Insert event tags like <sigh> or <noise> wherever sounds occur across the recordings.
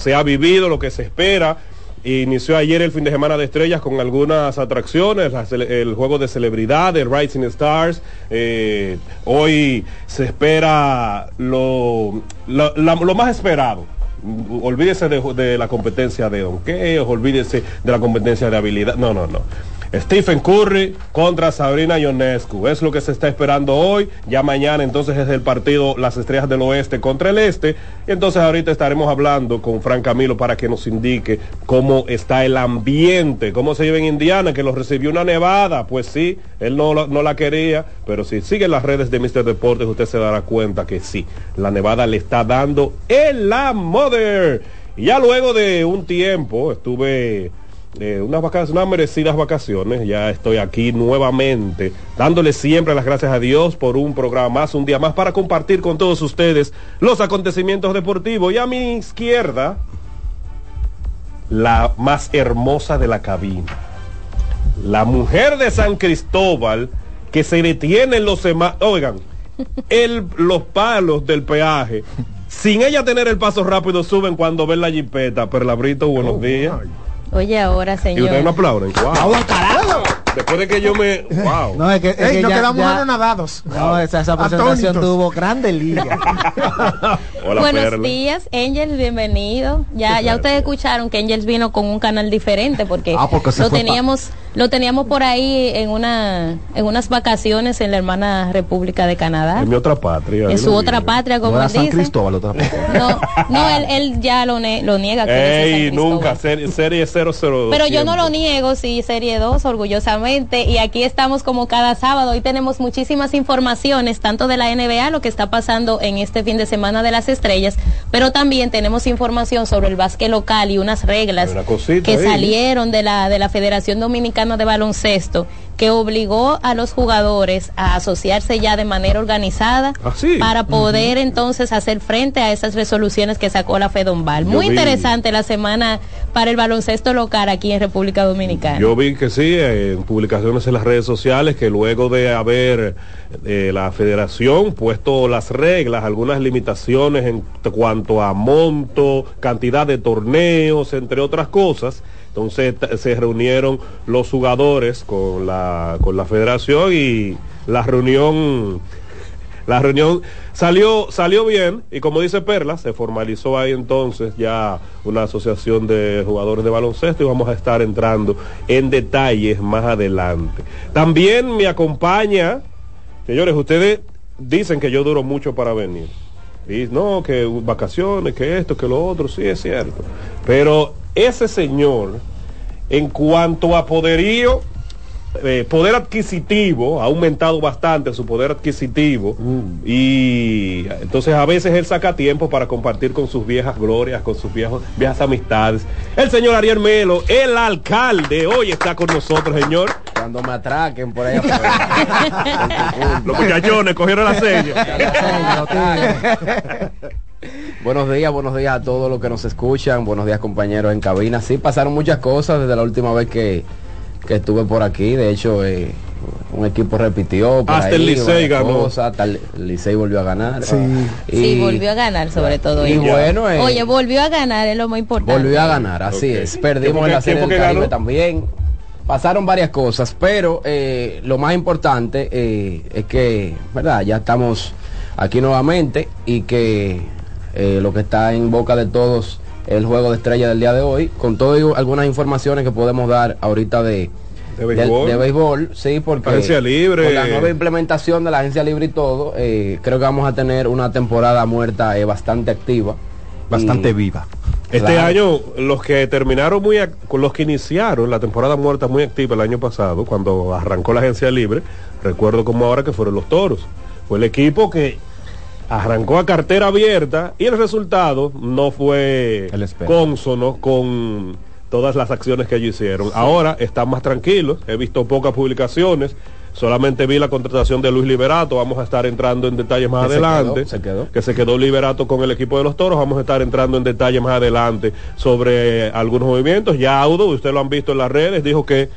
se ha vivido, lo que se espera. Inició ayer el fin de semana de estrellas con algunas atracciones, el juego de celebridades, Rising Stars. Eh, hoy se espera lo, lo, más esperado. Olvídese de, la competencia de donkeos, olvídese de la competencia de habilidad. No, no, no. Stephen Curry contra Sabrina Ionescu. Es lo que se está esperando hoy. Ya mañana entonces es el partido Las Estrellas del Oeste contra el Este. Y entonces ahorita estaremos hablando con Frank Camilo para que nos indique cómo está el ambiente, cómo se lleva en Indiana, que lo recibió una nevada. Pues sí, él no, no la quería, pero si sigue las redes de Mr. Deportes usted se dará cuenta que sí, la nevada le está dando en la mother. Y ya luego de un tiempo estuve eh, unas vacaciones, unas merecidas vacaciones. Ya estoy aquí nuevamente, dándole siempre las gracias a Dios por un programa más, un día más, para compartir con todos ustedes los acontecimientos deportivos. Y a mi izquierda, la más hermosa de la cabina, la mujer de San Cristóbal, que se detiene en los semáforos, oigan, el, los palos del peaje. Sin ella tener el paso rápido, suben cuando ven la jipeta. Perlabrito, buenos oh, días. Oye, ahora, señor. Y ustedes no aplauden. Wow. carajo! Después de que yo me. ¡Wow! No, es que, es no quedamos anonadados. No, esa, esa presentación tuvo grande liga. <laughs> Hola, Buenos días, Angels, bienvenido. Ya, ya ustedes escucharon que Angels vino con un canal diferente porque, ah, porque lo teníamos lo teníamos por ahí en una en unas vacaciones en la hermana República de Canadá. En mi otra patria. En su otra patria, como no él San Cristóbal, otra <laughs> No, no él, él ya lo, lo niega. Que Ey, nunca, serie, serie 002. Pero yo no lo niego, sí, serie 2, orgullosamente. Y aquí estamos como cada sábado. Hoy tenemos muchísimas informaciones, tanto de la NBA, lo que está pasando en este fin de semana de las estrellas, pero también tenemos información sobre el básquet local y unas reglas que salieron de la, de la Federación Dominicana de Baloncesto que obligó a los jugadores a asociarse ya de manera organizada ah, para poder entonces hacer frente a esas resoluciones que sacó la Fedombal. Muy interesante la semana para el baloncesto local aquí en República Dominicana. Yo vi que sí, en publicaciones en las redes sociales, que luego de haber eh, la federación puesto las reglas, algunas limitaciones en cuanto a monto, cantidad de torneos, entre otras cosas, entonces se reunieron los jugadores con la, con la federación y la reunión, la reunión salió, salió bien y como dice Perla, se formalizó ahí entonces ya una asociación de jugadores de baloncesto y vamos a estar entrando en detalles más adelante. También me acompaña, señores, ustedes dicen que yo duro mucho para venir. Y no, que vacaciones, que esto, que lo otro, sí es cierto. Pero ese señor, en cuanto a poderío, eh, poder adquisitivo, ha aumentado bastante su poder adquisitivo mm. y entonces a veces él saca tiempo para compartir con sus viejas glorias, con sus viejos, viejas amistades. El señor Ariel Melo, el alcalde, hoy está con nosotros, señor. Cuando me atraquen por ahí. <laughs> Los muchachones cogieron la seña. <laughs> Buenos días, buenos días a todos los que nos escuchan, buenos días compañeros en cabina. Sí, pasaron muchas cosas desde la última vez que, estuve por aquí, de hecho eh, un equipo repitió. hasta el Licey ganó. hasta el Licey volvió a ganar. Sí, volvió a ganar sobre todo. Y bueno, eh, Oye, volvió a ganar, es lo más importante. Volvió a ganar, así es. Perdimos en la serie del Caribe también. Pasaron varias cosas, pero eh, lo más importante es que, ¿verdad? Ya estamos aquí nuevamente y que eh, lo que está en boca de todos el juego de estrella del día de hoy, con todo algunas informaciones que podemos dar ahorita de, de béisbol, sí, porque agencia libre. con la nueva implementación de la agencia libre y todo, eh, creo que vamos a tener una temporada muerta eh, bastante activa. Bastante viva. Este año, los que terminaron muy, con los que iniciaron la temporada muerta muy activa el año pasado, cuando arrancó la agencia libre, recuerdo como ahora que fueron los toros. Fue el equipo que arrancó a cartera abierta y el resultado no fue consono con todas las acciones que ellos hicieron. Ahora están más tranquilos, he visto pocas publicaciones, solamente vi la contratación de Luis Liberato, vamos a estar entrando en detalles más adelante, se quedó, que se quedó Liberato con el equipo de los Toros, vamos a estar entrando en detalles más adelante sobre algunos movimientos, ya Audo, ustedes lo han visto en las redes, dijo que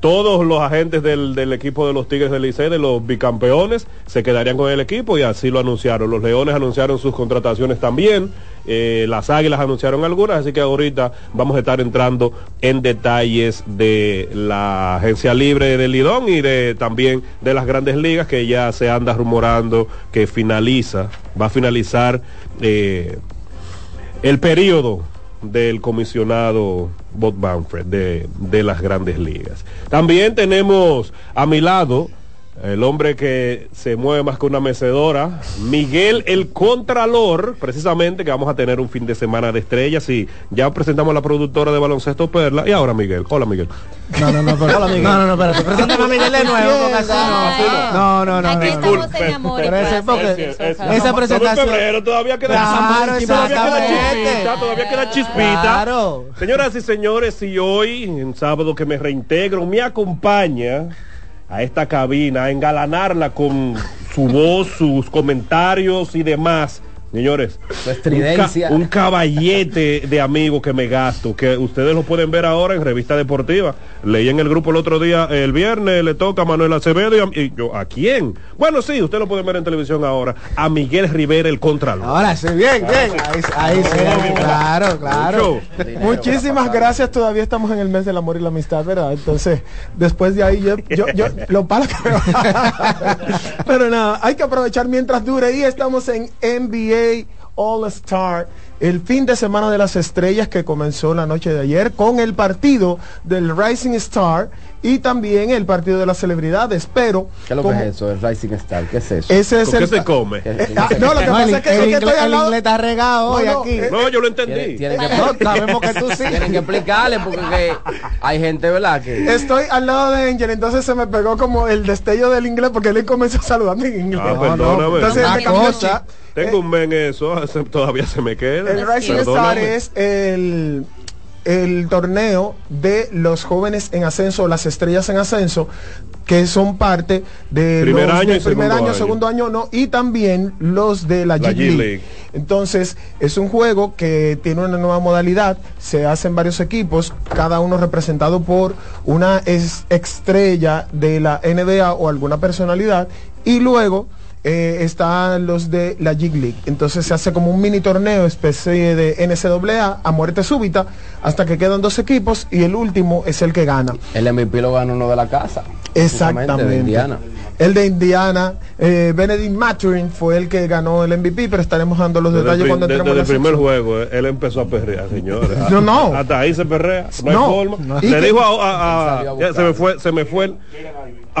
todos los agentes del, equipo de los Tigres del Licey, de los bicampeones, se quedarían con el equipo y así lo anunciaron. Los Leones anunciaron sus contrataciones también, eh, las Águilas anunciaron algunas, así que ahorita vamos a estar entrando en detalles de la agencia libre del Lidón y de también de las grandes ligas que ya se anda rumorando que finaliza, va a finalizar eh, el periodo del comisionado Bob Banfred de, de las grandes ligas. También tenemos a mi lado el hombre que se mueve más que una mecedora, Miguel el Contralor, precisamente que vamos a tener un fin de semana de estrellas y ya presentamos a la productora de baloncesto Perla y ahora Miguel. Hola Miguel. No, no, no, pero, Hola, Miguel. no, no, no, espérate, preséntame a Miguel de nuevo, no, no, no, Aquí estamos en amor esa presentación febrero todavía queda claro, chispita, todavía queda chispita. Claro. Señoras y señores, y hoy, en sábado que me reintegro, me acompaña a esta cabina, a engalanarla con su voz, sus comentarios y demás. Señores, un, caballete de amigos que me gasto, que ustedes lo pueden ver ahora en Revista Deportiva. Leí en el grupo el otro día, el viernes le toca a Manuel Acevedo y, yo, ¿a quién? Bueno, sí, usted lo puede ver en televisión ahora, a Miguel Rivera, el Contralor. Ahora sí, bien, bien. Ahí, sí, claro, claro. Muchísimas gracias, todavía estamos en el mes del amor y la amistad, ¿verdad? Entonces, después de ahí, yo, yo, yo <laughs> lo que <laughs> Pero nada, hay que aprovechar mientras dure y estamos en NBA All Star, el fin de semana de las estrellas que comenzó la noche de ayer con el partido del Rising Star y también el partido de las celebridades, pero ¿Qué es lo que es eso, el Rising Star? ¿Qué es eso? Ese es el, ¿Qué se come? Eh, ah, no, lo que pasa es que, el, inglés, estoy al lado... está regado hoy no, aquí. Eh, no, yo lo entendí. Tienen, que, no, sabemos que tú sí. Tienen que explicarle porque hay gente, ¿verdad? Que... Estoy al lado de Angel, entonces se me pegó como el destello del inglés porque él comenzó saludando en inglés. Ah, perdóname. Entonces, Una cosa, tengo un men eso, <laughs> todavía se me queda. El Rising Star es el el torneo de los jóvenes en ascenso, las estrellas en ascenso, que son parte de primer año, y primer año, segundo año, no, y también los de la, G, League. Entonces, es un juego que tiene una nueva modalidad, se hacen varios equipos, cada uno representado por una estrella de la NBA o alguna personalidad, y luego eh, están los de la Jig League. Entonces se hace como un mini torneo, especie de NCAA a muerte súbita, hasta que quedan dos equipos y el último es el que gana. El MVP lo gana uno de la casa. Exactamente. De Indiana. El de Indiana, eh, Benedict Maturin fue el que ganó el MVP, pero estaremos dando los detalles cuando entremos Desde el primer juego, eh, él empezó a perrear, señores. <laughs> no, no. Hasta ahí se perrea, no, hay forma. Le dijo a, se me fue, se me fue el,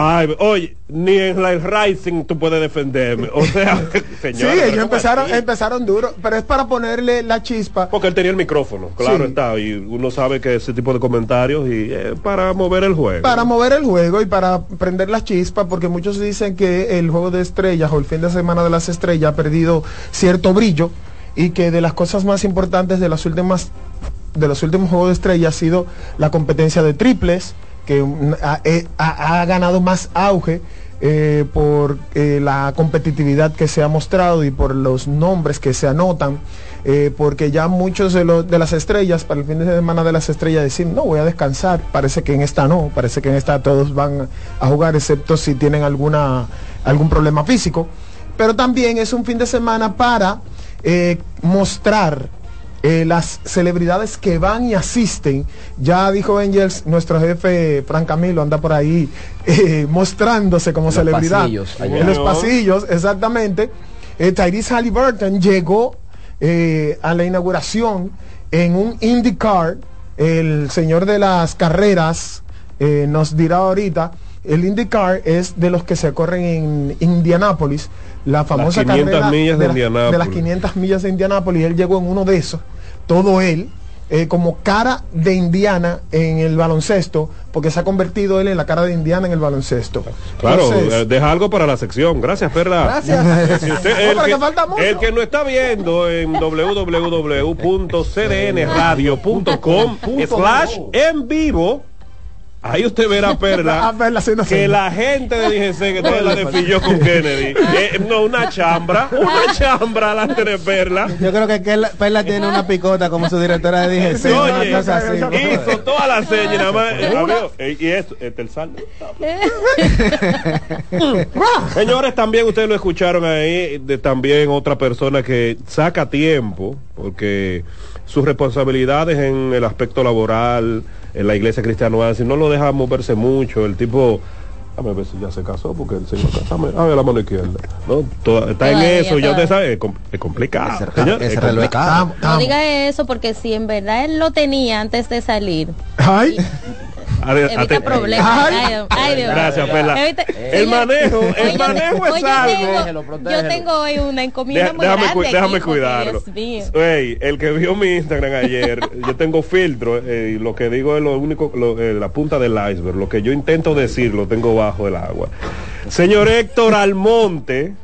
Ay, oye, ni en la Rising tú puedes defenderme. O sea, <laughs> <laughs> señor. Sí, ellos empezaron, empezaron duro, pero es para ponerle la chispa. Porque él tenía el micrófono, claro está. Y uno sabe que ese tipo de comentarios y eh, para mover el juego. Para mover el juego y para prender la chispa, porque muchos dicen que el juego de estrellas o el fin de semana de las estrellas ha perdido cierto brillo y que de las cosas más importantes de las últimas de los últimos juegos de estrellas ha sido la competencia de triples que eh, ha, ganado más auge eh, por eh, la competitividad que se ha mostrado y por los nombres que se anotan, porque ya muchos de, los, de las estrellas, para el fin de semana de las estrellas, decir, no, voy a descansar, parece que en esta no, parece que en esta todos van a jugar, excepto si tienen alguna, algún problema físico, pero también es un fin de semana para mostrar eh, las celebridades que van y asisten, ya dijo Angels, nuestro jefe Frank Camilo anda por ahí eh, mostrándose como celebridad. en los pasillos, exactamente. Eh, Tyrese Halliburton llegó eh, a la inauguración en un IndyCar, el señor de las carreras nos dirá ahorita, el IndyCar es de los que se corren en Indianápolis, la famosa carrera millas de, de, las 500 millas de Indianápolis. Él llegó en uno de esos, todo él, eh, como cara de Indiana en el baloncesto, porque se ha convertido él en la cara de Indiana en el baloncesto. Claro, eh, deja algo para la sección. Gracias, Perla. Gracias. <laughs> el, que, no está viendo en www.cdnradio.com slash en vivo Ahí usted verá Perla, <laughs> Perla que la gente de DGC que tiene la desfilló con Kennedy. Eh, no, una chambra, una <laughs> chambra delante de Perla. Yo creo que Perla tiene una picota como su directora de DGC. Oye, hizo toda la seña nada más. Eh, y esto, este el saldo. <laughs> Señores, también ustedes lo escucharon ahí, de también otra persona que saca tiempo, porque sus responsabilidades en el aspecto laboral, en la iglesia cristiana, no lo deja moverse mucho, el tipo a ver si ya se casó porque el señor casa a ver la mano izquierda no está en eso ya usted sabe es, complicado no diga eso porque si en verdad él lo tenía antes de salir Ay. Evita problemas. Ay, Dios. Gracias, Perla. El manejo, el manejo es algo. Yo tengo hoy una encomienda muy déjame, grande déjame cuidarlo. Hey, el que vio mi Instagram ayer, <laughs> yo tengo filtro eh, y lo que digo es lo único, eh, la punta del iceberg. Lo que yo intento decir lo tengo bajo agua. Señor Héctor Almonte,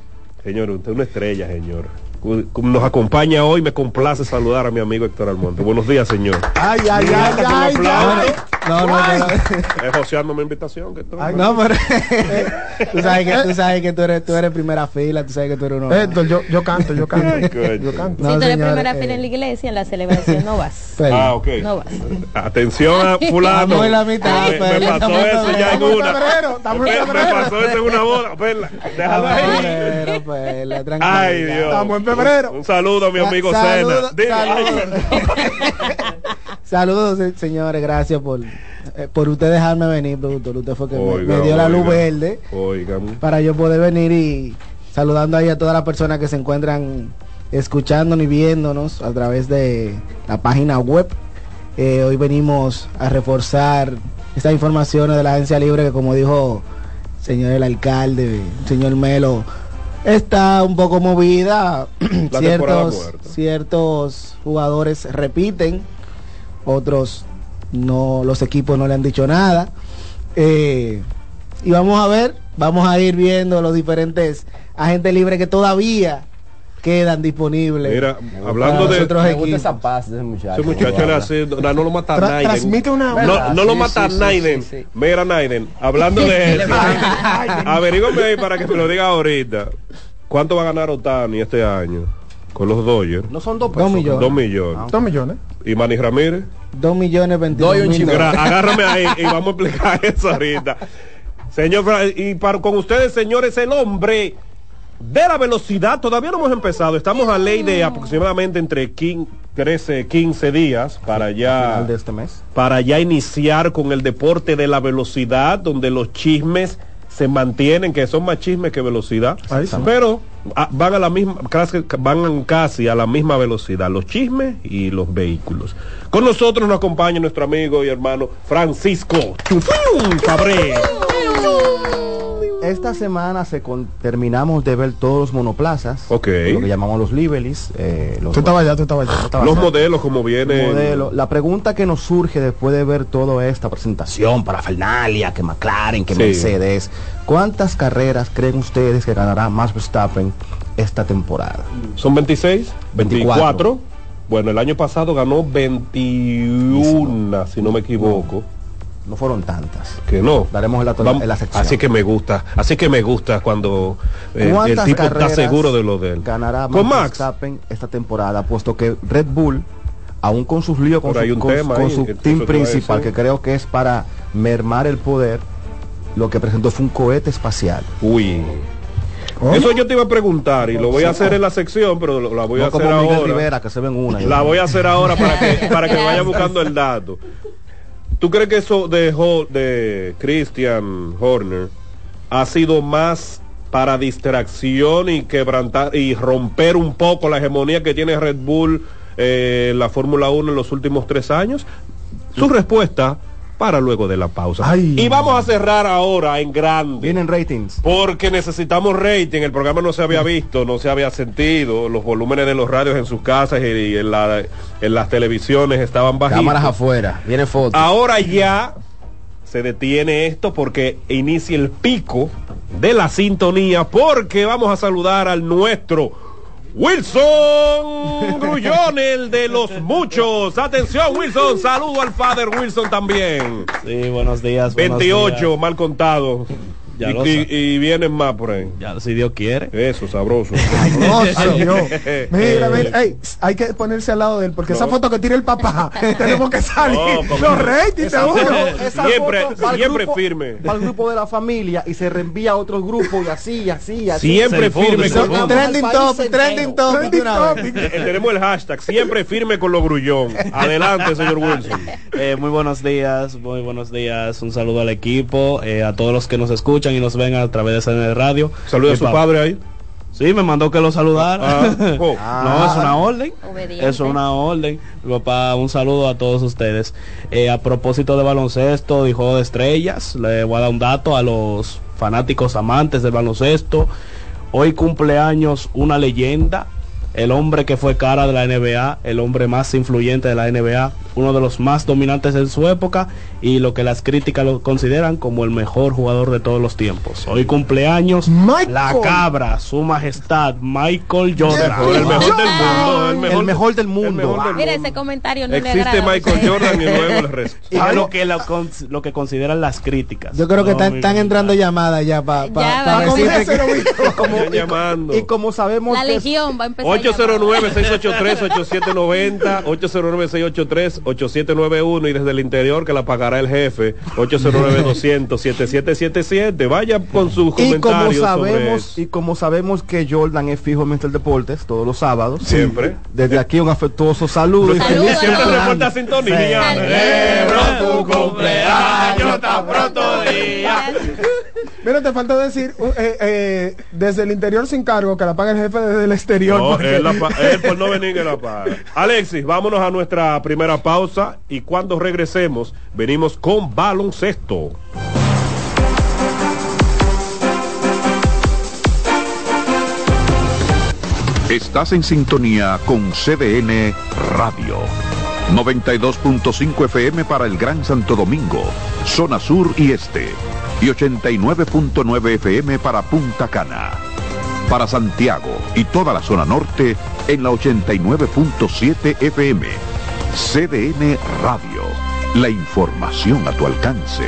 señor, usted es una estrella, señor nos acompaña hoy. Me complace saludar a mi amigo Héctor Almonte. Buenos días, señor. Ay, ay, ay, ay, ay, No, no, no. Es joseando mi invitación. Que ay, no, pero <laughs> tú sabes que tú sabes que tú eres, tú eres primera fila, tú sabes que tú eres uno. Héctor, yo, yo canto, yo canto. yo canto. si tú eres primera fila en la iglesia, en la celebración no vas. <laughs> Ah, ok. No vas. Atención a fulano. en la mitad, me, me pasó eso ya en una. Me, pasó eso en una boda. Perla, déjalo ahí. Ay, Dios. Un saludo a mi amigo Sena. <laughs> Saludos, señores. Gracias por, eh, por usted dejarme venir, productor. Usted fue que me, dio la luz verde para yo poder venir y saludando ahí a todas las personas que se encuentran escuchándonos y viéndonos a través de la página web. Eh, hoy venimos a reforzar estas informaciones de la agencia libre que como dijo señor el alcalde, señor Melo, está un poco movida. <clears throat> ciertos, ciertos jugadores repiten, otros no, los equipos no le han dicho nada. Eh, y vamos a ver, vamos a ir viendo los diferentes agentes libres que todavía quedan disponibles. Mira, hablando de otros equipos. esa paz de ese muchacho. Ese muchacho le hace, no, no, lo mata Tra Naiden. Transmite una No, no lo mata sí, Naiden. Sí, Mira Naiden, hablando de <laughs> eso. averígame ahí para que me lo diga ahorita. ¿Cuánto va a ganar Otani este año? Con los Dodgers. No son dos pesos. Dos millones. Dos millones. Ah, dos millones. ¿Y Manny Ramírez? Dos millones veintidós mil. Agárrame <laughs> ahí y vamos a explicar eso ahorita. Señor, y para, con ustedes, señores, el hombre de la velocidad, todavía no hemos empezado. Estamos a ley de aproximadamente entre 13, 15 días para ya, de este mes. para ya iniciar con el deporte de la velocidad, donde los chismes se mantienen, que son más chismes que velocidad, pero ah, van a la misma, van casi a la misma velocidad, los chismes y los vehículos. Con nosotros nos acompaña nuestro amigo y hermano Francisco Cabré. Esta semana se terminamos de ver todos los monoplazas, lo que llamamos los Libelis. Eh, los, tú estabas ya, tú estabas ya. los modelos como vienen. La pregunta que nos surge después de ver toda esta presentación para Fernalia, que McLaren, que Mercedes, ¿cuántas carreras creen ustedes que ganará Max Verstappen esta temporada? ¿Son 26? 24. Bueno, el año pasado ganó 21, si no me equivoco no fueron tantas. Que no. Daremos el dato en la sección. Así que me gusta, así que me gusta cuando eh, el tipo está seguro de lo de él. Ganará con Max esta temporada, puesto que Red Bull, aún con sus líos con su, team principal, que creo que es para mermar el poder, lo que presentó fue un cohete espacial. Uy. Eso yo te iba a preguntar y lo voy a hacer en la sección, pero la voy a hacer ahora. que se ven una. La voy a hacer ahora para que para que <laughs> vaya buscando el dato. ¿Tú crees que eso de, de Christian Horner ha sido más para distracción y quebrantar y romper un poco la hegemonía que tiene Red Bull eh, en la Fórmula 1 en los últimos tres años? Su respuesta para luego de la pausa. Y vamos a cerrar ahora en grande. Vienen ratings. Porque necesitamos rating. El programa no se había visto, no se había sentido. Los volúmenes de los radios en sus casas y en, la, en las televisiones estaban bajitos. Cámaras afuera, viene foto. Ahora ya se detiene esto porque inicia el pico de la sintonía porque vamos a saludar al nuestro Wilson Grullón, el de los muchos. Atención, Wilson. Saludo al padre Wilson también. Sí, buenos días. 28, mal contado y, vienen más por ahí. Ya, si Dios quiere. Eso, sabroso. <laughs> <laughs> Mira, hay que ponerse al lado de él, porque esa foto que tira el papá, <laughs> tenemos que salir. Los ratings, Siempre, siempre firme. Para el grupo de la familia y se reenvía a otro grupo y así, y así, así. Siempre firme. Con, trending top, trending top. Eh, tenemos el hashtag, siempre firme con los grullón. Adelante, señor Wilson. Eh, muy buenos días, muy buenos días. Un saludo al equipo, eh, a todos los que nos escuchan y nos ven a través de CN Radio. Saluda a su padre ahí. Sí, me mandó que lo saludara. Ah, <laughs> oh. no, es una orden. Eso es una orden. Papá, un saludo a todos ustedes. Eh, a propósito de baloncesto y juego de estrellas, le voy a dar un dato a los fanáticos amantes del baloncesto. Hoy cumpleaños una leyenda, el hombre que fue cara de la NBA, el hombre más influyente de la NBA, uno de los más dominantes en su época y lo que las críticas lo consideran como el mejor jugador de todos los tiempos. Hoy cumpleaños la cabra, su majestad, Michael Jordan. El mejor del mundo. El mejor, del mundo. Mira, ese comentario no Existe Michael Jordan y luego el resto. Y lo que, lo, que consideran las críticas. Yo creo que están, entrando llamadas ya para pa, decir <laughs> y, como sabemos la legión va a empezar 809-683-8790 809-683-8791 y desde el interior que la pagará el jefe 809-200-7777 vaya con sus y como sabemos y como sabemos que Jordan es fijo en Mr. Deportes todos los sábados siempre. desde aquí un afectuoso saludo y siempre reporta sintonía. Tu cumpleaños tan pronto día Mira, te falta decir, uh, eh, eh, desde el interior sin cargo, que la paga el jefe desde el exterior. No, él, por no venir que la paga. Alexis, vámonos a nuestra primera pausa y cuando regresemos, venimos con baloncesto. Estás en sintonía con CDN Radio. 92.5 FM para el Gran Santo Domingo, zona sur y este y 89.9 FM para Punta Cana. Para Santiago y toda la zona norte en la 89.7 FM. CDN Radio. La información a tu alcance.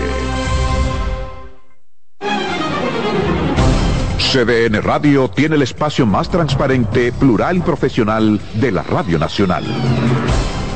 CDN Radio tiene el espacio más transparente, plural y profesional de la Radio Nacional.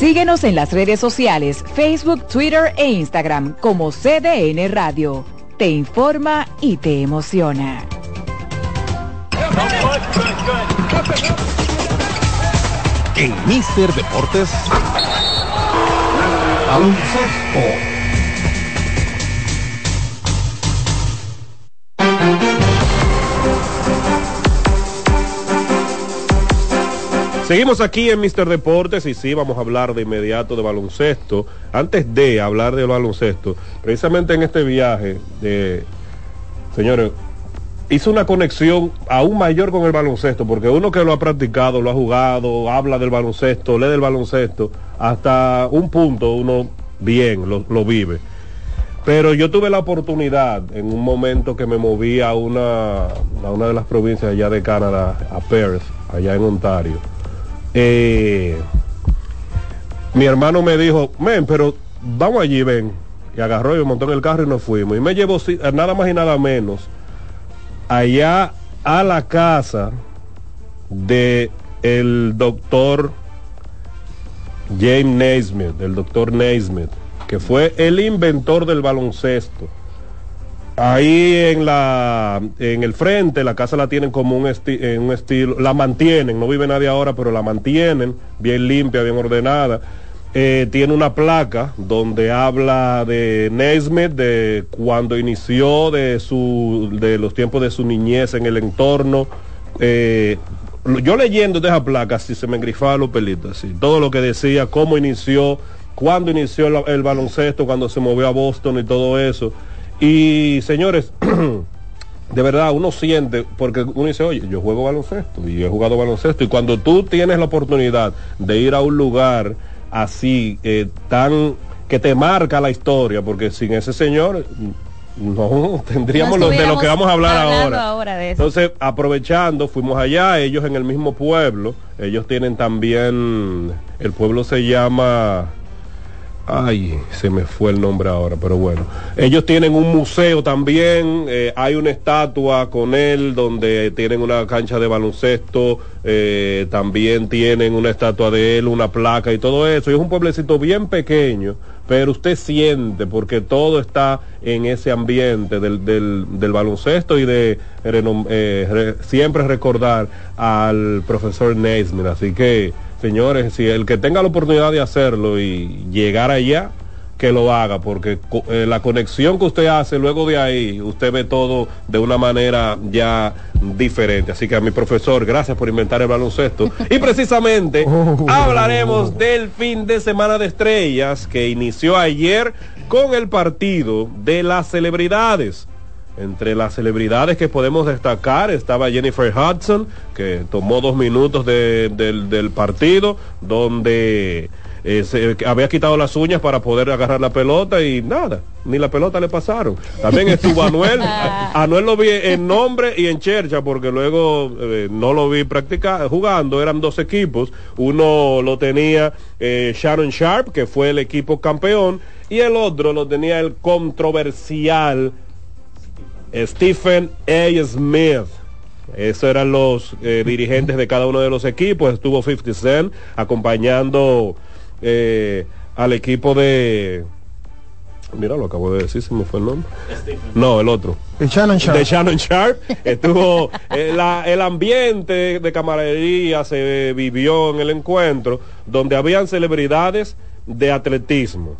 Síguenos en las redes sociales, Facebook, Twitter e Instagram como CDN Radio. Te informa y te emociona. En Mister Deportes, Seguimos aquí en Mister Deportes y sí, vamos a hablar de inmediato de baloncesto. Antes de hablar de baloncesto, precisamente en este viaje, señores, hizo una conexión aún mayor con el baloncesto, porque uno que lo ha practicado, lo ha jugado, habla del baloncesto, lee del baloncesto, hasta un punto uno bien lo, lo vive. Pero yo tuve la oportunidad en un momento que me moví a una, a una de las provincias allá de Canadá, a Perth, allá en Ontario eh, mi hermano me dijo, men, pero vamos allí, ven. Y agarró y me montó en el carro y nos fuimos. Y me llevó nada más y nada menos allá a la casa de el doctor James Naismith, el doctor Naismith, que fue el inventor del baloncesto. Ahí en la en el frente la casa la tienen como un, un estilo, la mantienen, no vive nadie ahora, pero la mantienen bien limpia, bien ordenada. Eh, tiene una placa donde habla de Naismith, de cuando inició, de, su, de los tiempos de su niñez en el entorno. Eh, yo leyendo de esa placa, si se me engrifaba los pelitos, así, todo lo que decía, cómo inició, cuándo inició el, baloncesto, cuando se movió a Boston y todo eso. Y señores, <clears throat> de verdad uno siente, porque uno dice, oye, yo juego baloncesto y he jugado baloncesto, y cuando tú tienes la oportunidad de ir a un lugar así, eh, tan que te marca la historia, porque sin ese señor no, <laughs> tendríamos lo, de lo que vamos a hablar ahora. Entonces, aprovechando, fuimos allá, ellos en el mismo pueblo, ellos tienen también, el pueblo se llama, ay, se me fue el nombre ahora, pero bueno, ellos tienen un museo también, eh, hay una estatua con él donde tienen una cancha de baloncesto, eh, también tienen una estatua de él, una placa y todo eso, y es un pueblecito bien pequeño pero usted siente, porque todo está en ese ambiente del, del, baloncesto y de eh, siempre recordar al profesor Naismith. Así que, señores, si el que tenga la oportunidad de hacerlo y llegar allá, que lo haga, porque eh, la conexión que usted hace luego de ahí, usted ve todo de una manera ya diferente. Así que a mi profesor, gracias por inventar el baloncesto. Y precisamente <laughs> oh. hablaremos del fin de semana de estrellas que inició ayer con el partido de las celebridades. Entre las celebridades que podemos destacar estaba Jennifer Hudson, que tomó dos minutos del partido, donde eh, había quitado las uñas para poder agarrar la pelota y nada, ni la pelota le pasaron. También estuvo Anuel, <laughs> Anuel lo vi en nombre y en chercha porque luego eh, no lo vi practicar, jugando, eran dos equipos, uno lo tenía eh, Sharon Sharp, que fue el equipo campeón, y el otro lo tenía el controversial Stephen A. Smith. Esos eran los dirigentes de cada uno de los equipos. Estuvo 50 Cent acompañando eh, al equipo de... Mira, lo acabo de decir, se me fue el nombre. No, el otro. De Shannon Sharp. De Shannon Sharp. Estuvo eh, el ambiente de camaradería se vivió en el encuentro donde habían celebridades de atletismo.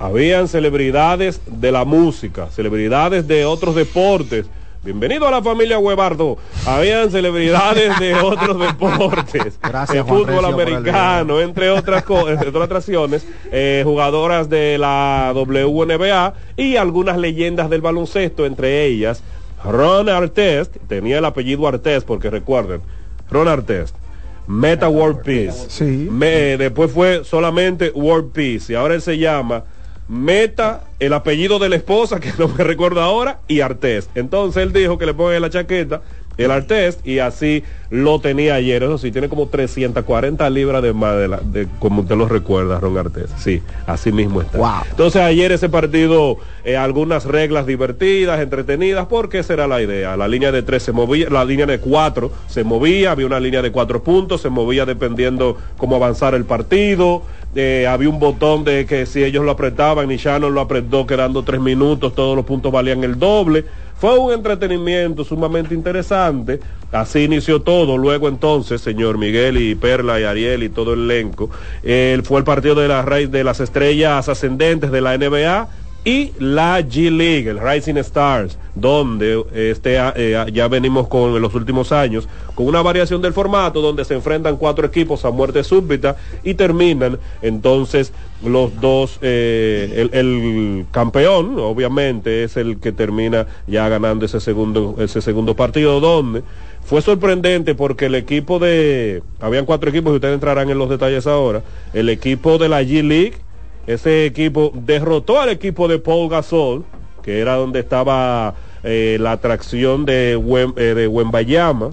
Habían celebridades de la música, celebridades de otros deportes Bienvenido a la familia Huevardo. Habían celebridades de <laughs> otros deportes, de fútbol americano, entre otras cosas, otras atracciones, eh, jugadoras de la WNBA y algunas leyendas del baloncesto, entre ellas Ron Artest, tenía el apellido Artest porque recuerden, Ron Artest, Meta World Peace. Sí. después fue solamente World Peace y ahora él se llama Meta el apellido de la esposa, <laughs> que no me recuerdo ahora, y Artés. Entonces él dijo que le ponga la chaqueta el Artest y así lo tenía ayer. Eso sí, tiene como 340 libras de más de, como usted lo recuerda, Ron Artest. Sí, así mismo está. Entonces ayer ese partido, eh, algunas reglas divertidas, entretenidas, porque esa era la idea. La línea de tres se movía, la línea de cuatro se movía, había una línea de cuatro puntos, se movía dependiendo cómo avanzara el partido. Eh, había un botón de que si ellos lo apretaban y Shannon lo apretó quedando tres minutos, todos los puntos valían el doble. Fue un entretenimiento sumamente interesante. Así inició todo. Luego entonces, señor Miguel y Perla y Ariel y todo el elenco, él fue el partido de, la, de las estrellas ascendentes de la NBA y la G League, el Rising Stars, donde este, eh, ya venimos con los últimos años, con una variación del formato donde se enfrentan cuatro equipos a muerte súbita y terminan entonces los dos, eh, el, campeón obviamente es el que termina ya ganando ese segundo, ese segundo partido donde fue sorprendente porque el equipo de, habían cuatro equipos y ustedes entrarán en los detalles ahora, el equipo de la G League, ese equipo derrotó al equipo de Paul Gasol, que era donde estaba eh, la atracción de, eh, de Wembayama.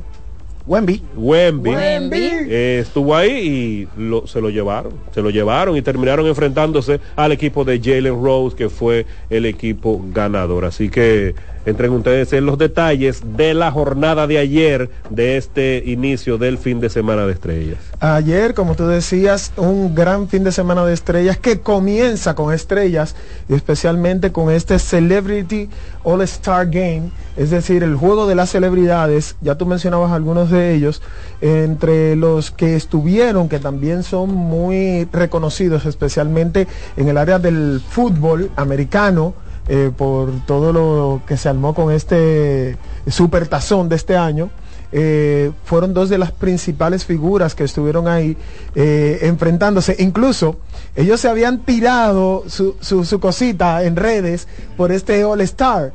Wemby. Wemby. Eh, estuvo ahí y se lo llevaron. Se lo llevaron y terminaron enfrentándose al equipo de Jalen Rose, que fue el equipo ganador. Así que entren ustedes en los detalles de la jornada de ayer de este inicio del fin de semana de estrellas. Ayer, como tú decías, un gran fin de semana de estrellas que comienza con estrellas, especialmente con este Celebrity All Star Game, es decir, el juego de las celebridades, ya tú mencionabas algunos de ellos, entre los que estuvieron, que también son muy reconocidos, especialmente en el área del fútbol americano, eh, por todo lo que se armó con este super tazón de este año. Eh, fueron dos de las principales figuras que estuvieron ahí eh, enfrentándose. Incluso ellos se habían tirado su, su, cosita en redes por este All Star.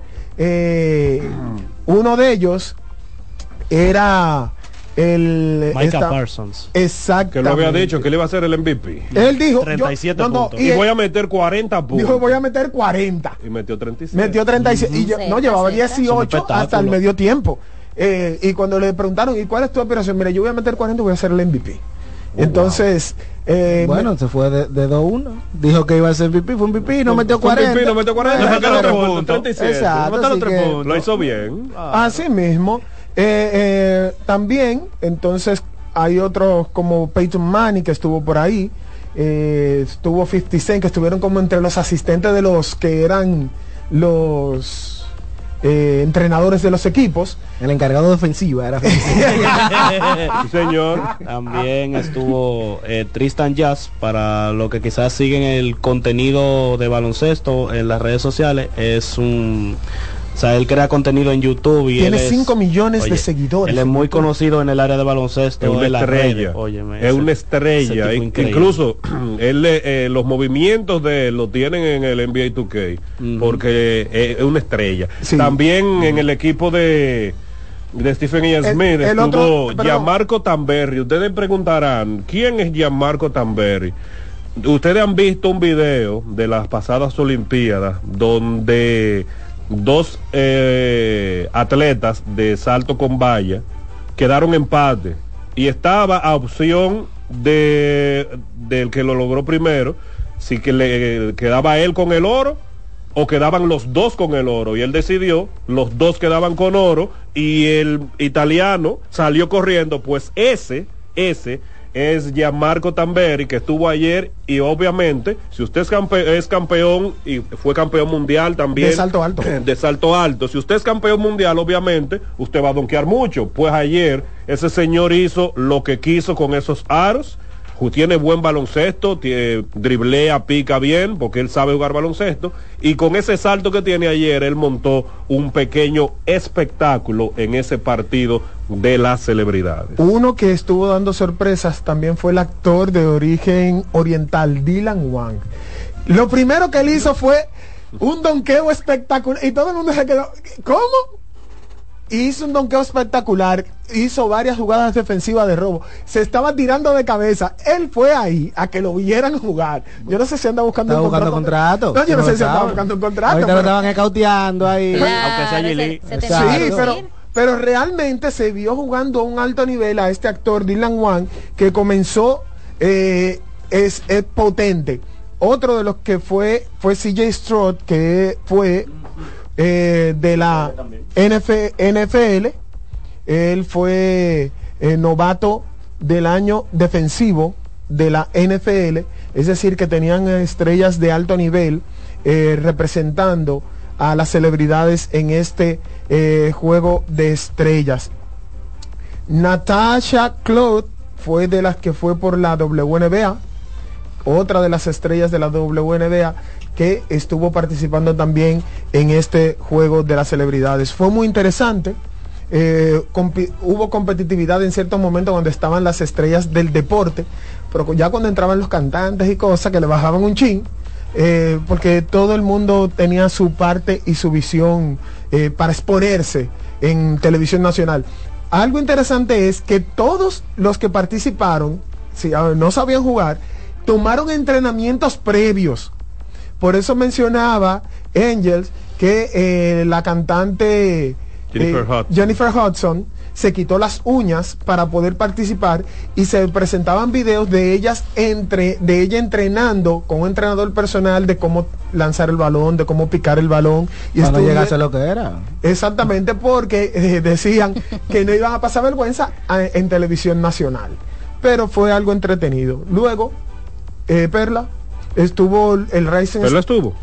uno de ellos era el Micah Parsons. Exacto. Que lo había dicho que le iba a ser el MVP. Él dijo 37 puntos. y, voy a meter 40 puntos. Dijo voy a meter 40. Y metió 37. Metió 37 y yo, no llevaba 18 hasta el medio tiempo. Eh, y cuando le preguntaron, ¿y cuál es tu operación? Mira, yo voy a meter 40 y voy a ser el MVP. Oh, Entonces, eh, bueno, se fue de, de 2-1. Dijo que iba a ser MVP, fue MVP y no metió 40. MVP, no metió 40. Exacto, Lo hizo bien. Así mismo. Eh, eh, también, entonces, hay otros como Peyton Manning que estuvo por ahí. Eh, estuvo 50 Cent que estuvieron como entre los asistentes de los que eran los entrenadores de los equipos. El encargado de ofensiva era <laughs> señor. También estuvo Tristan Jazz para lo que quizás siguen el contenido de baloncesto en las redes sociales. Es un o sea, él crea contenido en YouTube y tiene 5 millones de seguidores. Él es muy conocido en el área de baloncesto. Es una estrella. es una estrella. Incluso <clears throat> él, eh, los movimientos de él lo tienen en el NBA 2K porque es una estrella. También en el equipo de de Stephen E. Smith el, estuvo Gianmarco Tamberri. Ustedes preguntarán, ¿quién es Gianmarco Tamberri? Ustedes han visto un video de las pasadas Olimpiadas donde dos eh, atletas de salto con valla quedaron empate y estaba a opción de del que lo logró primero si que le quedaba él con el oro o quedaban los dos con el oro. Y él decidió los dos quedaban con oro y el italiano salió corriendo pues ese ese es Gianmarco Tamberi, que estuvo ayer y obviamente, si usted es, campeón y fue campeón mundial también. De salto alto. <clears throat> De salto alto. Si usted es campeón mundial, obviamente, usted va a donkear mucho. Pues ayer ese señor hizo lo que quiso con esos aros tiene buen baloncesto, driblea, pica bien, porque él sabe jugar baloncesto, y con ese salto que tiene ayer, él montó un pequeño espectáculo en ese partido de las celebridades. Uno que estuvo dando sorpresas también fue el actor de origen oriental, Dylan Wang. Lo primero que él hizo fue un donqueo espectacular, y todo el mundo se quedó, ¿cómo? Hizo un donqueo espectacular, hizo varias jugadas defensivas de robo, se estaba tirando de cabeza, él fue ahí a que lo vieran jugar. Yo no sé si anda buscando un contrato. No, yo no, sé si anda buscando un contrato. Ahorita lo estaban escauteando ahí. Aunque sea Sí, pero pero realmente se vio jugando a un alto nivel a este actor Dylan Wang que comenzó eh, es, es, potente. Otro de los que fue fue CJ Stroud que fue eh, de la NFL. Él fue eh, novato del año defensivo de la NFL, es decir, que tenían estrellas de alto nivel eh, representando a las celebridades en este juego de estrellas. Natasha Claude fue de las que fue por la WNBA, otra de las estrellas de la WNBA que estuvo participando también en este juego de las celebridades. Fue muy interesante. Eh, hubo competitividad en ciertos momentos donde estaban las estrellas del deporte, pero ya cuando entraban los cantantes y cosas que le bajaban un chin, eh, porque todo el mundo tenía su parte y su visión eh, para exponerse en televisión nacional. Algo interesante es que todos los que participaron, si no sabían jugar, tomaron entrenamientos previos por eso mencionaba Angels que eh, la cantante Jennifer, eh, Hudson. se quitó las uñas para poder participar y se presentaban videos de ellas entre, de ella entrenando con un entrenador personal de cómo lanzar el balón, de cómo picar el balón. Y Cuando llegase lo que era. Exactamente, porque eh, decían que no iban a pasar vergüenza en televisión nacional. Pero fue algo entretenido. Luego, eh, Perla, estuvo el Racing. ¿Perla estuvo?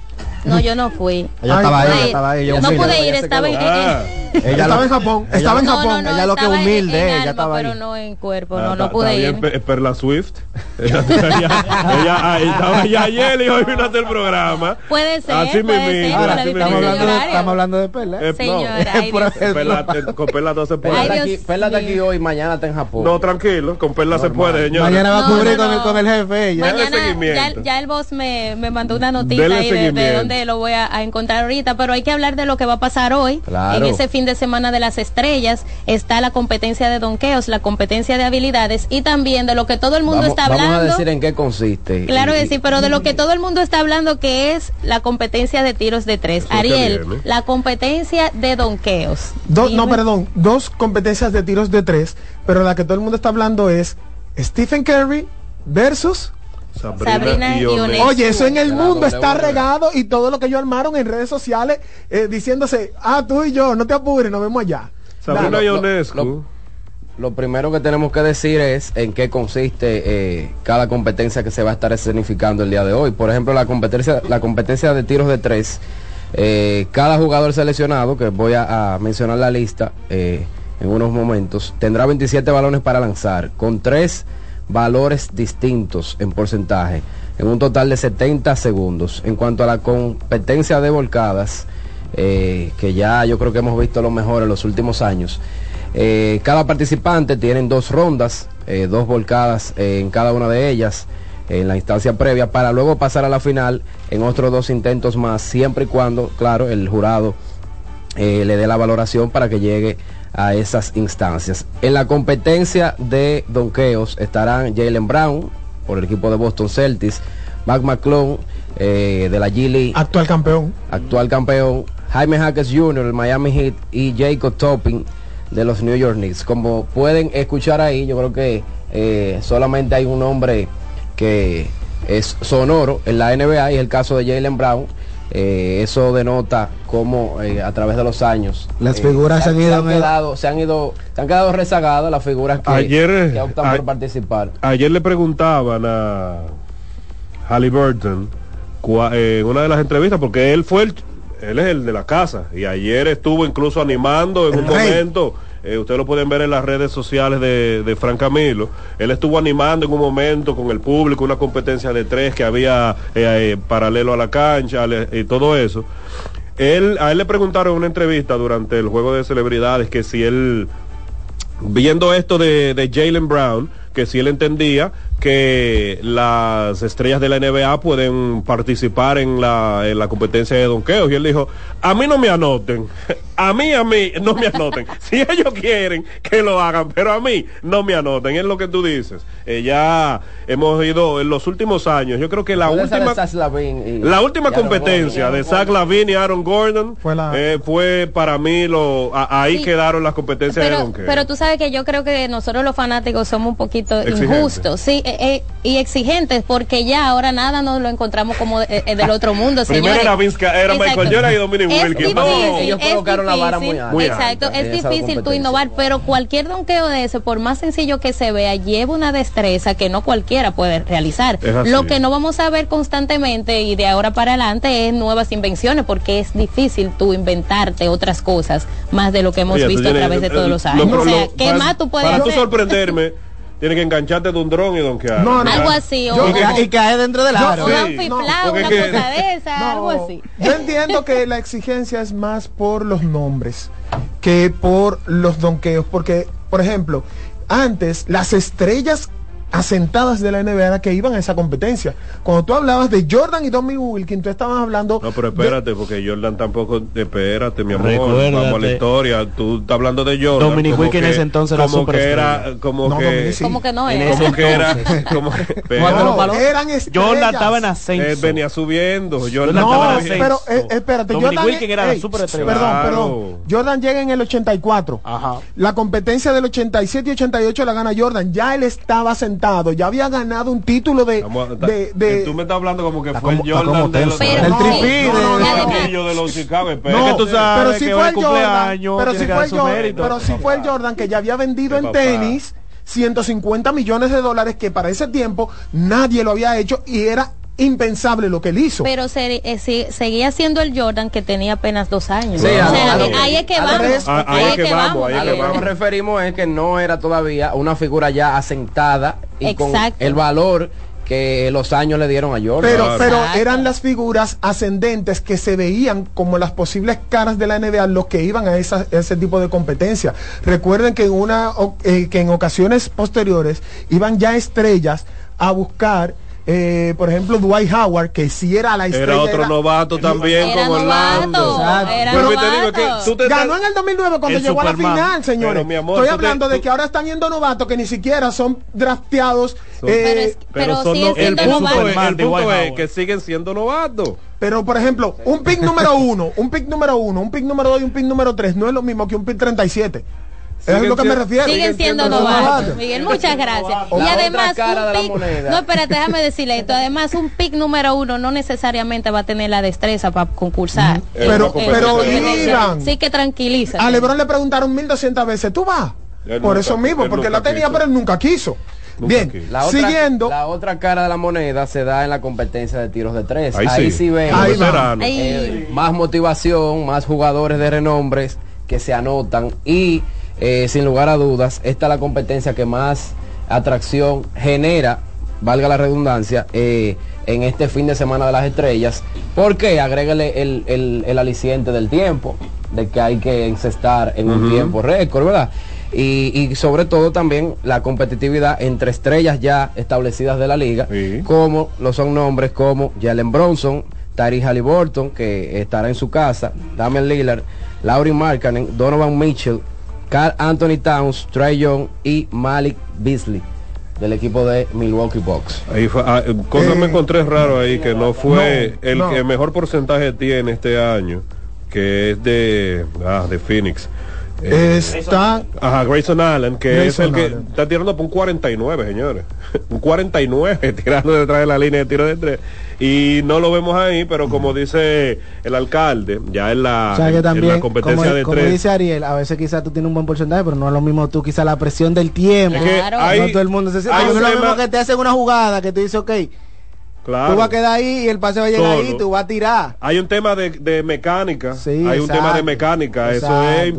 No, yo no fui. Ella estaba ahí, estaba ahí. Yo no pude ir, estaba en, ah. ella estaba en Japón, estaba en Japón. ella lo que humilde, ella estaba ahí. Pero no en cuerpo, ah, no, no pude ir. Es Perla Swift. <laughs> ella, ella, ahí estaba ya ayer y hoy vino hasta el programa. Puede ser, Así puede ser, Ahora, estamos, hablando de, estamos hablando de Perla. Eh, Señora, <laughs> Perla, con Perla no se puede. Perla está aquí hoy, mañana está en Japón. No, tranquilo, con Perla se puede, señor. Mañana va a cubrir con el jefe. Mañana ya el boss me mandó una noticia ahí de dónde lo voy a encontrar ahorita, pero hay que hablar de lo que va a pasar hoy. En ese fin de semana de las estrellas está la competencia de donqueos, la competencia de habilidades y también de lo que todo el mundo está hablando. Vamos a decir en qué consiste. Claro que sí, pero de lo que todo el mundo está hablando que es la competencia de tiros de tres. Ariel, la competencia de donqueos. no, perdón, dos competencias de tiros de tres, pero la que todo el mundo está hablando es Stephen Curry versus Sabrina, Oye, eso en el mundo está regado y todo lo que ellos armaron en redes sociales eh, diciéndose, ah, tú y yo, no te apures, nos vemos allá. Sabrina Ionescu. Lo, primero que tenemos que decir es en qué consiste eh, cada competencia que se va a estar escenificando el día de hoy. Por ejemplo, la competencia, la competencia de tiros de tres. Eh, cada jugador seleccionado, que voy a, a mencionar la lista en unos momentos, tendrá 27 balones para lanzar, con tres valores distintos en porcentaje, en un total de 70 segundos. En cuanto a la competencia de volcadas, eh, que ya yo creo que hemos visto lo mejor en los últimos años, eh, cada participante tiene dos rondas, eh, dos volcadas en cada una de ellas en la instancia previa para luego pasar a la final en otros dos intentos más, siempre y cuando, claro, el jurado le dé la valoración para que llegue a esas instancias. En la competencia de donqueos estarán Jalen Brown por el equipo de Boston Celtics, Mac McClung eh, de la G actual campeón, actual campeón, Jaime Hackers Jr. del Miami Heat y Jacob Topping de los New York Knicks. Como pueden escuchar ahí, yo creo que eh, solamente hay un hombre que es sonoro en la NBA y es el caso de Jalen Brown eh, eso denota cómo eh, a través de los años las eh, figuras se, han, ido, quedado, se han ido se han quedado rezagadas las figuras que, ayer, optan por participar. ayer le preguntaban a Halliburton en una de las entrevistas porque él fue el, él es el de la casa y ayer estuvo incluso animando en un momento eh, ustedes lo pueden ver en las redes sociales de, de Fran Camilo. Él estuvo animando en un momento con el público una competencia de tres que había eh, eh, paralelo a la cancha y todo eso. Él, a él le preguntaron en una entrevista durante el juego de celebridades que si él, viendo esto de, de Jalen Brown, que si él entendía que las estrellas de la NBA pueden participar en la, en la competencia de donqueos. Y él dijo, a mí no me anoten, <laughs> a mí, a mí, no me anoten. <laughs> si ellos quieren que lo hagan, pero a mí no me anoten, es lo que tú dices. Eh, ya hemos ido en los últimos años, yo creo que la última la última competencia de Zach Lavin y Aaron Gordon fue, eh, fue para mí lo ahí quedaron las competencias pero, de donqueo. Pero tú sabes que yo creo que nosotros los fanáticos somos un poquito injustos, sí, eh, eh, y exigentes, porque ya ahora nada nos lo encontramos como del otro mundo. Primero era, era Michael Jordan y Dominic Wilkins. ellos colocaron la vara muy alta. Exacto, es difícil tú innovar, pero cualquier donqueo de ese, por más sencillo que se vea, lleva una destreza que no cualquiera puede realizar. Lo que no vamos a ver constantemente y de ahora para adelante es nuevas invenciones, porque es difícil tú inventarte otras cosas más de lo que hemos visto a través de todos los años. o sea, ¿qué más tú puedes Para tú sorprenderme <laughs> tiene que engancharte de un dron y donkear. No, no, algo así. O, y, caer dentro del aro. O un una cosa de esa, algo así. Yo entiendo que la exigencia es más por los nombres que por los donqueos. Porque, por ejemplo, antes las estrellas asentadas de la NBA que iban a esa competencia. Cuando tú hablabas de Jordan y Dominic Wilkins, tú estabas hablando... No, pero espérate, porque Jordan tampoco... Espérate, mi amor, vamos a la historia. Tú estás hablando de Jordan. Dominic Wilkins en ese entonces era como que era... Como que... Como que no era. Como que era... Como pero, eran Jordan estaba en ascenso. Él venía subiendo. Jordan no, estaba en ascenso. pero eh, espérate. Dominic Jordan, Wilkins era hey, super estrella. Perdón, perdón. Jordan llega en el 84. Ajá. La competencia del 87 y 88 la gana Jordan. Ya él estaba sentado. Ya había ganado un título de, de, de, tú me estás hablando como que fue el Jordan de los, el tripí de los Chicago no, tú sabes pero si fue el Jordan pero si fue el Jordan pero si fue el Jordan que ya había vendido en tenis 150 millones de dólares que para ese tiempo nadie lo había hecho y era impensable lo que él hizo. Pero se, eh, seguía siendo el Jordan que tenía apenas dos años. ahí es que vamos. Ahí es que vamos. A lo que nos referimos es que no era todavía una figura ya asentada y con el valor que los años le dieron a Jordan. Pero, pero eran las figuras ascendentes que se veían como las posibles caras de la NBA los que iban a, ese tipo de competencia. Recuerden que en, una, eh, que en ocasiones posteriores iban ya estrellas a buscar eh, por ejemplo, Dwight Howard, que si era la estrella. Era otro novato también como Orlando. Ganó en el 2009 cuando llegó a la final, señores. Estoy hablando de que ahora están yendo novatos que ni siquiera son drafteados. Eh, pero, son el punto, es, el punto es que siguen siendo novatos. Pero, por ejemplo, un pick número uno, un pick número uno, un pick número dos y un pick número tres no es lo mismo que un pick 37. Es lo que me refiero. Siguen siendo novatos. Miguel, muchas gracias. y además, un pick, no, espérate, déjame decirle esto. Además, un pick número uno no necesariamente va a tener la destreza para concursar. Pero, pero, Sí que tranquiliza. A Lebron le preguntaron 1200 veces, ¿tú vas? Por eso mismo, porque la tenía, pero él nunca quiso. Bien, la otra, siguiendo. La otra cara de la moneda se da en la competencia de tiros de tres. Ahí, sí, vemos eh, más motivación, más jugadores de renombres que se anotan y eh, sin lugar a dudas, esta es la competencia que más atracción genera, valga la redundancia, eh, en este fin de semana de las estrellas, porque agrégale el, el, aliciente del tiempo, de que hay que encestar en un tiempo récord, ¿verdad? Y, sobre todo también la competitividad entre estrellas ya establecidas de la liga, como lo son nombres como Jalen Bronson, Tyree Halliburton, que estará en su casa, Damian Lillard, Laurie Markkanen, Donovan Mitchell, Carl Anthony Towns, Trey Young y Malik Beasley del equipo de Milwaukee Bucks. Ahí fue, ah, cosas me encontré raro ahí que no fue el que mejor porcentaje tiene este año, que es de ah, de Phoenix. Está ajá, Grayson Allen, que es el que está tirando por un 49, señores. <laughs> un 49 <laughs> tirando detrás de la línea de tiro de tres. Y no lo vemos ahí, pero como dice el alcalde, ya en la, la competencia de como dice Ariel, a veces quizás tú tienes un buen porcentaje, pero no es lo mismo tú, quizás la presión del tiempo. no todo el mundo se Hay no es lo mismo que te hacen una jugada que tú dices, ok, Tú vas a quedar ahí y el pase va a llegar ahí y tú vas a tirar. Hay un tema de, mecánica. hay un tema de mecánica. Eso es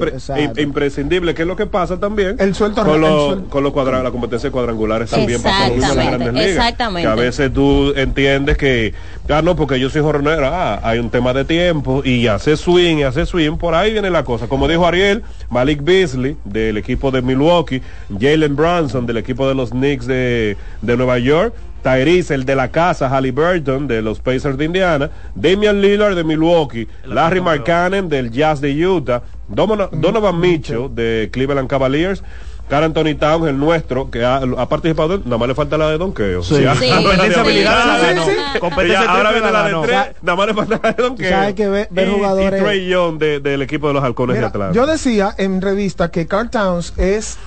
imprescindible. ¿Qué es lo que pasa también? El suelto con, los, con los la competencia cuadrangulares también pasa en las grandes ligas. Exactamente. Que a veces tú entiendes que, ah, no, porque yo soy jornero, ah, hay un tema de tiempo y hace swing y hace swing, por ahí viene la cosa. Como dijo Ariel, Malik Beasley del equipo de Milwaukee, Jalen Brunson del equipo de los Knicks de, de Nueva York, Tyrese, el de la casa, Halliburton, de los Pacers de Indiana, Damian Lillard de Milwaukee, Larry Markkanen del Jazz de Utah, Donovan, Mitchell de Cleveland Cavaliers, Carl Anthony Towns, el nuestro, que ha, participado, nada más le falta la de donkeo. Sí. sí. competencia habilidad, ahora viene la de tres, nada más le falta la de donkeo. hay que ver, y, jugadores. Y Trey Young del equipo de los halcones de Atlanta. Yo decía en revista que Carl Towns es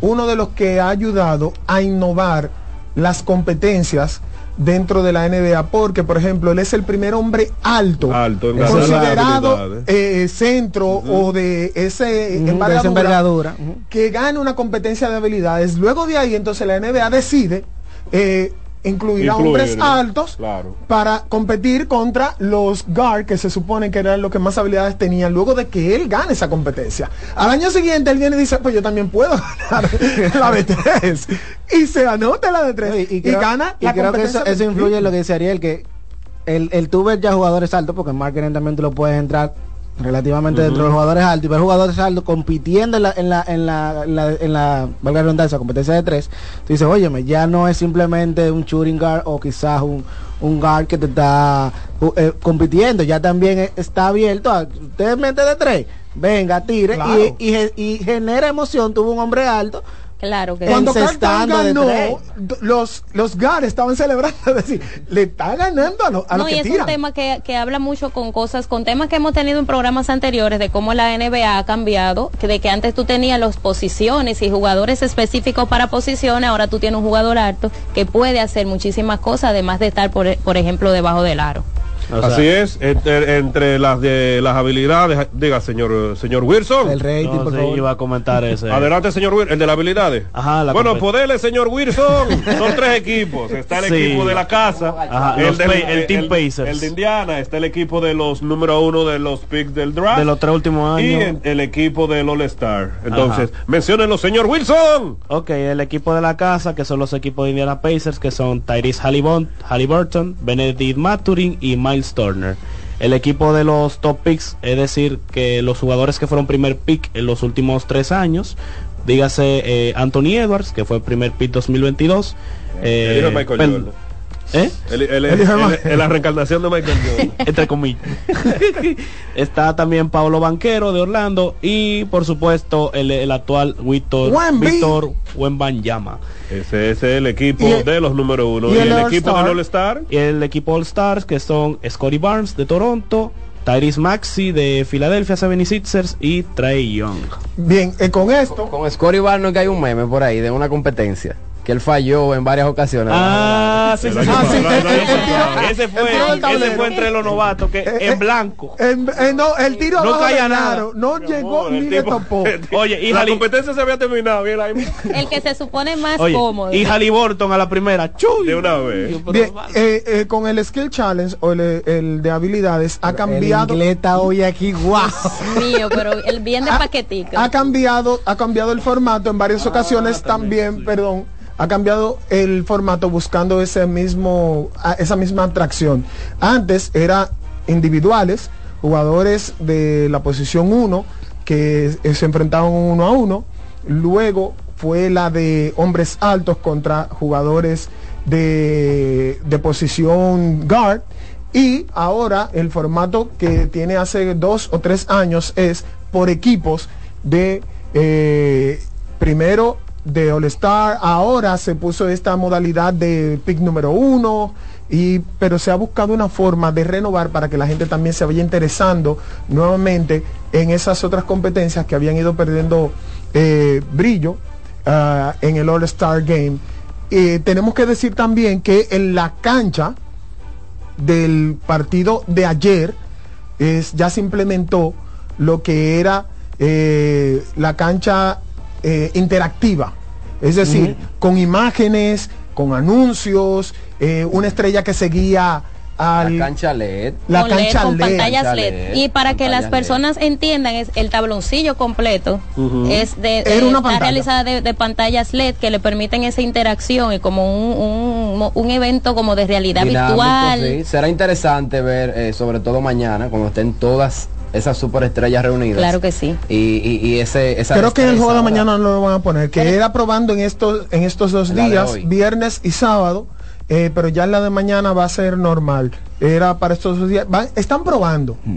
uno de los que ha ayudado a innovar las competencias dentro de la NBA porque por ejemplo él es el primer hombre alto, considerado eh, centro o de ese envergadura, que gane una competencia de habilidades. Luego de ahí entonces la NBA decide eh, incluir a hombres altos para competir contra los guard que se supone que eran los que más habilidades tenían luego de que él gane esa competencia. Al año siguiente él viene y dice, pues yo también puedo <laughs> ganar la <laughs> de tres. Y se anota la de tres y, gana. Y creo que eso, influye en lo que dice Ariel, que el, el tú ya jugadores altos, porque en marketing también tú lo puedes entrar relativamente dentro de los jugadores altos y ver jugadores altos compitiendo en la en la en la, en la, en la valga redundancia competencia de tres tú dices óyeme ya no es simplemente un shooting guard o quizás un, un guard que te está eh, compitiendo ya también está abierto a usted mete de tres venga tire y, y, y genera emoción tuvo un hombre alto Claro que Cuando Cartán ganó, los, los GAR estaban celebrando, <laughs> es decir, le está ganando a, los a no, y es un tema que, que, habla mucho con cosas, con temas que hemos tenido en programas anteriores de cómo la NBA ha cambiado, que de que antes tú tenías las posiciones y jugadores específicos para posiciones, ahora tú tienes un jugador alto que puede hacer muchísimas cosas, además de estar, por, por ejemplo, debajo del aro. Así es, entre, las de las habilidades, diga señor señor Wilson. El rey iba a comentar ese. Adelante, señor Wilson, el de las habilidades. Ajá, bueno, podele, señor Wilson. Son <laughs> tres equipos. Está el equipo de la casa, el, de, el, Team Pacers. El de Indiana, está el equipo de los número uno de los picks del draft. De los tres últimos años. Y el, equipo del All Star. Entonces, menciónenlo, señor Wilson. Ok, el equipo de la casa, que son los equipos de Indiana Pacers, que son Tyrese Halliburton, Benedict Maturin y Miles Turner. El equipo de los top picks, es decir, que los jugadores que fueron primer pick en los últimos tres años, dígase eh, Anthony Edwards, que fue el primer pick 2022. Eh, ¿Eh? la reencarnación de Michael Jordan. <laughs> Entre comillas. <laughs> Está también Pablo Banquero de Orlando y por supuesto el, actual Víctor Víctor Wembanyama. Ese, es el equipo de los número uno. Y, el, equipo del All Star. Y el equipo All Stars que son Scotty Barnes de Toronto, Tyrese Maxi de Filadelfia 76ers y Trey Young. Bien, eh, con esto. Con, con Scotty Barnes que hay un meme por ahí de una competencia que él falló en varias ocasiones. Ah, sí, sí, Ese fue, ese fue entre los novatos que eh, en eh, blanco. no, el tiro no caía nada. No llegó ni le topó. <laughs> Oye, y la competencia se había terminado, bien ahí. El que se supone más cómodo. Y Halliburton a la primera, chuy. De una vez. Bien, eh, con el Skill Challenge o el, de habilidades ha cambiado. El está hoy aquí, guau. <laughs> Mío, pero el bien de paquetico. Ha cambiado, ha cambiado el formato en varias ocasiones también, perdón ha cambiado el formato buscando ese mismo, esa misma atracción. Antes era individuales, jugadores de la posición 1 que se enfrentaban uno a uno. Luego fue la de hombres altos contra jugadores de, de posición guard. Y ahora el formato que tiene hace dos o tres años es por equipos de eh, primero de All Star. Ahora se puso esta modalidad de pick número uno. Y, pero se ha buscado una forma de renovar para que la gente también se vaya interesando nuevamente en esas otras competencias que habían ido perdiendo eh, brillo ah, en el All Star Game. tenemos que decir también que en la cancha del partido de ayer es, ya se implementó lo que era eh, la cancha eh, interactiva. Es decir, con imágenes, con anuncios, eh, una estrella que seguía al, la cancha LED. La cancha LED, pantallas LED. Y para que las personas entiendan, es el tabloncillo completo es de, está realizada de, pantallas LED que le permiten esa interacción y como un, evento como de realidad virtual. Será interesante ver, eh, sobre todo mañana, cuando estén todas esas superestrellas reunidas. Claro que sí. Y, y, ese, esa Creo que en el juego de mañana no lo van a poner, que era probando en estos, en estos dos días, viernes y sábado, eh, pero ya en la de mañana va a ser normal. Era para estos dos días. están probando. Mm.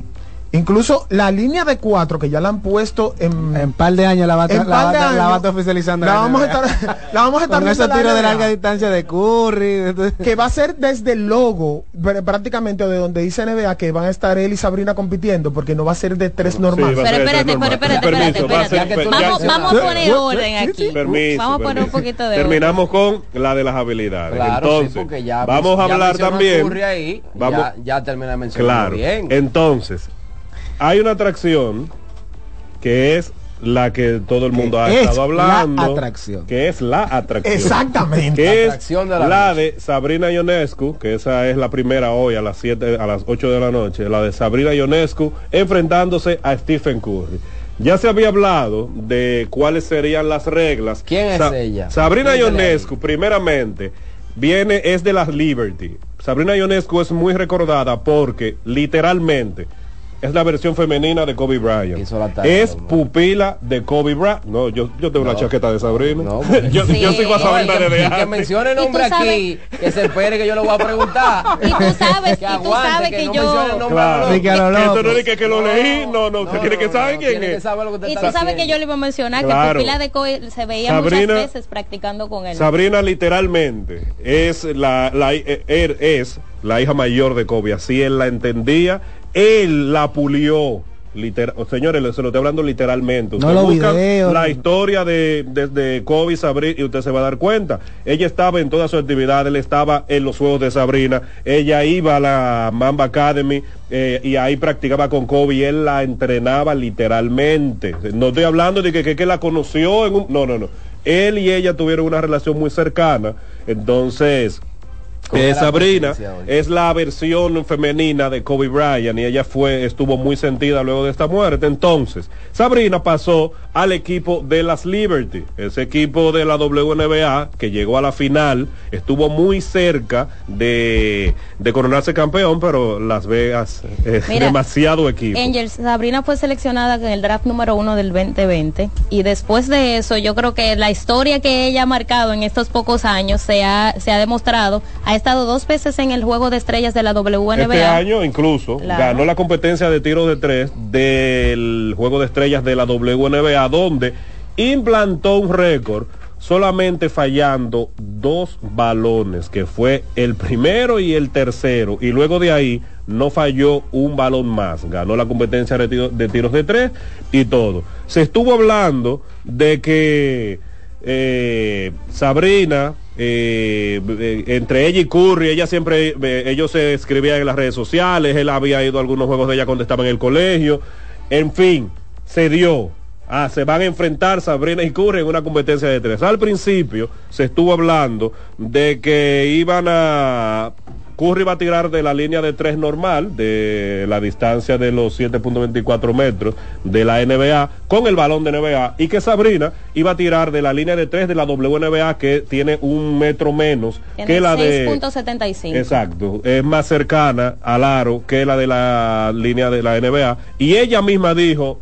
Incluso la línea de cuatro que ya la han puesto en, en par de años la va, la, la, oficializando. La vamos a estar, la vamos a estar con ese tiro de larga distancia de Curry. Que va a ser desde el logo, prácticamente de donde dice NBA que van a estar él y Sabrina compitiendo, porque no va a ser de tres normales. pero espérate, espérate, espérate, espérate. Vamos, vamos a poner orden aquí. Permiso, vamos a poner un poquito de Terminamos con la de las habilidades. Entonces, vamos a hablar también. Ahí, vamos, ya, ya termina de mencionar claro. bien. Entonces, hay una atracción que es la que todo el mundo ha estado hablando. La atracción. Que es la atracción. Exactamente. Que es la, de Sabrina Ionescu, que esa es la primera hoy a las 7, a las 8 de la noche, la de Sabrina Ionescu enfrentándose a Stephen Curry. Ya se había hablado de cuáles serían las reglas. ¿Quién es ella? Sabrina Ionescu, primeramente, viene, es de las Liberty. Sabrina Ionescu es muy recordada porque literalmente es la versión femenina de Kobe Bryant. es pupila de Kobe Bryant. No, yo, yo tengo una chaqueta de Sabrina. <laughs> yo, yo, sigo a Sabrina de antes. Que mencione el nombre aquí, que se espere que yo lo voy a preguntar. <laughs> Y tú sabes, que, y tú sabes que, yo... Claro. Que Esto no es que, que lo leí, no, no, usted tiene que saber quién es. Y tú sabes que yo le iba a mencionar que pupila de Kobe se veía muchas veces practicando con él. Sabrina literalmente es la, la, eh, er, es la hija mayor de Kobe, así él la entendía, él la pulió. Literal, señores, se lo estoy hablando literalmente. Usted no busca la historia de, de, Kobe y Sabrina y usted se va a dar cuenta. Ella estaba en toda su actividad, él estaba en los juegos de Sabrina, ella iba a la Mamba Academy eh, y ahí practicaba con Kobe y él la entrenaba literalmente. No estoy hablando de que, que, la conoció en un... No, no, no. Él y ella tuvieron una relación muy cercana. Entonces, eh, Sabrina es la versión femenina de Kobe Bryant y ella fue, estuvo muy sentida luego de esta muerte. Entonces, Sabrina pasó al equipo de las Liberty, ese equipo de la WNBA que llegó a la final, estuvo muy cerca de, coronarse campeón, pero Las Vegas es demasiado equipo. Angel, Sabrina fue seleccionada en el draft número uno del 2020 y después de eso yo creo que la historia que ella ha marcado en estos pocos años se ha, se ha demostrado ha estado dos veces en el juego de estrellas de la WNBA. Este año incluso ganó la competencia de tiros de tres del juego de estrellas de la WNBA, donde implantó un récord solamente fallando dos balones, que fue el primero y el tercero, y luego de ahí no falló un balón más. Ganó la competencia de tiros de tres y todo. Se estuvo hablando de que eh, Sabrina eh, eh, entre ella y Curry, ella siempre, eh, ellos se escribían en las redes sociales, él había ido a algunos juegos de ella cuando estaba en el colegio, en fin, se dio. Ah, se van a enfrentar Sabrina y Curry en una competencia de tres. Al principio se estuvo hablando de que iban a Curry va a tirar de la línea de tres normal, de la distancia de los 7.24 metros de la NBA, con el balón de NBA, y que Sabrina iba a tirar de la línea de tres de la WNBA, que tiene un metro menos que la de... 6.75. Exacto, es más cercana al aro que la de la línea de la NBA. Y ella misma dijo,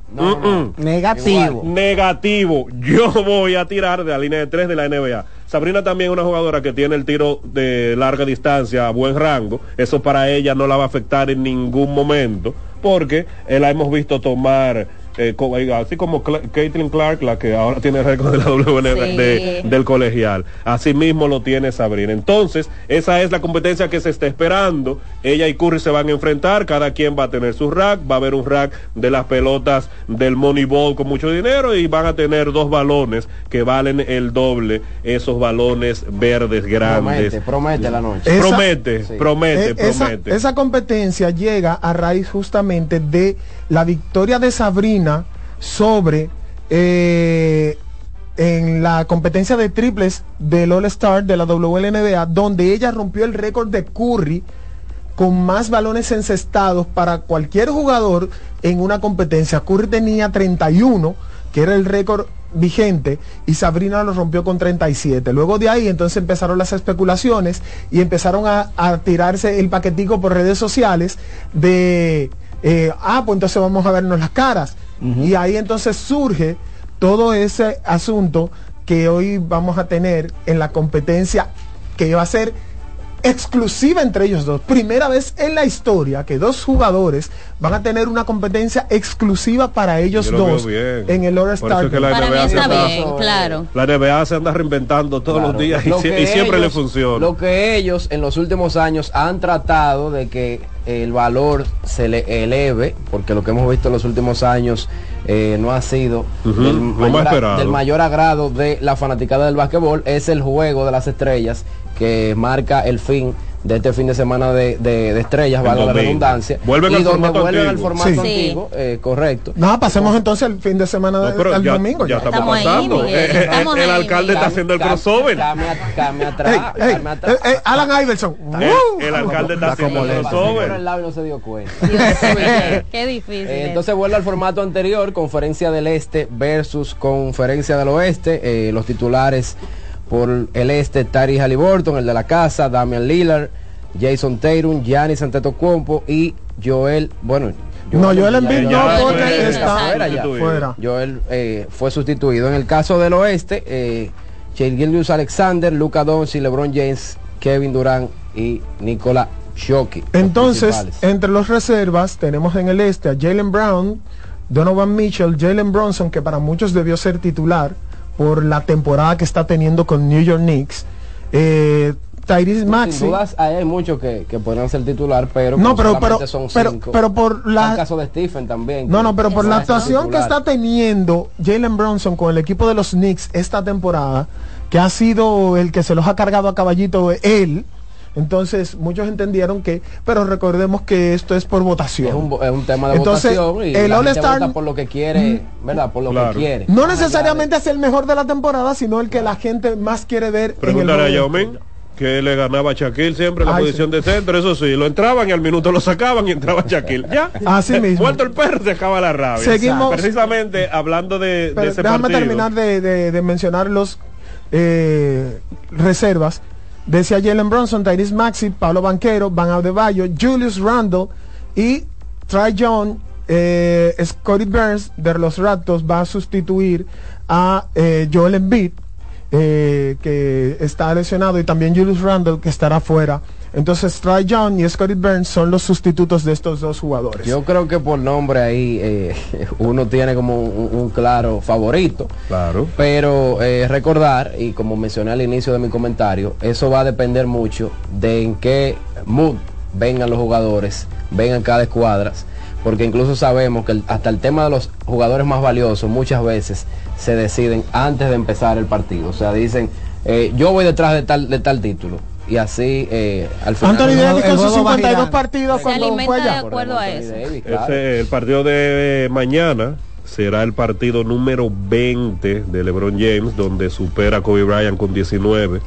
negativo. Negativo, yo voy a tirar de la línea de tres de la NBA. Sabrina también es una jugadora que tiene el tiro de larga distancia a buen rango. Eso para ella no la va a afectar en ningún momento porque la hemos visto tomar eh, así como Caitlin Clark, la que ahora tiene el récord de la WNBA del colegial. Así mismo lo tiene Sabrina. Entonces, esa es la competencia que se está esperando. Ella y Curry se van a enfrentar, cada quien va a tener su rack, va a haber un rack de las pelotas del Moneyball con mucho dinero y van a tener dos balones que valen el doble, esos balones verdes grandes. Promete, promete la noche. promete, promete, eh, promete. esa competencia llega a raíz justamente de la victoria de Sabrina sobre eh, en la competencia de triples del All Star de la WNBA, donde ella rompió el récord de Curry con más balones encestados para cualquier jugador en una competencia. Curry tenía 31, que era el récord vigente, y Sabrina lo rompió con 37. Luego de ahí entonces empezaron las especulaciones y empezaron a, a tirarse el paquetico por redes sociales de eh, ah, pues entonces vamos a vernos las caras. Y ahí entonces surge todo ese asunto que hoy vamos a tener en la competencia que va a ser exclusiva entre ellos dos. Primera vez en la historia que dos jugadores van a tener una competencia exclusiva para ellos dos en el All Star. para mí está bien, claro. La NBA se anda reinventando todos los días y, siempre le funciona. Lo que ellos en los últimos años han tratado de que el valor se le eleve, porque lo que hemos visto en los últimos años eh, no ha sido del, mayor, del, mayor, agrado de la fanaticada del básquetbol, es el juego de las estrellas que marca el fin de este fin de semana de, de, estrellas, valga la redundancia. Vuelven y al donde vuelven al formato antiguo, eh, correcto. No, pasemos entonces el fin de semana del domingo. Ya, estamos, pasando. Eh, el, alcalde está haciendo el crossover. Came atrás, hey, Alan Iverson. el alcalde está haciendo el crossover. el labio no se dio cuenta. <laughs> Qué difícil. Eh, entonces vuelve al formato anterior, conferencia del este versus conferencia del oeste. los titulares por el este, Tari Halliburton, el de la casa, Damian Lillard, Jason Tatum, Giannis Antetokounmpo y Joel, bueno, no, Joel Embiid no porque está fuera. Joel eh, fue sustituido. En el caso del oeste, eh, Alexander, Luca Doncic, LeBron James, Kevin Durant y Nicola Shoki. Entonces, entre los reservas tenemos en el este a Jalen Brown, Donovan Mitchell, Jalen Bronson, que para muchos debió ser titular por la temporada que está teniendo con New York Knicks. Eh, Tyrese Maxi. Sin dudas, hay muchos que, que podrían ser titular, pero no, pero, pero, son pero, pero, por la el caso de Stephen también. No, no, pero por la actuación que está teniendo Jalen Bronson con el equipo de los Knicks esta temporada, que ha sido el que se los ha cargado a caballito él. Entonces, muchos entendieron que, pero recordemos que esto es por votación. Es un, es un tema de Entonces, votación y el All Star por lo que quiere, mm, ¿verdad? Por lo que quiere. No necesariamente es el mejor de la temporada, sino el que la gente más quiere ver. Pregúntale a Yao que le ganaba a Shaquille siempre en la posición de centro, eso sí, lo entraban y al minuto lo sacaban y entraba Shaquille. Ya, <laughs> así mismo. Vuelto el perro se acaba la rabia. Seguimos. Precisamente hablando de, de ese déjame terminar de, de, mencionar los eh, reservas. Decía Jalen Bronson, Tyrese Maxi, Pablo Banquero, Van Adebayo, Julius Randle y Trey John, eh, Scotty Burns de los Raptors va a sustituir a eh, Joel Embiid eh, que está lesionado y también Julius Randle que estará fuera. Entonces, Trey John y Scotty Burns son los sustitutos de estos dos jugadores. Yo creo que por nombre ahí eh, <laughs> uno tiene como un, claro favorito. Claro. Pero eh, recordar, y como mencioné al inicio de mi comentario, eso va a depender mucho de en qué mood vengan los jugadores, vengan cada escuadra porque incluso sabemos que hasta el tema de los jugadores más valiosos muchas veces se deciden antes de empezar el partido. O sea, dicen, eh, yo voy detrás de tal, de tal título. Y así eh, al final Anthony Davis con sus 52 partidos cuando fue allá. De acuerdo a eso. el partido de mañana será el partido número 20 de LeBron James, donde supera a Kobe Bryant con 19.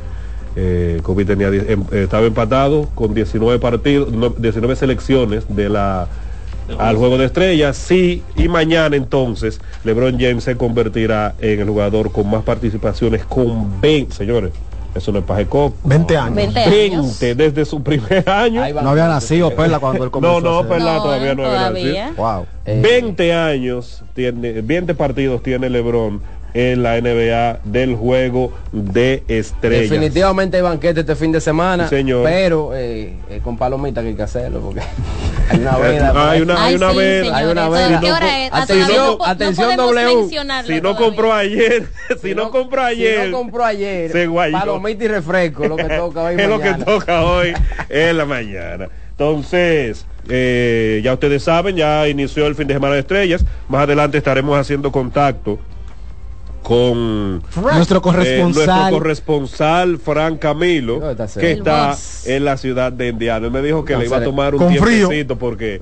Eh, Kobe tenía, em, estaba empatado con 19 partidos, 19 selecciones de la al juego de estrellas. Sí, y mañana entonces LeBron James se convertirá en el jugador con más participaciones con 20, señores. Eso no es pajeco. 20 años. 20, desde su primer año. No había nacido Perla cuando él comenzó. No, no, Perla todavía no había nacido. Wow. 20 años tiene, 20 partidos tiene LeBron en la NBA del juego de estrellas. Definitivamente hay banquete este fin de semana, señor. pero eh, eh, con palomita que hay que hacerlo porque hay una veda. hay una, hay una veda. Hay una veda. Atención, atención W. Si no compró ayer, si no compró ayer, si no compró ayer, palomita y refresco, lo que toca hoy. <laughs> es lo que toca hoy en la mañana. Entonces, eh, ya ustedes saben, ya inició el fin de semana de estrellas. Más adelante estaremos haciendo contacto con nuestro corresponsal, nuestro corresponsal. Fran Camilo, que está en la ciudad de Indiana. Él me dijo que le iba a tomar un tiempecito porque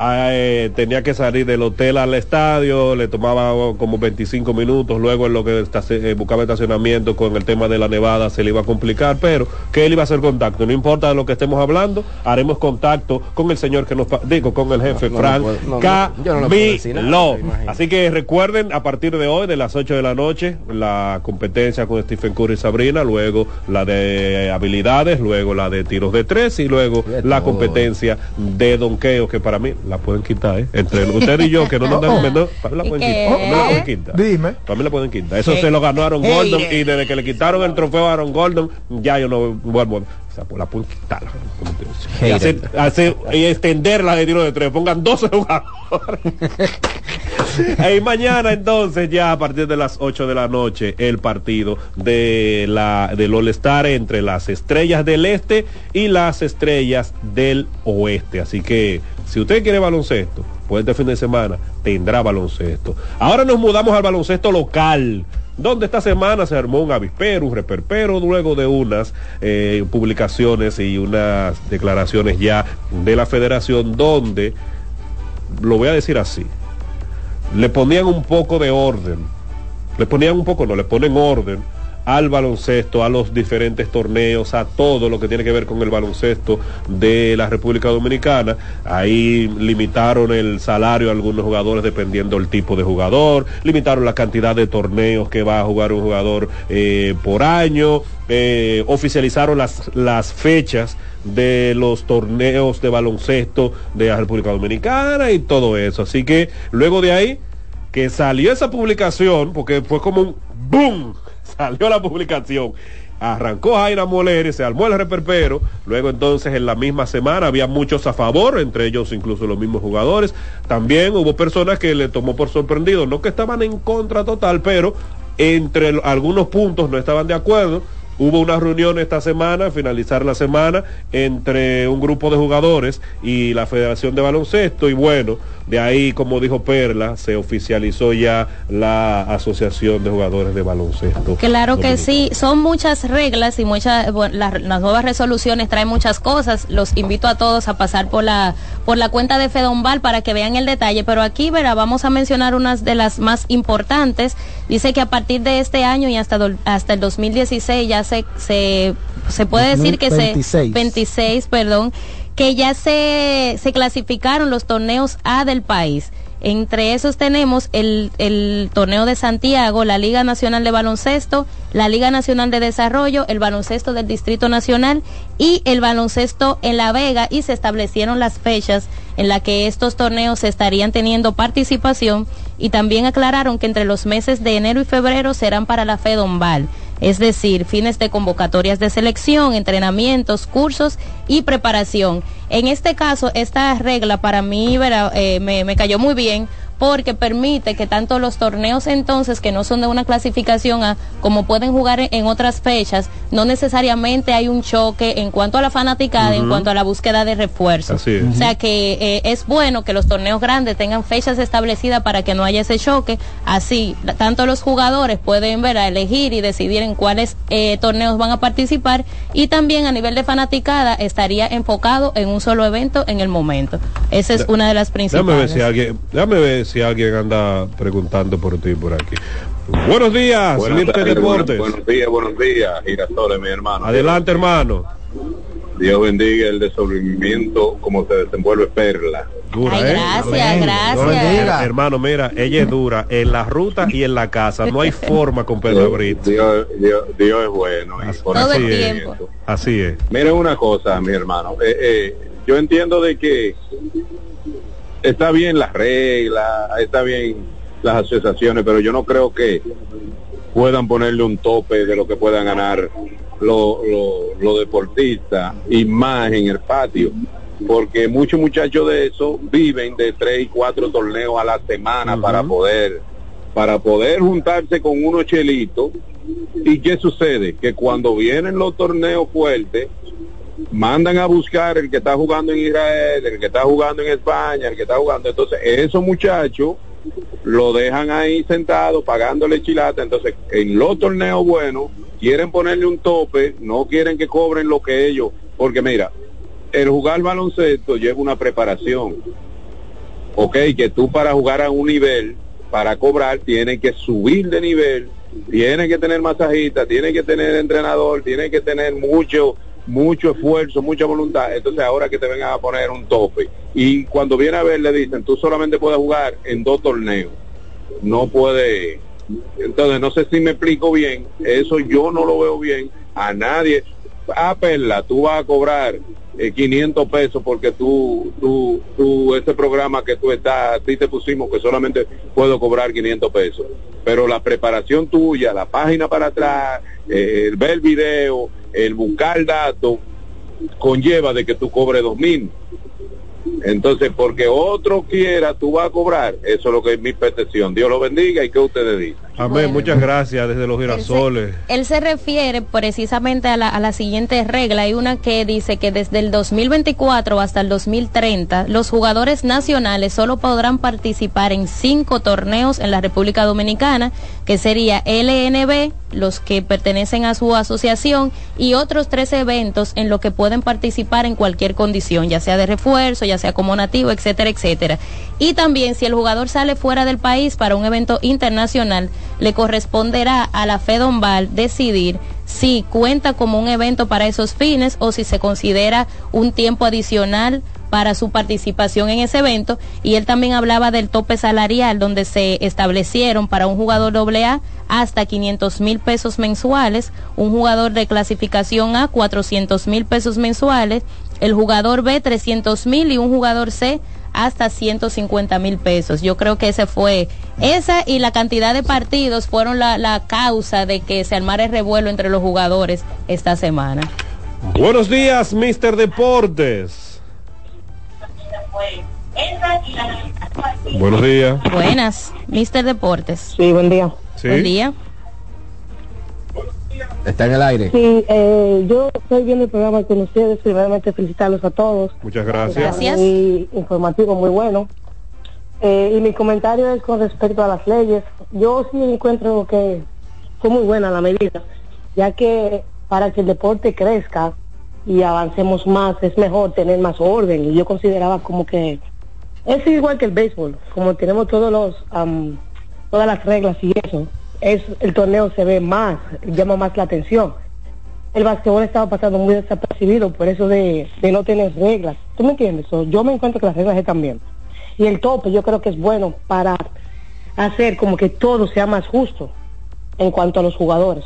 eh, tenía que salir del hotel al estadio, le tomaba como 25 minutos, luego en lo que eh, buscaba estacionamiento con el tema de la nevada se le iba a complicar, pero que él iba a hacer contacto, no importa de lo que estemos hablando, haremos contacto con el señor que nos digo, con el jefe Frank Camilo. Así que recuerden, a partir de hoy, de las 8 de la noche, la competencia con Stephen Curry y Sabrina, luego la de habilidades, luego la de tiros de tres y luego la competencia de donqueo, que para mí la pueden quitar, ¿eh? Entre usted y yo, que no nos <laughs> dan menos, para mí la pueden quitar. Para mí la pueden quitar. Dime. Para mí la pueden quitar. Eso se lo ganó Aaron Gordon y desde que le quitaron el trofeo a Aaron Gordon, ya yo no vuelvo. O sea, pues la pueden quitar. Y, hacer, hacer, y extenderla de tiro de tres. Pongan 12 jugadores. <laughs> y mañana entonces ya a partir de las 8 de la noche el partido de la del All Star entre las estrellas del este y las estrellas del oeste. Así que si usted quiere baloncesto, pues este fin de semana tendrá baloncesto. Ahora nos mudamos al baloncesto local donde esta semana se armó un avispero, un reperpero, luego de unas eh, publicaciones y unas declaraciones ya de la federación donde, lo voy a decir así, le ponían un poco de orden, le ponían un poco, no, le ponen orden al baloncesto, a los diferentes torneos, a todo lo que tiene que ver con el baloncesto de la República Dominicana. Ahí limitaron el salario a algunos jugadores dependiendo del tipo de jugador, limitaron la cantidad de torneos que va a jugar un jugador eh, por año, eh, oficializaron las, las fechas de los torneos de baloncesto de la República Dominicana y todo eso. Así que luego de ahí que salió esa publicación, porque fue como un boom salió la publicación. Arrancó Jaira Moler y se armó el reperpero. Luego entonces en la misma semana había muchos a favor, entre ellos incluso los mismos jugadores. También hubo personas que le tomó por sorprendido, no que estaban en contra total, pero entre algunos puntos no estaban de acuerdo. Hubo una reunión esta semana, finalizar la semana, entre un grupo de jugadores y la Federación de Baloncesto y bueno, de ahí, como dijo Perla, se oficializó ya la Asociación de Jugadores de Baloncesto. Claro que sí, son muchas reglas y muchas las, nuevas resoluciones traen muchas cosas. Los invito a todos a pasar por la por la cuenta de Fedombal para que vean el detalle, pero aquí verá, vamos a mencionar unas de las más importantes. Dice que a partir de este año y hasta hasta el 2016 ya se se se puede decir que se 26, perdón, que ya se, se clasificaron los torneos A del país. Entre esos tenemos el, el, torneo de Santiago, la Liga Nacional de Baloncesto, la Liga Nacional de Desarrollo, el baloncesto del Distrito Nacional y el baloncesto en La Vega y se establecieron las fechas en las que estos torneos estarían teniendo participación y también aclararon que entre los meses de enero y febrero serán para la FEDOMBAL es decir, fines de convocatorias de selección, entrenamientos, cursos y preparación. En este caso, esta regla para mí eh, me, me cayó muy bien porque permite que tanto los torneos entonces que no son de una clasificación A como pueden jugar en otras fechas, no necesariamente hay un choque en cuanto a la fanaticada, en cuanto a la búsqueda de refuerzos. O sea que eh, es bueno que los torneos grandes tengan fechas establecidas para que no haya ese choque. Así, tanto los jugadores pueden ver a elegir y decidir en cuáles eh, torneos van a participar y también a nivel de fanaticada estaría enfocado en un solo evento en el momento. Esa es una de las principales. Déjame ver si alguien, déjame ver si alguien anda preguntando por ti por aquí. Buenos días, buenos, Deportes. Buenos, días, buenos días, Girasole, mi hermano. Adelante, hermano. Dios bendiga el desenvolvimiento como se desenvuelve Perla. Dura, ¿eh? gracias, gracias. Hermano, mira, ella es dura en la ruta y en la casa. No hay forma con Pedro Brito. Dios, Dios, es bueno. Todo el tiempo. Así es. Mire una cosa, mi hermano. Eh, eh, yo entiendo de que está bien las reglas, está bien las asociaciones, pero yo no creo que puedan ponerle un tope de lo que puedan ganar los lo, deportistas y más en el patio, porque muchos muchachos de eso viven de tres y cuatro torneos a la semana para poder para poder juntarse con unos chelitos. ¿Y qué sucede? Que cuando vienen los torneos fuertes, mandan a buscar el que está jugando en Israel, el que está jugando en España, el que está jugando. Entonces, esos muchachos lo dejan ahí sentado pagándole chilata. Entonces, en los torneos buenos, quieren ponerle un tope, no quieren que cobren lo que ellos. Porque mira, el jugar baloncesto lleva una preparación. Ok, que tú para jugar a un nivel, para cobrar, tienes que subir de nivel, tienes que tener masajista, tienes que tener entrenador, tienes que tener mucho mucho esfuerzo, mucha voluntad, entonces ahora que te vengan a poner un tope. Y cuando viene a ver le dicen, tú solamente puedes jugar en dos torneos, no puede. Entonces no sé si me explico bien, eso yo no lo veo bien, a nadie. Ah, Perla, tú vas a cobrar 500 eh, pesos porque tú, tú, tú, ese programa que tú estás, a ti te pusimos que solamente puedo cobrar 500 pesos. Pero la preparación tuya, la página para atrás, eh, ver el video, el buscar datos, conlleva de que tú cobres dos mil. Entonces, porque otro quiera, tú vas a cobrar. Eso es lo que es mi petición. Dios lo bendiga y que ustedes dicen. Amén, muchas gracias desde los girasoles. Él se, refiere precisamente a la, a la siguiente regla. Hay una que dice que desde el 2024 hasta el 2030 los jugadores nacionales solo podrán participar en cinco torneos en la República Dominicana, que sería LNB, los que pertenecen a su asociación, y otros tres eventos en los que pueden participar en cualquier condición, ya sea de refuerzo, ya sea como nativo, etcétera, etcétera. Y también si el jugador sale fuera del país para un evento internacional, le corresponderá a la FEDOMBAL decidir si cuenta como un evento para esos fines o si se considera un tiempo adicional para su participación en ese evento y él también hablaba del tope salarial donde se establecieron para un jugador AA hasta 500 mil pesos mensuales, un jugador de clasificación A 400 mil pesos mensuales, el jugador B 300 mil y un jugador C hasta 150 mil pesos. Yo creo que ese fue, esa y la cantidad de partidos fueron la, la causa de que se armara el revuelo entre los jugadores esta semana. Buenos días, Mister Deportes. Buenos días. Buenas, Mister Deportes. Sí, buen día. Buen día. Está en el aire. Sí, eh, yo estoy viendo el programa con ustedes. Primeramente felicitarlos a todos. Muchas gracias. Gracias. Muy informativo, muy bueno. Eh, y mi comentario es con respecto a las leyes. Yo sí encuentro que fue muy buena la medida, ya que para que el deporte crezca y avancemos más, es mejor tener más orden. Y yo consideraba como que es igual que el béisbol, como tenemos todos los todas las reglas y eso, es el torneo se ve más, llama más la atención. El básquetbol estaba pasando muy desapercibido por eso de, no tener reglas. ¿Tú me entiendes? yo me encuentro que las reglas están bien. Y el tope yo creo que es bueno para hacer como que todo sea más justo en cuanto a los jugadores.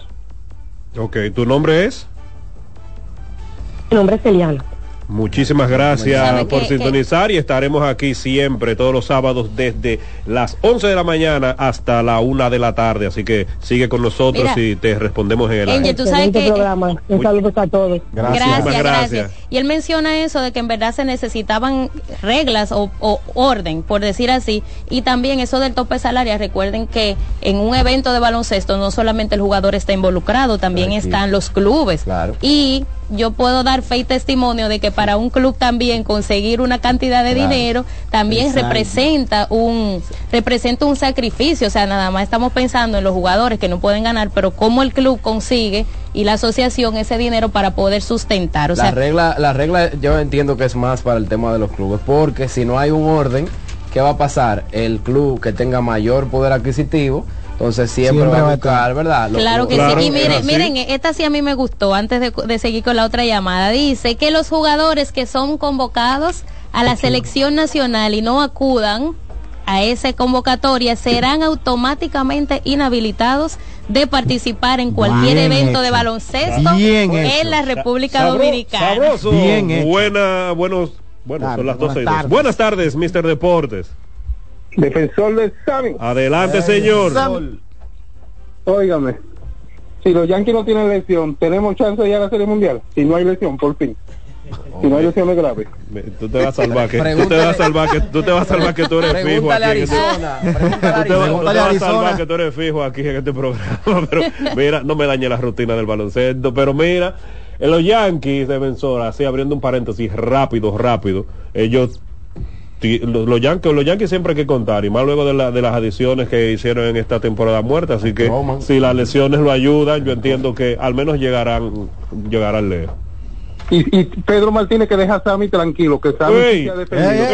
Ok, ¿tu nombre es? Mi nombre es Eliana. Muchísimas gracias por sintonizar y estaremos aquí siempre, todos los sábados, desde las 11 de la mañana hasta la 1 de la tarde. Así que sigue con nosotros y te respondemos en el aire. tú sabes que... programa. Un saludo a todos. Gracias. Gracias, Y él menciona eso de que en verdad se necesitaban reglas o, orden, por decir así. Y también eso del tope salarial. Recuerden que en un evento de baloncesto no solamente el jugador está involucrado, también están los clubes. Claro. Y yo puedo dar fe y testimonio de que para un club también conseguir una cantidad de dinero también representa un representa un sacrificio, o sea, nada más estamos pensando en los jugadores que no pueden ganar, pero cómo el club consigue y la asociación ese dinero para poder sustentar, o la regla la regla yo entiendo que es más para el tema de los clubes, porque si no hay un orden, ¿qué va a pasar? El club que tenga mayor poder adquisitivo entonces siempre, va a buscar, ¿verdad? claro que sí. Y miren, miren, esta sí a mí me gustó antes de, seguir con la otra llamada. Dice que los jugadores que son convocados a la selección nacional y no acudan a esa convocatoria serán automáticamente inhabilitados de participar en cualquier evento de baloncesto en la República Dominicana. Bien Buena, buenos, bueno, son las 12 Buenas tardes, Mr. Deportes. Defensor de Sammy. Adelante, señor. Óigame, si los Yankees no tienen lesión, tenemos chance de ir a la Serie Mundial. Si no hay lesión, por fin. Si no hay lesiones graves. Tú te vas a salvar que tú te vas a salvar que tú te vas a salvar que tú eres fijo aquí. Arizona. <laughs> Tú te, vas a salvar que tú eres fijo aquí en este programa. <laughs> Pero mira, no me dañe la rutina del baloncesto, pero mira, en los Yankees defensor, así abriendo un paréntesis rápido, rápido, ellos los, Yankees, los Yankees siempre hay que contar, y más luego de, la, de las adiciones que hicieron en esta temporada muerta, así que si las lesiones lo ayudan, yo entiendo que al menos llegarán, llegarán lejos. Y, y, Pedro Martínez que deja a Sammy tranquilo, que Sammy se ha defendido.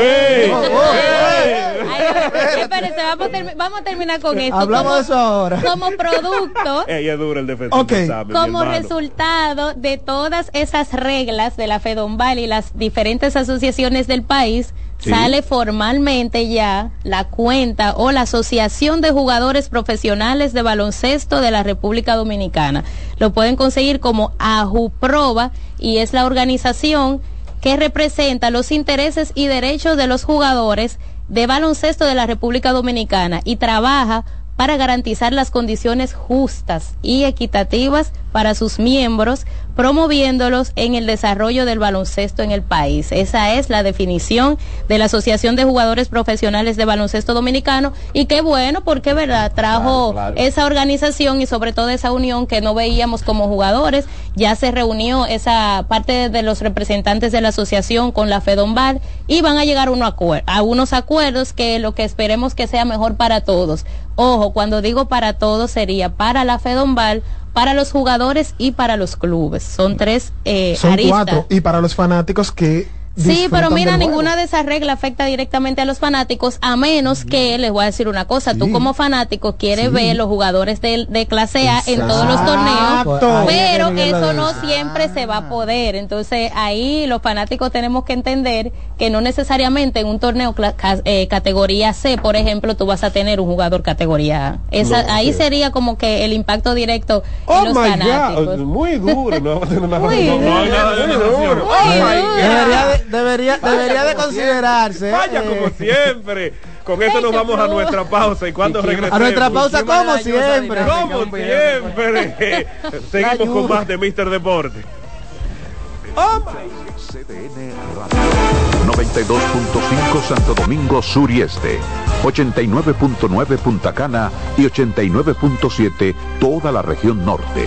vamos, a terminar con esto. Hablamos como, de eso ahora. Como producto. <laughs> Ella dura el defensor como resultado de todas esas reglas de la FEDOMBAL y las diferentes asociaciones del país, sale formalmente ya la cuenta o la Asociación de Jugadores Profesionales de Baloncesto de la República Dominicana. Lo pueden conseguir como AJUPROBA y es la organización que representa los intereses y derechos de los jugadores de baloncesto de la República Dominicana y trabaja para garantizar las condiciones justas y equitativas para sus miembros, promoviéndolos en el desarrollo del baloncesto en el país. Esa es la definición de la Asociación de Jugadores Profesionales de Baloncesto Dominicano y qué bueno porque verdad trajo esa organización y sobre todo esa unión que no veíamos como jugadores. Ya se reunió esa parte de los representantes de la asociación con la Fedombal y van a llegar uno a unos acuerdos que lo que esperemos que sea mejor para todos. Ojo, cuando digo para todos sería para la Fedombal para los jugadores y para los clubes. Son tres eh, Son cuatro. Y para los fanáticos que Sí, pero mira, ninguna de esas reglas afecta directamente a los fanáticos, a menos que, les voy a decir una cosa, tú como fanático quieres ver los jugadores de, clase A en todos los torneos, pero eso no siempre se va a poder. Entonces ahí los fanáticos tenemos que entender que no necesariamente en un torneo eh, categoría C, por ejemplo, tú vas a tener un jugador categoría A. Esa, ahí sería como que el impacto directo en oh los fanáticos. Muy duro, no, muy duro. Debería, debería de considerarse. Vaya eh. como siempre. Con esto nos vamos a nuestra pausa y cuando regresemos. A nuestra pausa como siempre. Como siempre. <laughs> Seguimos con más de Mister Deporte. Oh 92.5 Santo Domingo Sur y Este, 89.9 Punta Cana y 89.7 toda la región norte.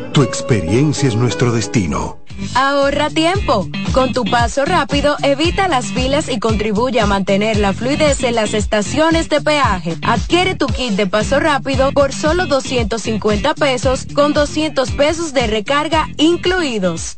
tu experiencia es nuestro destino. Ahorra tiempo. Con tu paso rápido, evita las filas y contribuye a mantener la fluidez en las estaciones de peaje. Adquiere tu kit de paso rápido por solo 250 pesos con 200 pesos de recarga incluidos.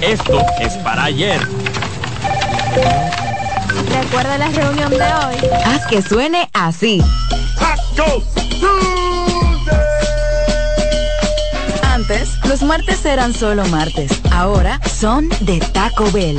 Esto es para ayer. Recuerda la reunión de hoy. Haz que suene así. Antes, los martes eran solo martes. Ahora son de Taco Bell.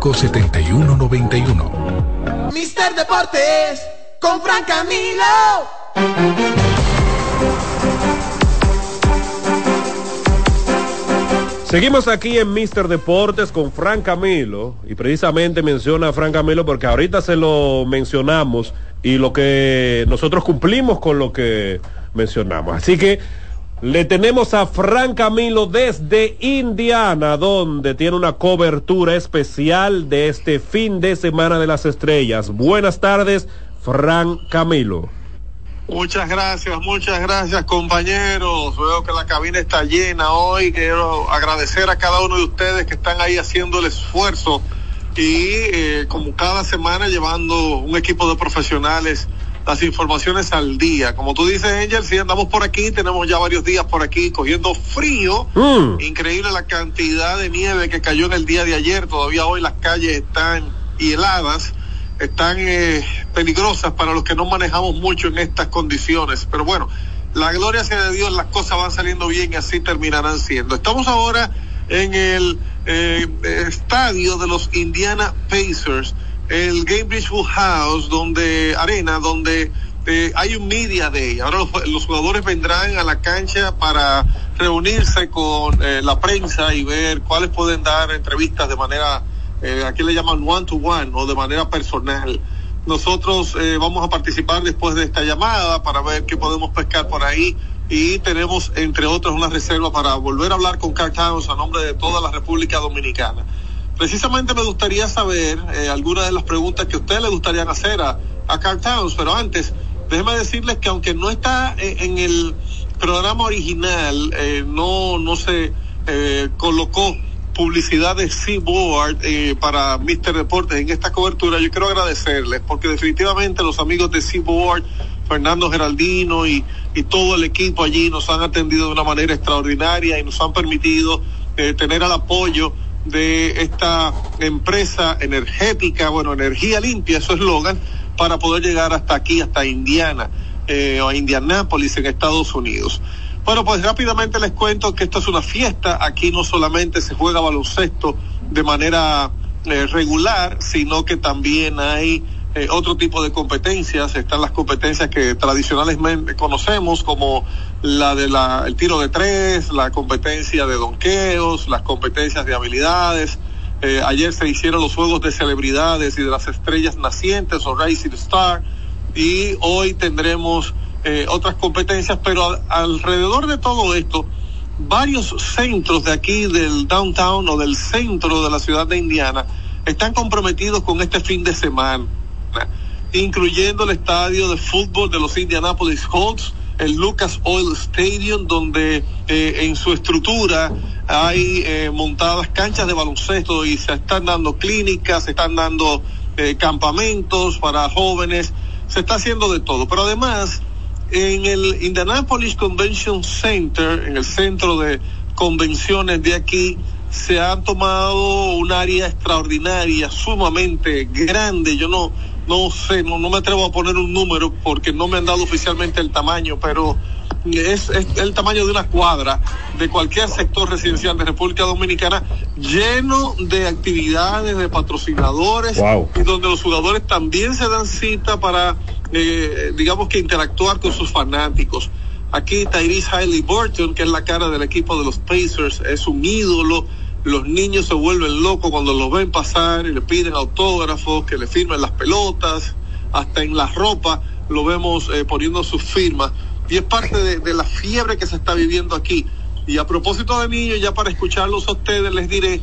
7191. Mister Deportes con Fran Camilo. Seguimos aquí en Mister Deportes con Fran Camilo y precisamente menciona a Fran Camilo porque ahorita se lo mencionamos y lo que nosotros cumplimos con lo que mencionamos. Así que le tenemos a Fran Camilo desde Indiana, donde tiene una cobertura especial de este fin de semana de las estrellas. Buenas tardes, Fran Camilo. Muchas gracias, muchas gracias compañeros. Veo que la cabina está llena hoy. Quiero agradecer a cada uno de ustedes que están ahí haciendo el esfuerzo y eh, como cada semana llevando un equipo de profesionales las informaciones al día. Como tú dices, Angel, si andamos por aquí, tenemos ya varios días por aquí cogiendo frío. Mm. Increíble la cantidad de nieve que cayó en el día de ayer. Todavía hoy las calles están heladas, están eh, peligrosas para los que no manejamos mucho en estas condiciones. Pero bueno, la gloria sea de Dios, las cosas van saliendo bien y así terminarán siendo. Estamos ahora en el eh, estadio de los Indiana Pacers, el Gamebridge Full House, donde arena, donde eh, hay un media day. Ahora los, jugadores vendrán a la cancha para reunirse con eh, la prensa y ver cuáles pueden dar entrevistas de manera, aquí le llaman one to one o de manera personal. Nosotros vamos a participar después de esta llamada para ver qué podemos pescar por ahí y tenemos, entre otros, una reserva para volver a hablar con Carl a nombre de toda la República Dominicana. Precisamente me gustaría saber eh, algunas de las preguntas que a le gustaría hacer a, a Carl Towns, pero antes, déjeme decirles que aunque no está eh, en, el programa original, eh, no, no se colocó publicidad de Seaboard para Mr. Deportes en esta cobertura, yo quiero agradecerles porque definitivamente los amigos de Seaboard Fernando Geraldino y, y todo el equipo allí nos han atendido de una manera extraordinaria y nos han permitido tener el apoyo de esta empresa energética, bueno, energía limpia, su eslogan, para poder llegar hasta aquí, hasta Indiana eh, o Indianápolis en Estados Unidos. Bueno, pues rápidamente les cuento que esto es una fiesta. Aquí no solamente se juega baloncesto de manera eh, regular, sino que también hay eh, otro tipo de competencias. Están las competencias que tradicionalmente conocemos, como la de la, el tiro de tres, la competencia de donqueos, las competencias de habilidades. Eh, ayer se hicieron los juegos de celebridades y de las estrellas nacientes o Rising Star. Y hoy tendremos eh, otras competencias, pero alrededor de todo esto, varios centros de aquí del downtown o del centro de la ciudad de Indiana están comprometidos con este fin de semana incluyendo el estadio de fútbol de los Indianapolis Colts, el Lucas Oil Stadium, donde eh, en su estructura hay eh, montadas canchas de baloncesto y se están dando clínicas, se están dando eh, campamentos para jóvenes, se está haciendo de todo. Pero además, en el Indianapolis Convention Center, en el centro de convenciones de aquí, se ha tomado un área extraordinaria, sumamente grande. Yo no, no sé, no, no me atrevo a poner un número porque no me han dado oficialmente el tamaño, pero es, el tamaño de una cuadra de cualquier sector residencial de República Dominicana lleno de actividades, de patrocinadores y donde los jugadores también se dan cita para, eh, digamos que interactuar con sus fanáticos. Aquí Tyrese Hailey Burton, que es la cara del equipo de los Pacers, es un ídolo los niños se vuelven locos cuando los ven pasar y le piden autógrafos, que le firmen las pelotas, hasta en la ropa lo vemos eh, poniendo sus firmas. Y es parte de, la fiebre que se está viviendo aquí. Y a propósito de niños, ya para escucharlos a ustedes, les diré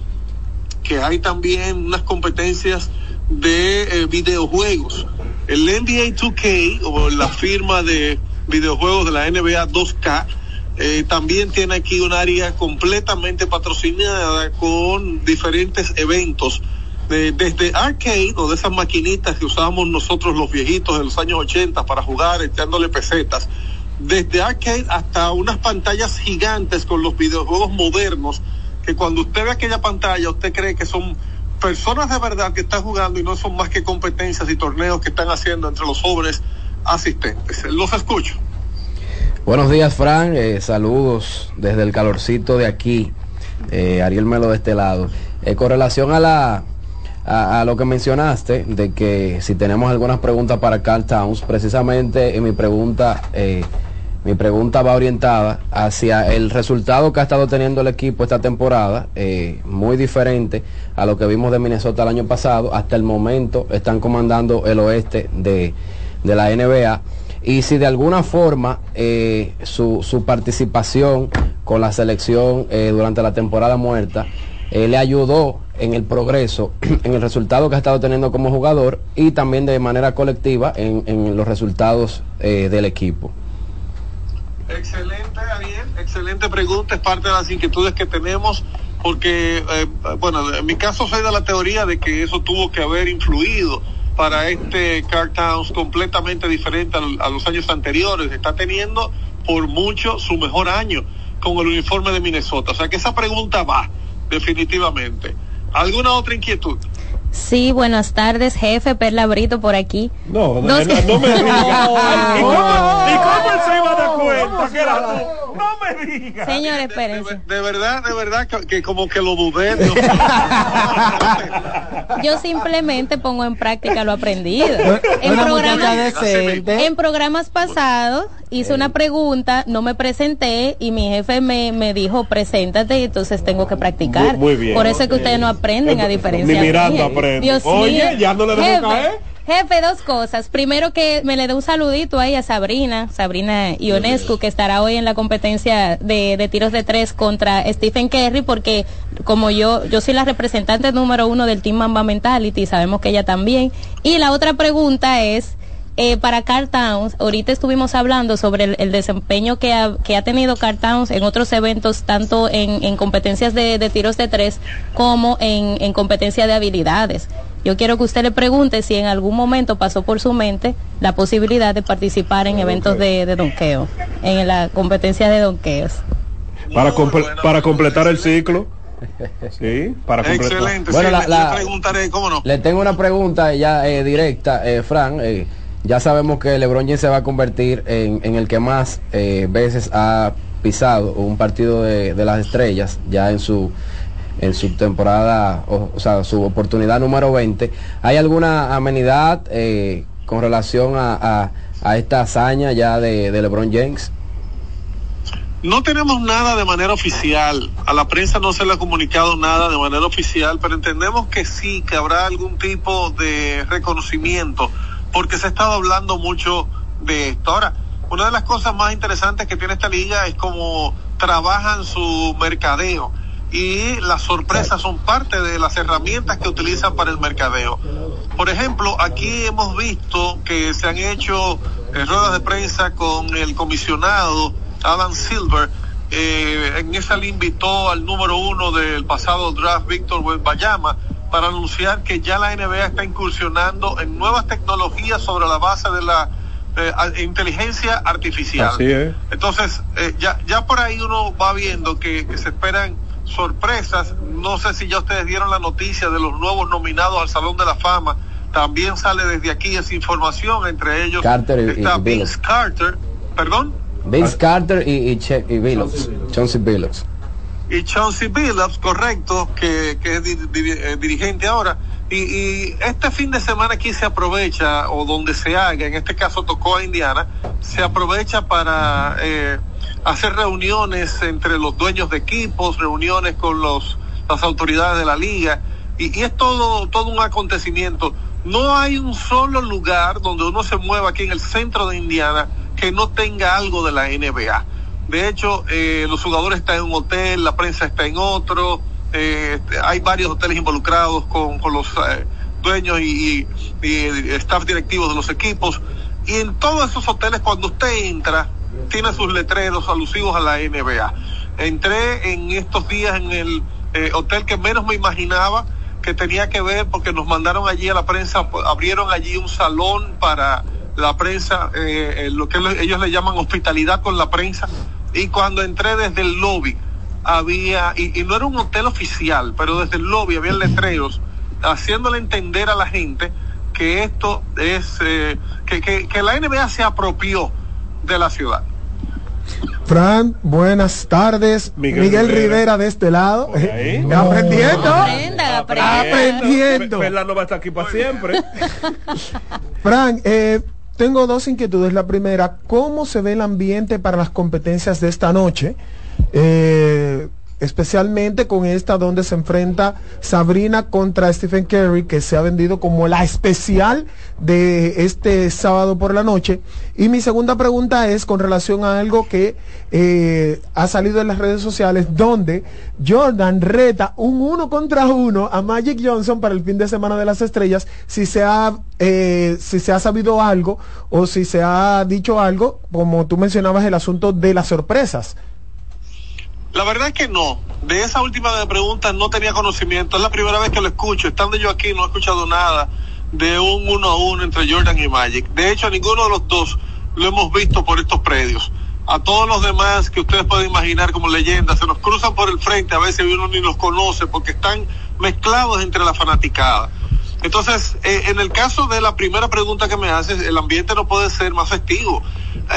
que hay también unas competencias de eh, videojuegos. El NBA 2K, o la firma de videojuegos de la NBA 2K, eh, también tiene aquí un área completamente patrocinada con diferentes eventos. desde arcade o de esas maquinitas que usábamos nosotros los viejitos de los años 80 para jugar echándole pesetas, desde arcade hasta unas pantallas gigantes con los videojuegos modernos, que cuando usted ve aquella pantalla usted cree que son personas de verdad que están jugando y no son más que competencias y torneos que están haciendo entre los jóvenes asistentes. Los escucho. Buenos días, Fran. Eh, saludos desde el calorcito de aquí. Eh, Ariel Melo de este lado. Eh, con relación a la a, lo que mencionaste, de que si tenemos algunas preguntas para Carl Towns, precisamente mi pregunta, mi pregunta va orientada hacia el resultado que ha estado teniendo el equipo esta temporada, muy diferente a lo que vimos de Minnesota el año pasado. Hasta el momento están comandando el oeste de la NBA y si de alguna forma eh, su, su, participación con la selección eh, durante la temporada muerta eh, le ayudó en el progreso, <clears throat> en el resultado que ha estado teniendo como jugador y también de manera colectiva en, en los resultados del equipo. Excelente, Ariel, excelente pregunta, es parte de las inquietudes que tenemos, porque, bueno, en mi caso soy de la teoría de que eso tuvo que haber influido para este Car Towns completamente diferente a, los años anteriores. Está teniendo por mucho su mejor año con el uniforme de Minnesota. O sea que esa pregunta va, definitivamente. ¿Alguna otra inquietud? Sí, buenas tardes, jefe Perla Brito por aquí. No, no, no, me digas. <laughs> ¿Y cómo, <laughs> ¿Y cómo se iba a dar cuenta que era tú? No me digas. Señor, espérense. De, de, verdad, de verdad, que, que, como que lo dudé. <laughs> Yo simplemente pongo en práctica lo aprendido. en, programas, en programas pasados hice una pregunta, no me presenté y mi jefe me, me dijo, preséntate y entonces tengo que practicar. Muy, bien. Por eso es que ustedes no aprenden a diferencia. Ni mirando aprenden. Oye, mío. ya no le dejo jefe, caer. Jefe, dos cosas. Primero que me le dé un saludito ahí a Sabrina, Sabrina Ionescu, que estará hoy en la competencia de, de, tiros de tres contra Stephen Kerry, porque como yo, yo soy la representante número uno del Team Mamba Mentality, sabemos que ella también. Y la otra pregunta es, eh, para Carl Towns, ahorita estuvimos hablando sobre el, el desempeño que ha, que ha tenido Carl Towns en otros eventos, tanto en, en competencias de, de, tiros de tres como en, en competencia de habilidades. Yo quiero que usted le pregunte si en algún momento pasó por su mente la posibilidad de participar en eventos de, de donqueo, en la competencia de donqueos. Para, comple para completar el ciclo. Sí, para completar. Excelente. Bueno, sí, la, le, la, le preguntaré, ¿cómo no? Le tengo una pregunta ya eh, directa, eh, Fran. Eh, ya sabemos que LeBron James se va a convertir en, el que más eh, veces ha pisado un partido de, las estrellas ya en su en su temporada, o, sea, su oportunidad número 20. ¿Hay alguna amenidad eh, con relación a, esta hazaña ya de, de LeBron James? No tenemos nada de manera oficial. A la prensa no se le ha comunicado nada de manera oficial, pero entendemos que sí, que habrá algún tipo de reconocimiento, porque se ha estado hablando mucho de esto. Ahora, una de las cosas más interesantes que tiene esta liga es cómo trabajan su mercadeo y las sorpresas son parte de las herramientas que utilizan para el mercadeo. Por ejemplo, aquí hemos visto que se han hecho eh, ruedas de prensa con el comisionado Adam Silver. Eh, en esa le invitó al número uno del pasado draft, Víctor Bayama, para anunciar que ya la NBA está incursionando en nuevas tecnologías sobre la base de la eh, inteligencia artificial. Así es. Entonces, eh, ya, ya por ahí uno va viendo que, que se esperan sorpresas. No sé si ya ustedes dieron la noticia de los nuevos nominados al Salón de la Fama. También sale desde aquí esa información, entre ellos Carter y, está y Vince Carter, perdón. Vince Carter y, y, che, y Billups, Chauncey Billups. Y Chauncey Billups, correcto, que, es eh, dirigente ahora. Y, y, este fin de semana aquí se aprovecha, o donde se haga, en este caso tocó a Indiana, se aprovecha para eh, hacer reuniones entre los dueños de equipos, reuniones con los, las autoridades de la liga, y, y, es todo, todo un acontecimiento. No hay un solo lugar donde uno se mueva aquí en el centro de Indiana que no tenga algo de la NBA. De hecho, eh, los jugadores están en un hotel, la prensa está en otro, eh, hay varios hoteles involucrados con, con los eh, dueños y, y, staff directivos de los equipos. Y en todos esos hoteles, cuando usted entra, tiene sus letreros alusivos a la NBA. Entré en estos días en el hotel que menos me imaginaba que tenía que ver porque nos mandaron allí a la prensa, abrieron allí un salón para la prensa, eh, lo que ellos le llaman hospitalidad con la prensa. Y cuando entré desde el lobby, había, y, y, no era un hotel oficial, pero desde el lobby había letreros haciéndole entender a la gente que esto es, eh, que, que, que, la NBA se apropió de la ciudad. Fran, buenas tardes. Miguel, Miguel Rivera. Rivera. de este lado. <laughs> No. Aprendiendo. Aprenda, aprenda. Aprendiendo. Perla no va a estar aquí para siempre. Fran, eh, tengo dos inquietudes. La primera, ¿cómo se ve el ambiente para las competencias de esta noche? Eh, especialmente con esta donde se enfrenta Sabrina contra Stephen Curry, que se ha vendido como la especial de este sábado por la noche. Y mi segunda pregunta es con relación a algo que eh, ha salido en las redes sociales, donde Jordan reta un uno contra uno a Magic Johnson para el fin de semana de las estrellas, si se ha, eh, si se ha sabido algo o si se ha dicho algo, como tú mencionabas el asunto de las sorpresas. La verdad es que no. De esa última pregunta no tenía conocimiento. Es la primera vez que lo escucho. Estando yo aquí no he escuchado nada de un uno a uno entre Jordan y Magic. De hecho, ninguno de los dos lo hemos visto por estos predios. A todos los demás que ustedes pueden imaginar como leyendas, se nos cruzan por el frente, a veces uno ni los conoce porque están mezclados entre la fanaticada. Entonces, eh, en el caso de la primera pregunta que me haces, el ambiente no puede ser más festivo.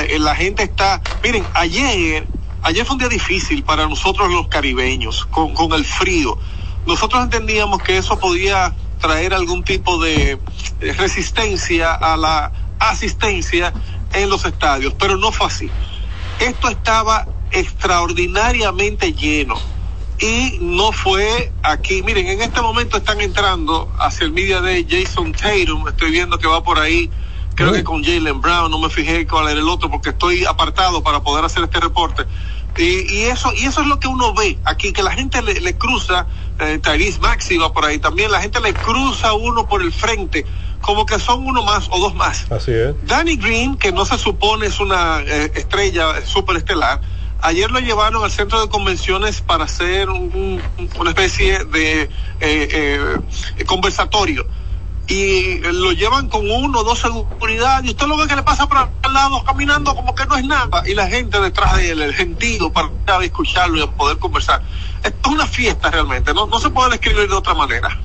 Eh, la gente está, miren, ayer, ayer fue un día difícil para nosotros los caribeños, con, con el frío. Nosotros entendíamos que eso podía traer algún tipo de resistencia a la asistencia en los estadios, pero no fue así. Esto estaba extraordinariamente lleno y no fue aquí. Miren, en este momento están entrando hacia el media de Jason Tatum, estoy viendo que va por ahí, creo que con Jalen Brown, no me fijé cuál era el otro porque estoy apartado para poder hacer este reporte. Y, eso y eso es lo que uno ve aquí, que la gente le, cruza, eh, Tyrese Maxi va por ahí también, la gente le cruza uno por el frente, como que son uno más o dos más. Así es. Danny Green, que no se supone es una eh, estrella superestelar, Ayer lo llevaron al centro de convenciones para hacer una especie de eh, eh, conversatorio. Y lo llevan con uno o dos seguridad y usted lo ve que le pasa por al lado caminando como que no es nada. Y la gente detrás de él, el gentío para escucharlo y poder conversar. Es una fiesta realmente, no, no se puede describir de otra manera.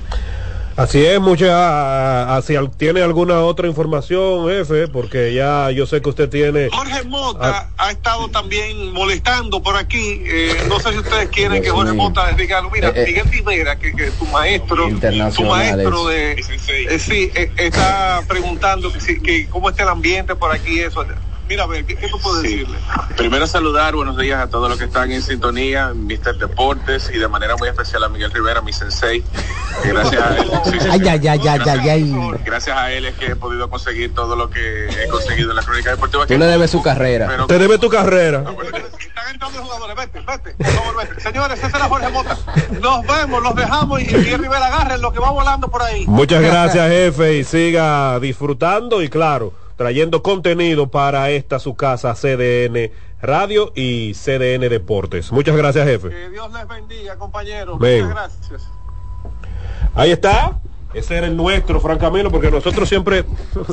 Así es, mucha, así tiene alguna otra información, jefe, porque ya yo sé que usted tiene. Jorge Mota ha estado también molestando por aquí. Eh, no sé si ustedes quieren que Jorge Mota les diga, mira, eh, eh. Miguel Rivera, que, que tu maestro, tu maestro de, eh, sí, está preguntando que, que cómo está el ambiente por aquí, eso. Mira, a ver, ¿qué, tú puedes decirle? Primero saludar, buenos días a todos los que están en sintonía, Mr. Deportes y de manera muy especial a Miguel Rivera, mi sensei. Gracias a él. ay, ay, ay, ay, ay, Gracias a él es que he podido conseguir todo lo que he conseguido en la crónica deportiva. Tú le debes su carrera. Te debe tu carrera. Están entrando los jugadores, vete, vete, vete. Señores, ese era Jorge Mota. Nos vemos, los dejamos y Miguel Rivera agarren lo que va volando por ahí. Muchas gracias, jefe, y siga disfrutando y claro trayendo contenido para esta su casa CDN Radio y CDN Deportes. Muchas gracias, jefe. Que Dios les bendiga, compañeros. Muchas gracias. Ahí está. Ese era el nuestro, francamente, porque nosotros siempre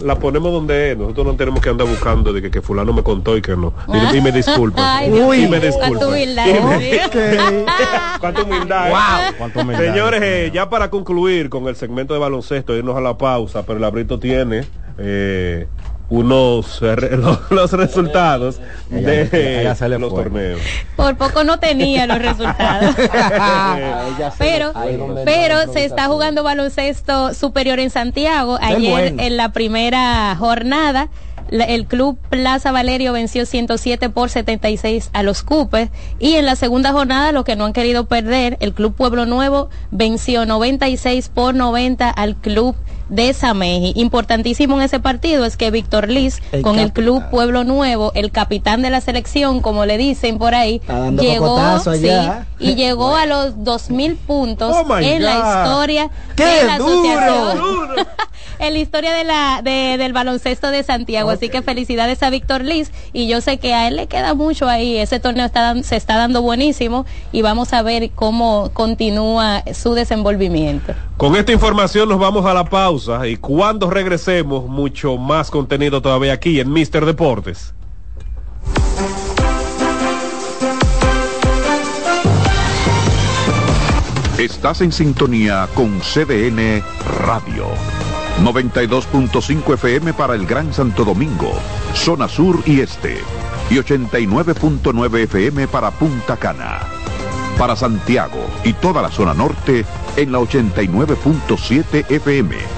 la ponemos donde es. Nosotros no tenemos que andar buscando de que, fulano me contó y que no. Y, me disculpa. y me disculpa. <laughs> Cuánto humildad. <laughs> <laughs> Wow. Señores, eh, ya para concluir con el segmento de baloncesto, irnos a la pausa, pero el abrito tiene eh, unos <laughs> los, resultados de los torneos. Por poco no tenía los <laughs> resultados. <laughs> pero pero se está jugando baloncesto superior en Santiago. Ayer en la primera jornada el club Plaza Valerio venció 107 por 76 a los Cupes y en la segunda jornada lo que no han querido perder el club Pueblo Nuevo venció 96 por 90 al club de Sameji. Importantísimo en ese partido es que Víctor Liz, con el Club Pueblo Nuevo, el capitán de la selección, como le dicen por ahí, llegó y llegó a los dos mil puntos oh <laughs> en la historia de la asociación. en la historia de la, del baloncesto de Santiago. Así que felicidades a Víctor Liz y yo sé que a él le queda mucho ahí. Ese torneo está, se está dando buenísimo y vamos a ver cómo continúa su desenvolvimiento. Con esta información nos vamos a la y cuando regresemos mucho más contenido todavía aquí en Mister Deportes. Estás en sintonía con CDN Radio. 92.5 FM para el Gran Santo Domingo, zona sur y este. Y 89.9 FM para Punta Cana. Para Santiago y toda la zona norte en la 89.7 FM.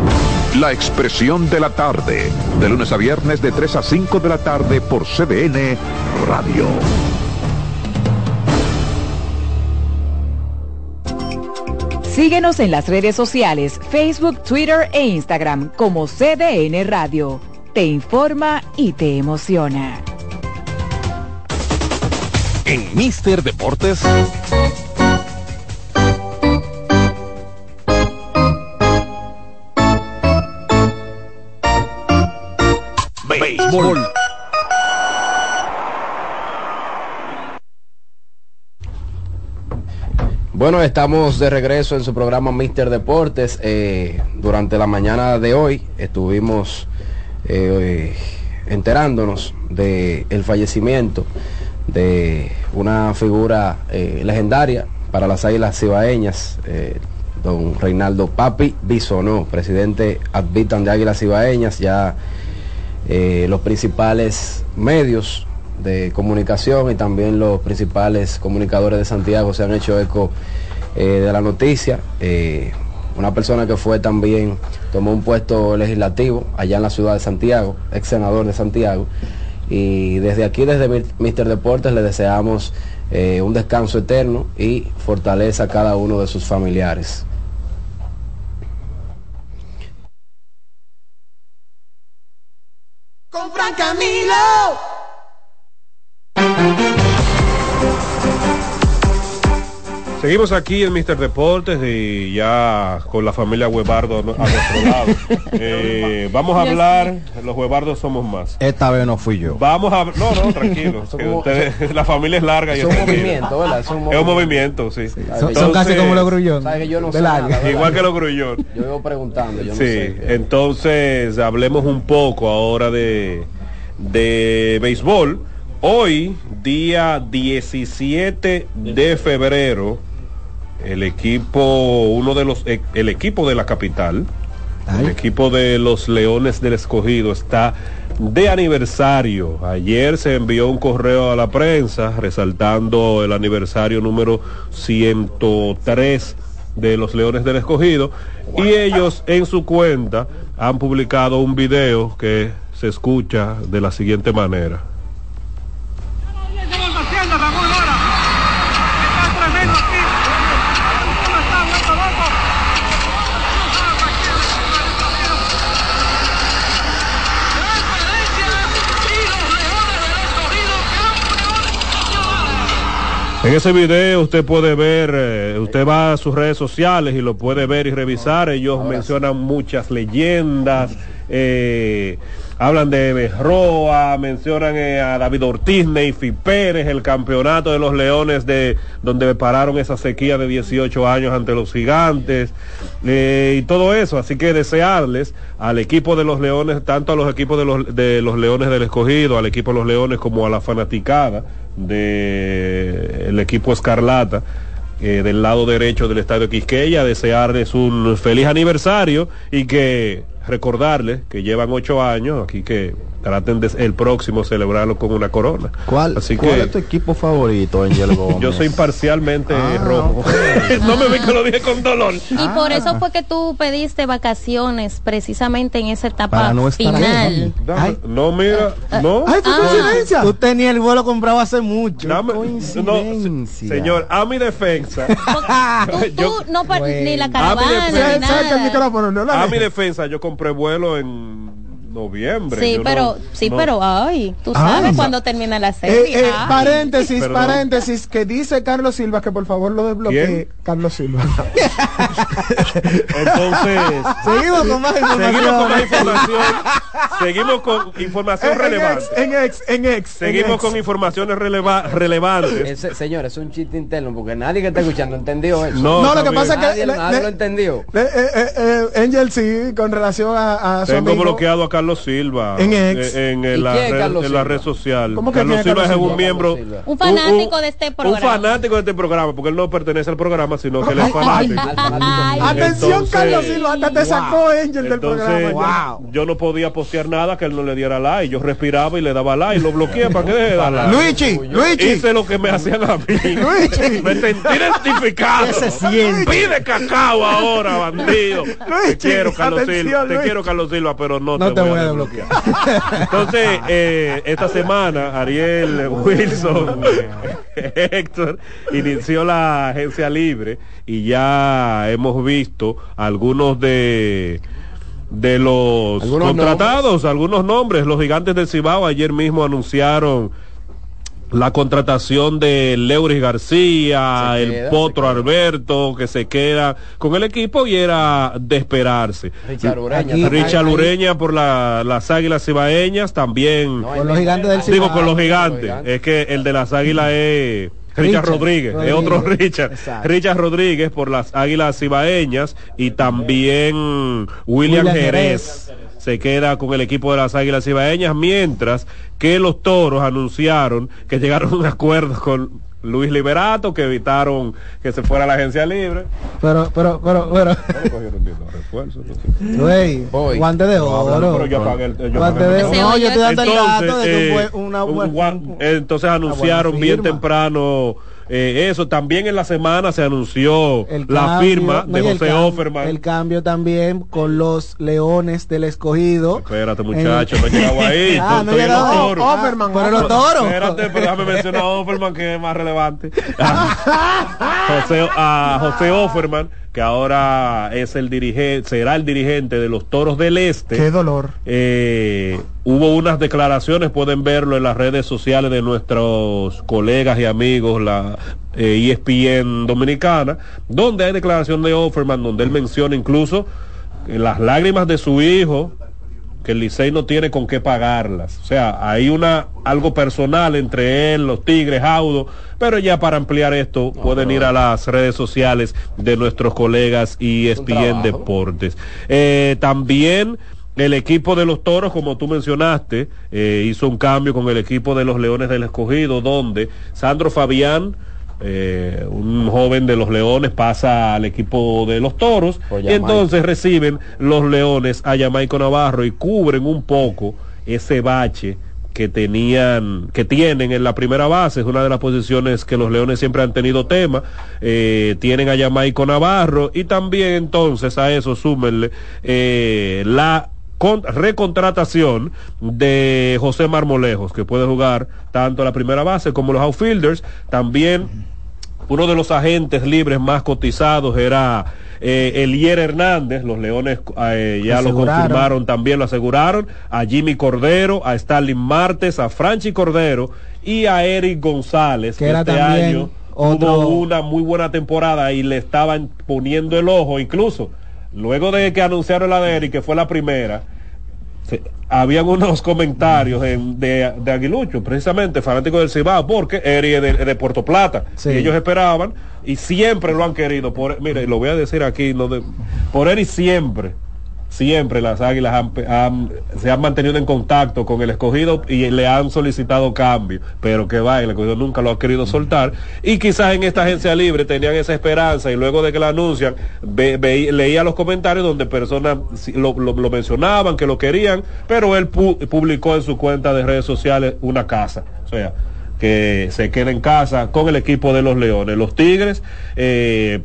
La Expresión de la Tarde, de lunes a viernes de 3 a 5 de la tarde por CDN Radio. Síguenos en las redes sociales, Facebook, Twitter e Instagram como CDN Radio. Te informa y te emociona. En Mister Deportes. Bueno, estamos de regreso en su programa Mister Deportes. Eh, durante la mañana de hoy estuvimos eh, enterándonos del el fallecimiento de una figura eh, legendaria para las Águilas Cibaeñas, don Reinaldo Papi Bisonó, presidente advitan de Águilas Cibaeñas, ya los principales medios de comunicación y también los principales comunicadores de Santiago se han hecho eco eh, de la noticia. Eh, una persona que fue también, tomó un puesto legislativo allá en la ciudad de Santiago, ex senador de Santiago. Y desde aquí, desde Mister Deportes, le deseamos eh, un descanso eterno y fortaleza a cada uno de sus familiares. Con Fran Camilo. Seguimos aquí en Mister Deportes y ya con la familia Huevardo a nuestro lado. <laughs> Eh, vamos a hablar, los Huevardos somos más. Esta vez no fui yo. Vamos a no, no, tranquilo. <laughs> <laughs> la familia es larga y es un movimiento, ¿verdad? Es un movimiento, sí. Son, casi como los grullón. Igual que los grullón. Yo vivo preguntando, yo no sí, entonces hablemos un poco ahora de, de béisbol. Hoy, día 17 de febrero, el equipo, uno de los, eh, el equipo de la capital, el equipo de los Leones del Escogido está de aniversario. Ayer se envió un correo a la prensa resaltando el aniversario número 103 de los Leones del Escogido y ellos en su cuenta han publicado un video que se escucha de la siguiente manera. En ese video usted puede ver, eh, usted va a sus redes sociales y lo puede ver y revisar. Ellos mencionan muchas leyendas, eh, hablan de Berroa, mencionan eh, a David Ortiz, Neyfi Pérez, el campeonato de los Leones de donde pararon esa sequía de 18 años ante los gigantes y todo eso. Así que desearles al equipo de los Leones, tanto a los equipos de los, de los Leones del Escogido, al equipo de los Leones como a la fanaticada del equipo Escarlata. Eh, del lado derecho del estadio Quisqueya, desearles un feliz aniversario y que recordarles que llevan ocho años, aquí que traten de el próximo celebrarlo con una corona. ¿Cuál, Así ¿cuál es tu equipo favorito, Angel <laughs> Gómez? Yo soy parcialmente ah, rojo. <laughs> no me vi que lo dije con dolor. Y por eso fue que tú pediste vacaciones precisamente en esa etapa final. no, mira, no. Ay, coincidencia. Tú tenías el vuelo comprado hace mucho. coincidencia. señor, a mi defensa. tú, <laughs> no ni la caravana, A mi defensa, yo compré vuelo en noviembre. Sí, pero, sí, pero, ay, tú sabes cuándo termina la serie. Eh, eh, paréntesis, paréntesis, que dice Carlos Silva que por favor lo desbloquee. Carlos Silva. <laughs> Entonces, seguimos con más información. Seguimos con información. relevante. En ex, en ex. Seguimos con informaciones relevantes. señor, es un chiste interno porque nadie que está escuchando entendió eso. No, lo que pasa es que nadie, lo entendió. Eh, Angel sí, con relación a, a Tengo bloqueado acá Carlos Silva en, eh, en, la, red, en la red social. ¿Cómo que Carlos Silva es un miembro. Un fanático de este programa. Un fanático de este programa, porque él no pertenece al programa, sino que él es fanático. Atención, Carlos Silva, hasta te sacó Angel del programa. Yo no podía postear nada que él no le diera like. Yo respiraba y le daba like. Lo bloqueé para que deje de dar like. Luigi, Luigi. Hice lo que me hacían a mí. Luigi. Me sentí identificado. ¿Qué se siente? Pide cacao ahora, bandido. Luigi, te quiero, Carlos Silva. Te quiero, Carlos Silva, pero no, no te, voy, a desbloquear. Entonces, eh, esta semana, Ariel Wilson, <laughs> Héctor, inició la agencia libre y ya hemos visto algunos de de los contratados, algunos nombres. Los gigantes del Cibao ayer mismo anunciaron la contratación de Leuris García, el Potro Alberto, que se queda con el equipo y era de esperarse. Richard Ureña. Richard Ureña por las Águilas Cibaeñas, también. con los gigantes del Cibao. Digo, con los gigantes. Es que el de las Águilas es... Richard, Rodríguez, es otro Richard. Richard Rodríguez por las Águilas Cibaeñas y también William, Jerez se queda con el equipo de las Águilas Ibaeñas, mientras que los Toros anunciaron que llegaron a un acuerdo con Luis Liberato, que evitaron que se fuera a la agencia libre. Pero, pero, pero, pero. Güey, guante de oro. pero yo pagué el, yo guante de oro. No, yo estoy dando el dato de que fue eh, una buena. Entonces anunciaron bien temprano eh, eso también en la semana se anunció la firma de José Offerman. El cambio también con los Leones del Escogido. Espérate, muchacho, no llegaba ahí. <laughs> ah, no llegaba Offerman. Pero los toros. Espérate, pero déjame mencionar a Offerman que es más relevante. <laughs> José, a José Offerman que ahora es el dirigente, será el dirigente de los Toros del Este. Qué dolor. Eh, hubo unas declaraciones, pueden verlo en las redes sociales de nuestros colegas y amigos, la eh, ESPN dominicana, donde hay declaración de Offerman, donde él menciona incluso las lágrimas de su hijo, que el Licey no tiene con qué pagarlas. O sea, hay una algo personal entre él, los Tigres, Audo, pero ya para ampliar esto pueden ir a las redes sociales de nuestros colegas y ESPN Deportes. Eh, también el equipo de los toros, como tú mencionaste, eh, hizo un cambio con el equipo de los Leones del Escogido, donde Sandro Fabián eh, un joven de los Leones pasa al equipo de los Toros y entonces reciben los Leones a Jamaico Navarro y cubren un poco ese bache que tenían, que tienen en la primera base, es una de las posiciones que los Leones siempre han tenido tema, eh, tienen a Jamaico Navarro y también entonces a eso súmenle eh, la recontratación de José Marmolejos, que puede jugar tanto la primera base como los outfielders, también uno de los agentes libres más cotizados era eh, Elier Hernández, los Leones eh, ya lo confirmaron también, lo aseguraron, a Jimmy Cordero, a Stalin Martes, a Franchi Cordero y a Eric González, que, este año tuvo una muy buena temporada y le estaban poniendo el ojo, incluso. Luego de que anunciaron la de Eric, que fue la primera, habían unos comentarios de, de, Aguilucho, precisamente fanático del Cibao, porque Eri es de, Puerto Plata. Y ellos esperaban y siempre lo han querido. Por, mire, lo voy a decir aquí, de, por Eri siempre siempre las águilas se han mantenido en contacto con el escogido y le han solicitado cambio, pero que va, el escogido nunca lo ha querido soltar y quizás en esta agencia libre tenían esa esperanza y luego de que la anuncian leía los comentarios donde personas lo, mencionaban, que lo querían, pero él publicó en su cuenta de redes sociales una casa, o sea, que se queda en casa con el equipo de los Leones. Los Tigres, eh,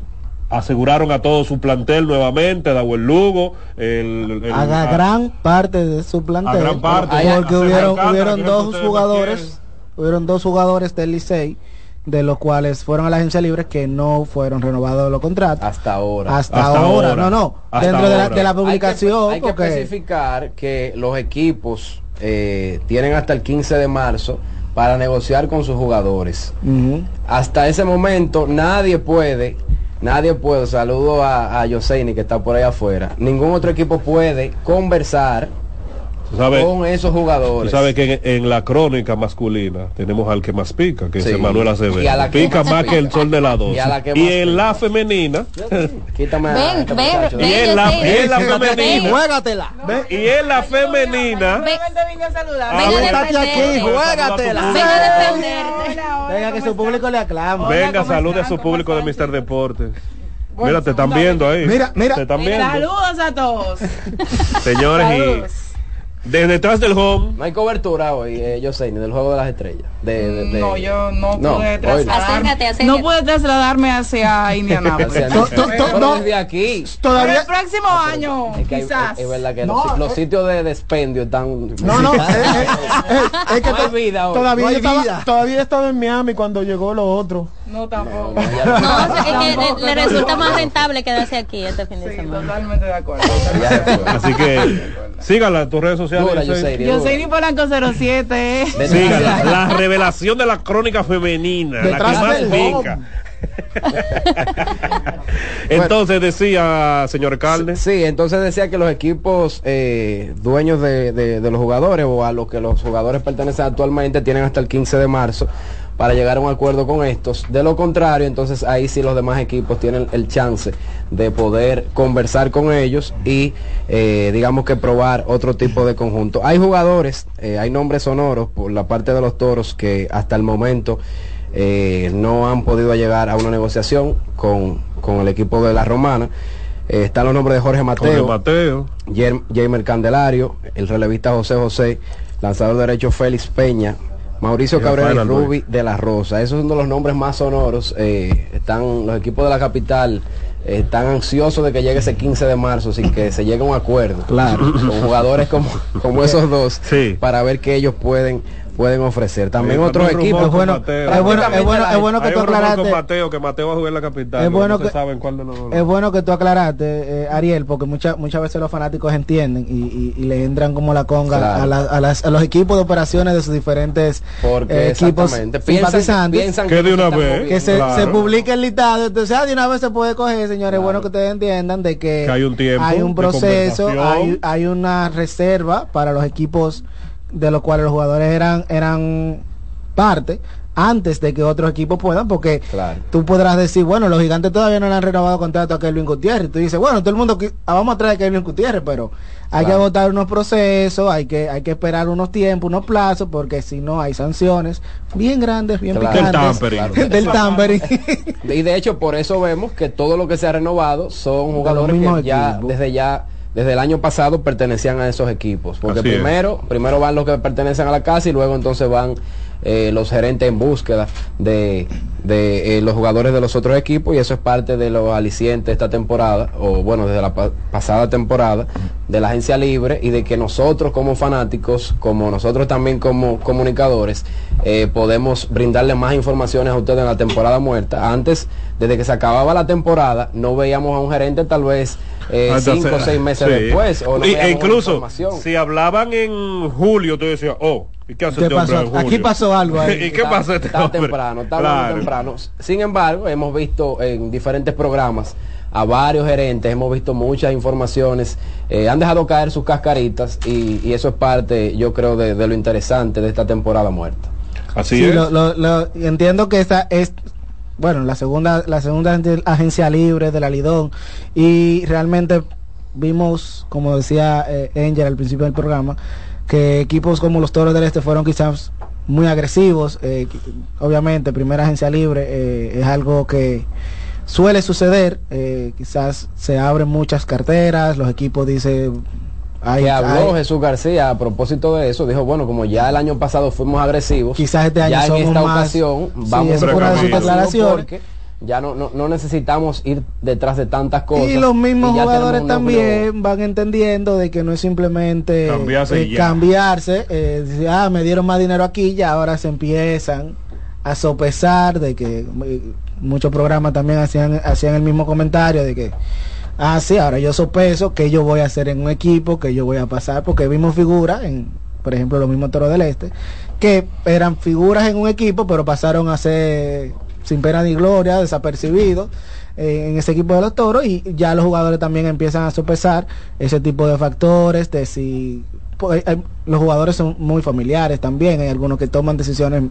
aseguraron a todo su plantel nuevamente, Dahuel Lugo, el, a gran parte de su plantel, gran parte, porque hubieron, dos jugadores, hubieron dos jugadores del Licey, de los cuales fueron a la agencia libre que no fueron renovados los contratos. Hasta ahora. Hasta, ahora. no, no, dentro de la, publicación. Hay que, especificar que los equipos eh, tienen hasta el 15 de marzo para negociar con sus jugadores. Hasta ese momento nadie puede Nadie puede, saludo a, a Yoseini que está por ahí afuera. Ningún otro equipo puede conversar con esos jugadores. Tú sabes que en, la crónica masculina tenemos al que más pica, que es Manuel Acevedo. pica más, que el sol de la 12. Y, en la femenina. Quítame ven, ven, y en la, en la femenina. Juégatela. Y en la femenina. Venga aquí, juégatela. Venga a defenderte. Venga que su público le aclama. Venga, salude a su público de Mister Deportes. Mira, te están viendo ahí. Mira, mira. Te están viendo. Saludos a todos. Señores, y desde detrás del home. No hay cobertura hoy, eh, yo sé, ni del juego de las estrellas. De, de, de... No, yo no, no pude trasladarme. Acércate, acércate. No pude trasladarme hacia <laughs> Indianápolis. no, desde aquí. Todavía. el próximo año, es que quizás. Hay, es verdad que los, los, sitios de despendio están. No, no. es, <laughs> es, que no vida todavía, no estaba, todavía estaba en Miami cuando llegó lo otro. No, tampoco. No, <laughs> es que le, resulta más rentable quedarse aquí este fin de semana. Totalmente de acuerdo. Así que sígala en tus redes sociales. yo soy Ni Polanco 07. Sígala. La revelación de la crónica femenina. la que más pica. <laughs> entonces decía, señor alcalde. Sí, entonces decía que los equipos eh, dueños de, de, los jugadores o a los que los jugadores pertenecen actualmente tienen hasta el 15 de marzo para llegar a un acuerdo con estos. De lo contrario, entonces ahí sí los demás equipos tienen el chance de poder conversar con ellos y eh, digamos que probar otro tipo de conjunto. Hay jugadores, eh, hay nombres sonoros por la parte de los toros que hasta el momento eh, no han podido llegar a una negociación con, el equipo de la Romana. están los nombres de Jorge Mateo, Mateo. Jamer Candelario, el relevista José José, lanzador derecho Félix Peña, Mauricio Cabrera y Ruby de la Rosa. Esos son los nombres más sonoros. Eh, están los equipos de la capital eh, están ansiosos de que llegue ese 15 de marzo sin que se llegue a un acuerdo claro. con jugadores como, como esos dos para ver qué ellos pueden pueden ofrecer. También otros equipos. Es bueno, es bueno, es bueno, es bueno que tú aclaraste. Mateo, que Mateo va a jugar en la capital. Es bueno, que, saben cuál de los... es bueno que tú aclaraste, eh, Ariel, porque muchas muchas veces los fanáticos entienden y, y, le entran como la conga a, la, a, las, a, los equipos de operaciones de sus diferentes porque eh, equipos piensan, piensan que, de una vez que se, se, publique el listado. Entonces, ah, de una vez se puede coger, señores. Es bueno que ustedes entiendan de que, hay un tiempo, hay un proceso, hay, hay una reserva para los equipos de los cuales los jugadores eran, eran parte antes de que otros equipos puedan, porque tú podrás decir, bueno, los gigantes todavía no le han renovado contrato a Kelvin Gutiérrez. Tú dices, bueno, todo el mundo, ah, vamos a traer a Kelvin Gutiérrez, pero hay que agotar unos procesos, hay que, hay que esperar unos tiempos, unos plazos, porque si no hay sanciones bien grandes, bien picantes. <laughs> Del tampering. y de hecho, por eso vemos que todo lo que se ha renovado son jugadores que ya, desde ya desde el año pasado pertenecían a esos equipos. Porque primero, primero van los que pertenecen a la casa y luego entonces van eh, los gerentes en búsqueda de, de eh, los jugadores de los otros equipos y eso es parte de los alicientes esta temporada, o bueno, desde la pasada temporada, de la agencia libre y de que nosotros como fanáticos, como nosotros también como comunicadores, eh, podemos brindarle más informaciones a ustedes en la temporada muerta. Antes, desde que se acababa la temporada, no veíamos a un gerente tal vez eh, cinco o seis meses después. O e incluso, si hablaban en julio, tú decías, oh, ¿y qué hace este Aquí pasó algo <laughs> ¿Y qué pasó este Está temprano, está temprano. Sin embargo, hemos visto en diferentes programas a varios gerentes, hemos visto muchas informaciones, eh, han dejado caer sus cascaritas y, eso es parte, yo creo, de, lo interesante de esta temporada muerta. Así es. entiendo que esta es bueno, la segunda, la segunda agencia libre de la Lidón y realmente vimos, como decía eh, Angel al principio del programa, que equipos como los Toros del Este fueron quizás muy agresivos. Eh, obviamente, primera agencia libre eh, es algo que suele suceder. quizás se abren muchas carteras, los equipos dicen que habló Jesús García a propósito de eso, dijo, bueno, como ya el año pasado fuimos agresivos, quizás este año ya en esta ocasión vamos a porque ya no, no, necesitamos ir detrás de tantas cosas. Y los mismos jugadores también van entendiendo de que no es simplemente cambiarse, cambiarse eh, ah, me dieron más dinero aquí, y ahora se empiezan a sopesar de que eh, muchos programas también hacían, hacían el mismo comentario de que ah, sí, ahora yo sopeso que yo voy a hacer en un equipo, que yo voy a pasar, porque vimos figuras, en, por ejemplo, los mismos Toros del Este, que eran figuras en un equipo, pero pasaron a ser sin pena ni gloria, desapercibidos. eh, en ese equipo de los toros y ya los jugadores también empiezan a sopesar ese tipo de factores, de si pues, los jugadores son muy familiares también, hay algunos que toman decisiones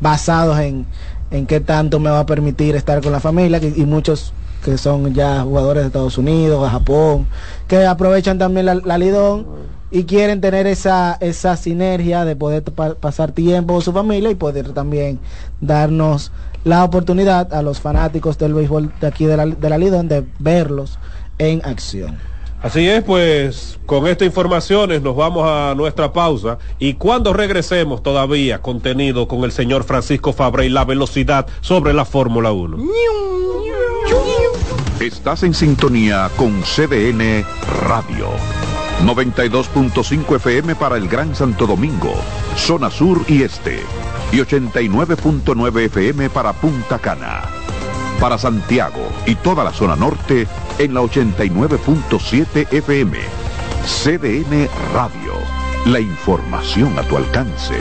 basados en, en qué tanto me va a permitir estar con la familia y muchos que son ya jugadores de Estados Unidos, de Japón, que aprovechan también la, Lidón y quieren tener esa, esa sinergia de poder pasar tiempo con su familia y poder también darnos la oportunidad a los fanáticos del béisbol de aquí de la, de la Lidón de verlos en acción. Así es, pues con estas informaciones nos vamos a nuestra pausa y cuando regresemos todavía contenido con el señor Francisco Fabre y la velocidad sobre la Fórmula 1. Estás en sintonía con CDN Radio. 92.5 FM para el Gran Santo Domingo, zona sur y este. Y 89.9 FM para Punta Cana. Para Santiago y toda la zona norte en la 89.7 FM. CDN Radio. La información a tu alcance.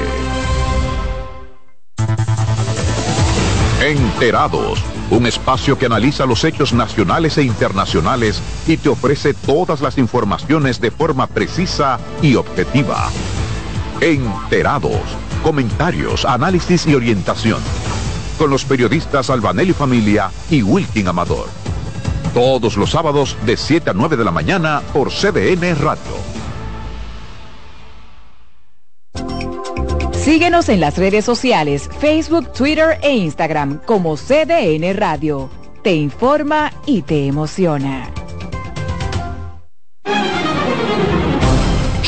Enterados un espacio que analiza los hechos nacionales e internacionales y te ofrece todas las informaciones de forma precisa y objetiva. Enterados, comentarios, análisis y orientación. Con los periodistas Albanelli Familia y Wilkin Amador. Todos los sábados de 7 a 9 de la mañana por CDN Radio. Síguenos en las redes sociales, Facebook, Twitter e Instagram como CDN Radio. Te informa y te emociona.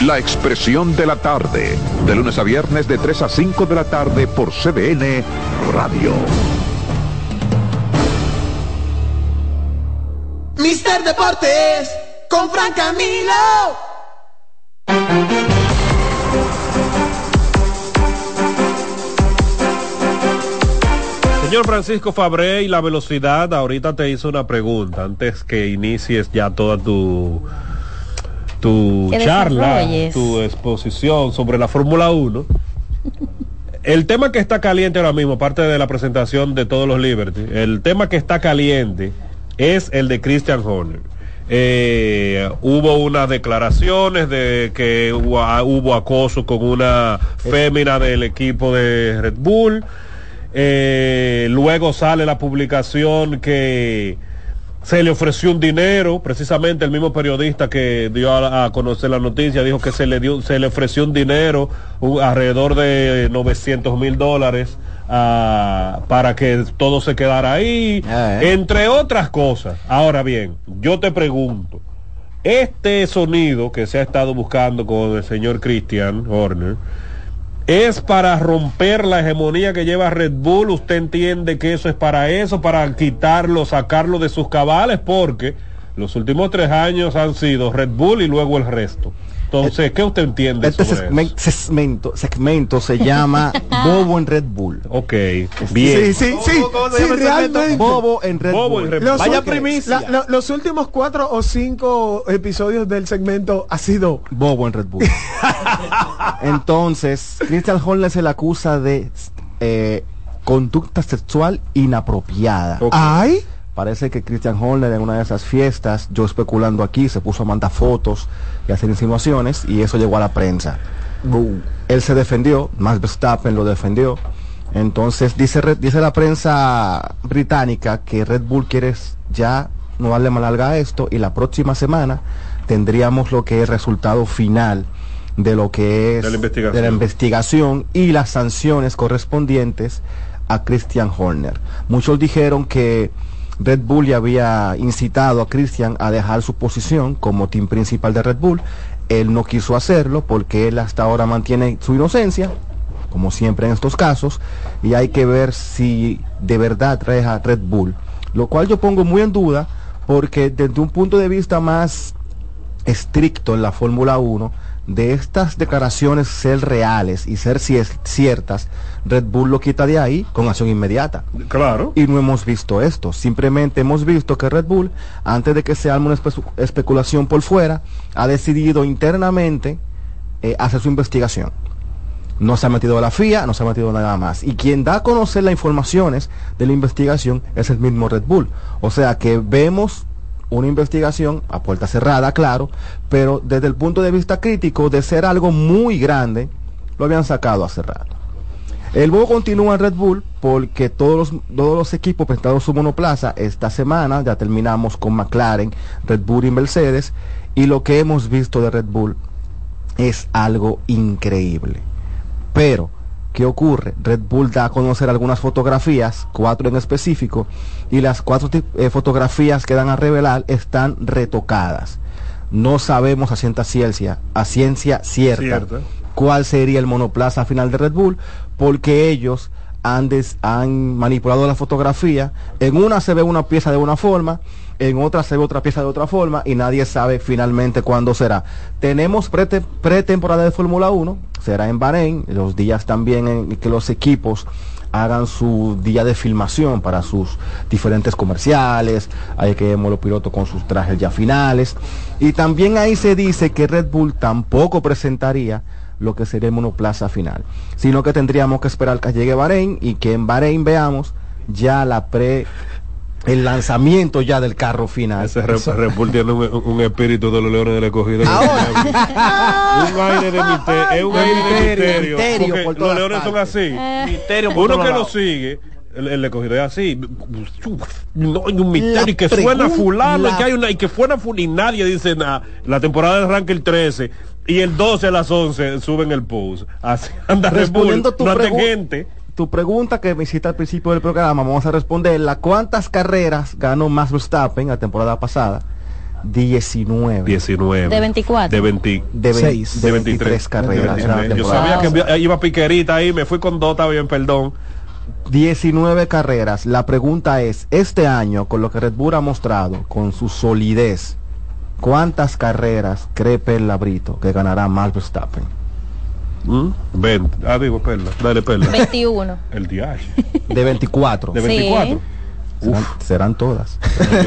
La Expresión de la Tarde, de lunes a viernes de 3 a 5 de la tarde por CDN Radio. Mister Deportes con Fran Camilo. Señor Francisco Fabré y la velocidad, ahorita te hizo una pregunta antes que inicies ya toda tu tu charla, tu exposición sobre la Fórmula 1. El tema que está caliente ahora mismo, aparte de la presentación de todos los Liberty, el tema que está caliente es el de Christian Horner. Eh, hubo unas declaraciones de que hubo, acoso con una fémina del equipo de Red Bull. Eh, luego sale la publicación que se le ofreció un dinero, precisamente el mismo periodista que dio a, conocer la noticia dijo que se le dio, se le ofreció un dinero alrededor de 900 mil dólares para que todo se quedara ahí, ah, ¿eh? entre otras cosas. Ahora bien, yo te pregunto, este sonido que se ha estado buscando con el señor Christian Horner, ¿es para romper la hegemonía que lleva Red Bull? ¿Usted entiende que eso es para eso, para quitarlo, sacarlo de sus cabales? Porque los últimos tres años han sido Red Bull y luego el resto. Entonces, ¿qué usted entiende este segmento, segmento, se llama <laughs> Bobo en Red Bull. Ok, bien. Sí, sí, sí, realmente. Bobo en Red Bull. Los Vaya primicia. los últimos cuatro o cinco episodios del segmento ha sido Bobo en Red Bull. <laughs> Entonces, Christian Horner se le acusa de eh, conducta sexual inapropiada. ¿Ay? Parece que Christian Horner en una de esas fiestas, yo especulando aquí, se puso a mandar fotos y hacer insinuaciones y eso llegó a la prensa. Él se defendió, Max Verstappen lo defendió. Entonces dice, dice la prensa británica que Red Bull quiere ya no darle malarga a esto y la próxima semana tendríamos lo que es resultado final de lo que es de la investigación y las sanciones correspondientes a Christian Horner. Muchos dijeron que Red Bull ya había incitado a Christian a dejar su posición como team principal de Red Bull. Él no quiso hacerlo porque él hasta ahora mantiene su inocencia, como siempre en estos casos, y hay que ver si de verdad trae a Red Bull. Lo cual yo pongo muy en duda porque desde un punto de vista más estricto en la Fórmula 1 de estas declaraciones ser reales y ser ciertas, Red Bull lo quita de ahí con acción inmediata. Claro. Y no hemos visto esto. Simplemente hemos visto que Red Bull, antes de que se arme una especulación por fuera, ha decidido internamente eh, hacer su investigación. No se ha metido la FIA, no se ha metido nada más. Y quien da a conocer las informaciones de la investigación es el mismo Red Bull. O sea que vemos una investigación a puerta cerrada, claro, pero desde el punto de vista crítico de ser algo muy grande, lo habían sacado hace rato. El juego continúa en Red Bull porque todos los, todos los equipos presentados su monoplaza esta semana, ya terminamos con McLaren, Red Bull y Mercedes, y lo que hemos visto de Red Bull es algo increíble. Pero ¿Qué ocurre? Red Bull da a conocer algunas fotografías, cuatro en específico, y las cuatro eh, fotografías que dan a revelar están retocadas. No sabemos a ciencia ciencia, a ciencia cierta, cuál sería el monoplaza final de Red Bull, porque ellos han, han manipulado la fotografía. En una se ve una pieza de una forma, en otra se ve otra pieza de otra forma y nadie sabe finalmente cuándo será. Tenemos pretemporada de Fórmula 1, será en Bahrein, los días también en que los equipos hagan su día de filmación para sus diferentes comerciales, hay que vemos los pilotos con sus trajes ya finales y también ahí se dice que Red Bull tampoco presentaría lo que sería monoplaza final, sino que tendríamos que esperar que llegue Bahrein y que en Bahrein veamos ya la pre el lanzamiento ya del carro final. Bull tiene un, espíritu de los leones del escogido. <laughs> un aire de misterio. Es un aire de misterio. los leones son así. Misterio Uno que lo sigue. El, el escogido es así. No hay un misterio. y que suena fulano. Y que hay una. Y que fuera fulano. Y nadie dice nada. La temporada arranca el 13. Y el 12 a las 11 suben el post. Así anda Red Bull. No gente tu pregunta que me hiciste al principio del programa, vamos a responderla. ¿Cuántas carreras ganó Max Verstappen la temporada pasada? 19. 19. De 24. De 20, de, 6, de 23 carreras. Yo sabía que iba piquerita ahí, me fui con dos, bien, perdón. 19 carreras. La pregunta es, este año, con lo que Red Bull ha mostrado, con su solidez, ¿cuántas carreras cree Perla Brito que ganará Max Verstappen? 20. ¿Mm? Ah, digo, Perla. Dale, Perla. 21. El día. De 24. De 24. Serán, todas.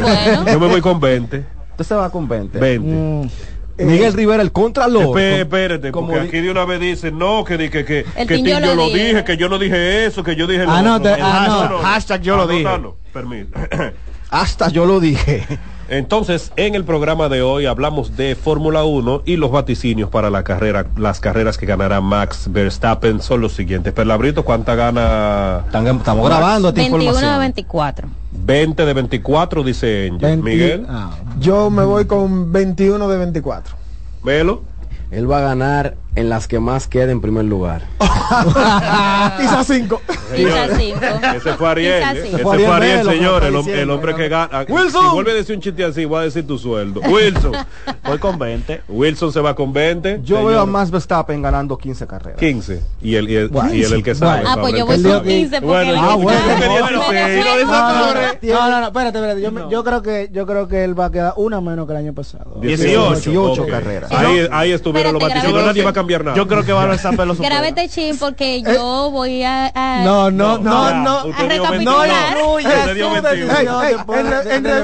Bueno. Yo me voy con 20. Usted se va con 20. 20. Mm. Miguel Rivera, el contralor. Espérate, porque aquí de una vez dice, no, que, que, que, que yo lo dije. que yo no dije eso, que yo dije... Ah, no, ah, no. Hashtag yo lo dije. Permiso. Hasta yo lo dije. Entonces, en el programa de hoy hablamos de Fórmula 1 y los vaticinios para la carrera, las carreras que ganará Max Verstappen son los siguientes. Perlabrito, ¿cuánta gana? Estamos grabando 21 de 24. 20 de 24, dice Angel. Miguel. Ah, yo me voy con 21 de 24. Velo. Él va a ganar en las que más quede en primer lugar. <laughs> Pisa 5. Pisa 5. Ese fue Ariel. Ese fue Ariel, señor. El, hombre que gana. Wilson. Si vuelve a decir un chiste así, voy a decir tu sueldo. Wilson. <laughs> Voy con 20. Wilson se va con 20. Yo veo a más Verstappen ganando 15 carreras. 15. Y el, y el, y el, que sabe. Ah, pues yo voy con 15 porque bueno, ah, bueno. No, no, no, espérate, espérate. Yo, yo, creo que, yo creo que él va a quedar una menos que el año pasado. 18. 18 carreras. Ahí, ahí estuvieron los vaticinios. Nadie va a cambiar nada. Yo creo que va a Verstappen los Grábete chin porque yo voy a, No, no, no, no. A recapitular.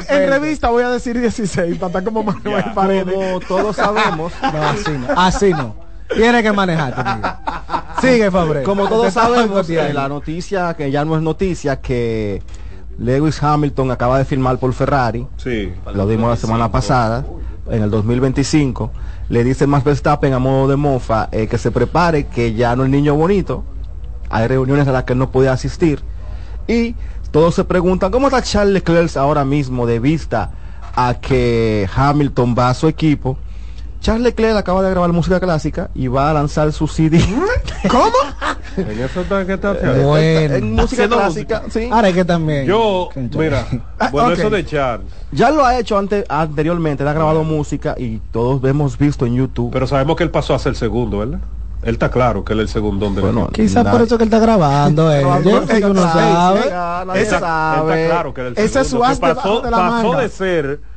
En revista voy a decir 16 para estar como Manuel Paredes. Como todos sabemos. <laughs> No, así no. Así no. Tiene que manejarte. Sigue, Fabre. Como todos sabemos, la noticia que ya no es noticia que Lewis Hamilton acaba de firmar por Ferrari. Sí. Lo dimos la semana pasada, en el 2025 le dice más Verstappen a modo de mofa eh, que se prepare, que ya no es niño bonito. Hay reuniones a las que no puede asistir. Y todos se preguntan, ¿cómo está Charles Leclerc ahora mismo de vista a que Hamilton va a su equipo? Charles Leclerc acaba de grabar música clásica y va a lanzar su CD. ¿Cómo? en eso está que está bueno. En música clásica, sí. Ahora que también. Yo, mira, <laughs> ah, bueno, eso de Charles. Ya lo ha hecho antes, anteriormente, ha grabado música y todos hemos visto en YouTube. Pero sabemos que él pasó a ser segundo, ¿verdad? Él está claro que él es el segundo de bueno, Quizás por eso que él está grabando. <laughs> Eh. Yo, no sabe. Esa, sabe. Está claro que él es el segundo. Ese es su pasó, de, pasó de ser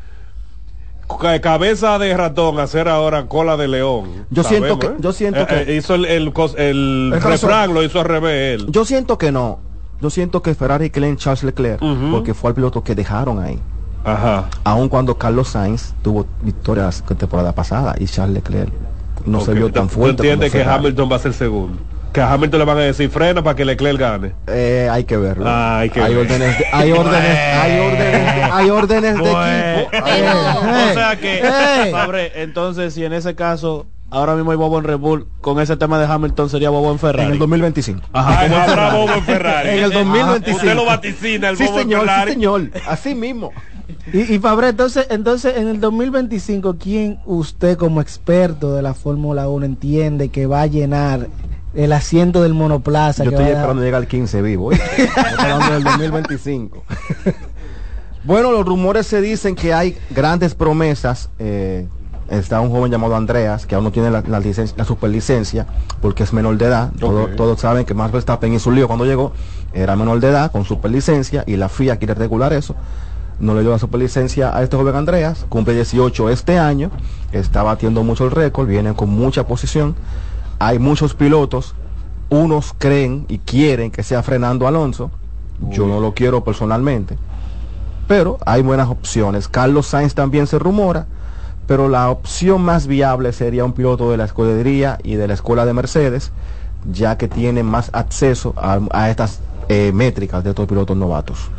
cabeza de ratón hacer ahora cola de león. Yo siento que, ¿eh? yo siento eh, que eh, hizo el, el, el, refrán, lo hizo al revés él. Yo siento que no. Yo siento que Ferrari en Charles Leclerc, porque fue el piloto que dejaron ahí. Ajá. Aun cuando Carlos Sainz tuvo victorias la temporada pasada y Charles Leclerc no se vio tan fuerte. entiende que Hamilton va a ser segundo? Que a Hamilton le van a decir frena para que Leclerc gane. Eh, hay que verlo. Ah, hay, que hay, órdenes de, hay órdenes, <laughs> hay órdenes, hay órdenes de equipo. o sea que, entonces si en ese caso ahora mismo hay Bobo en Red Bull, con ese tema de Hamilton sería Bobo en Ferrari. En el 2025. Ajá, no habrá Bobo en Ferrari. en el 2025. Usted lo vaticina el sí, Bobo señor, en Ferrari. Sí, señor, así mismo. Y, y Fabre, entonces, entonces en el 2025, ¿quién usted como experto de la Fórmula 1 entiende que va a llenar el asiento del monoplaza. Yo estoy esperando llegar al 15 vivo. <laughs> hablando del 2025. bueno, los rumores se dicen que hay grandes promesas. Eh, está un joven llamado Andreas, que aún no tiene la, la, superlicencia, porque es menor de edad. todos saben que Max Verstappen hizo un lío cuando llegó. Era menor de edad, con superlicencia, y la FIA quiere regular eso. No le dio la superlicencia a este joven Andreas. Cumple 18 este año. Está batiendo mucho el récord, viene con mucha posición hay muchos pilotos, unos creen y quieren que sea Fernando Alonso, yo no lo quiero personalmente, pero hay buenas opciones. Carlos Sainz también se rumora, pero la opción más viable sería un piloto de la escudería y de la escuela de Mercedes, ya que tiene más acceso a, estas eh, métricas de estos pilotos novatos.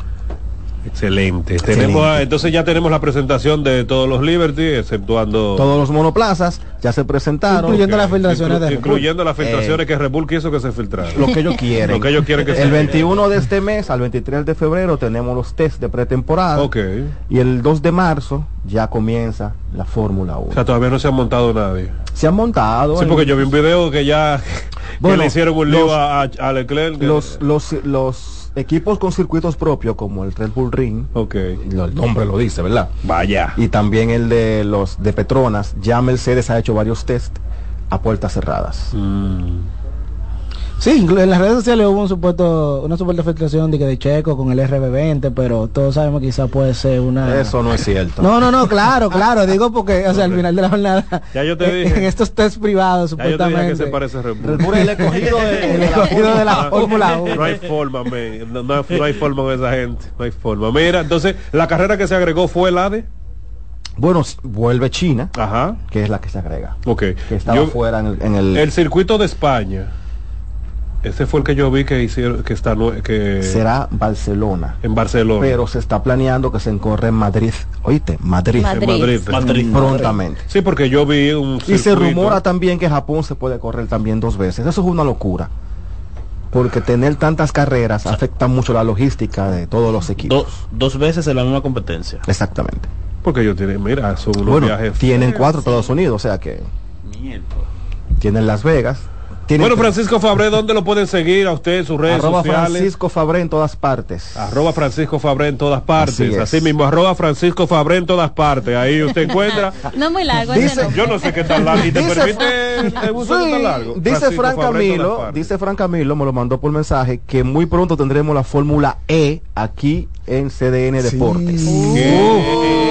Excelente. Tenemos, entonces ya tenemos la presentación de todos los Liberty, exceptuando... Todos los monoplazas ya se presentaron. Incluyendo las filtraciones de Incluyendo las filtraciones eh, que Red Bull quiso que se filtraran. Lo que ellos <laughs> quieren. lo que ellos quieren que El 21 de este mes al 23 de febrero tenemos los test de pretemporada. Ok. Y el 2 de marzo ya comienza la Fórmula 1. O sea, todavía no se ha montado nadie. Se han montado. Sí, porque yo vi un video que ya <laughs> bueno, le hicieron un lío a, a, Leclerc. Los, los, los equipos con circuitos propios como el Red Bull Ring, okay. el nombre lo dice, ¿verdad? Vaya. Y también el de los de Petronas, ya Mercedes ha hecho varios test a puertas cerradas. Mm. Sí, en las redes sociales hubo un supuesto, una supuesta filtración de que de Checo con el RB20, pero todos sabemos que quizá puede ser una... Eso no es cierto. No, no, no, <laughs> claro, claro, digo porque, o sea, al final de la jornada... Ya yo te dije. En estos test privados, supuestamente... Ya yo te que se parece Red Bull. Red Bull es el escogido de, el escogido de la Fórmula 1. No hay forma, man. No, no, hay forma con esa gente. No hay forma. Mira, entonces, la carrera que se agregó fue la de... Bueno, vuelve China, Ajá. que es la que se agrega. Ok. Que estaba fuera en el, en el... El circuito de España ese fue el que yo vi que hicieron, que está que será Barcelona. En Barcelona. Pero se está planeando que se encorre en Madrid. Oíste, Madrid. Madrid. Madrid. Prontamente. Sí, porque yo vi un Y se rumora también que Japón se puede correr también dos veces. Eso es una locura. Porque tener tantas carreras afecta mucho la logística de todos los equipos. dos veces en la misma competencia. Exactamente. Porque ellos tienen, mira, son unos bueno, viajes. Tienen cuatro Estados Unidos, o sea que. Tienen Las Vegas, bueno, Francisco Fabré, ¿dónde lo pueden seguir a usted, sus redes arroba Francisco Fabré en todas partes. Arroba Francisco Fabré en todas partes. Así, mismo, arroba Francisco Fabré en todas partes. Ahí usted encuentra. <laughs> no muy largo. Dice, yo no sé qué tan largo. ¿Y te dice, permite sí, tan largo? Dice Fran Camilo, dice Fran Camilo, me lo mandó por mensaje, que muy pronto tendremos la Fórmula E aquí en CDN Deportes. Sí.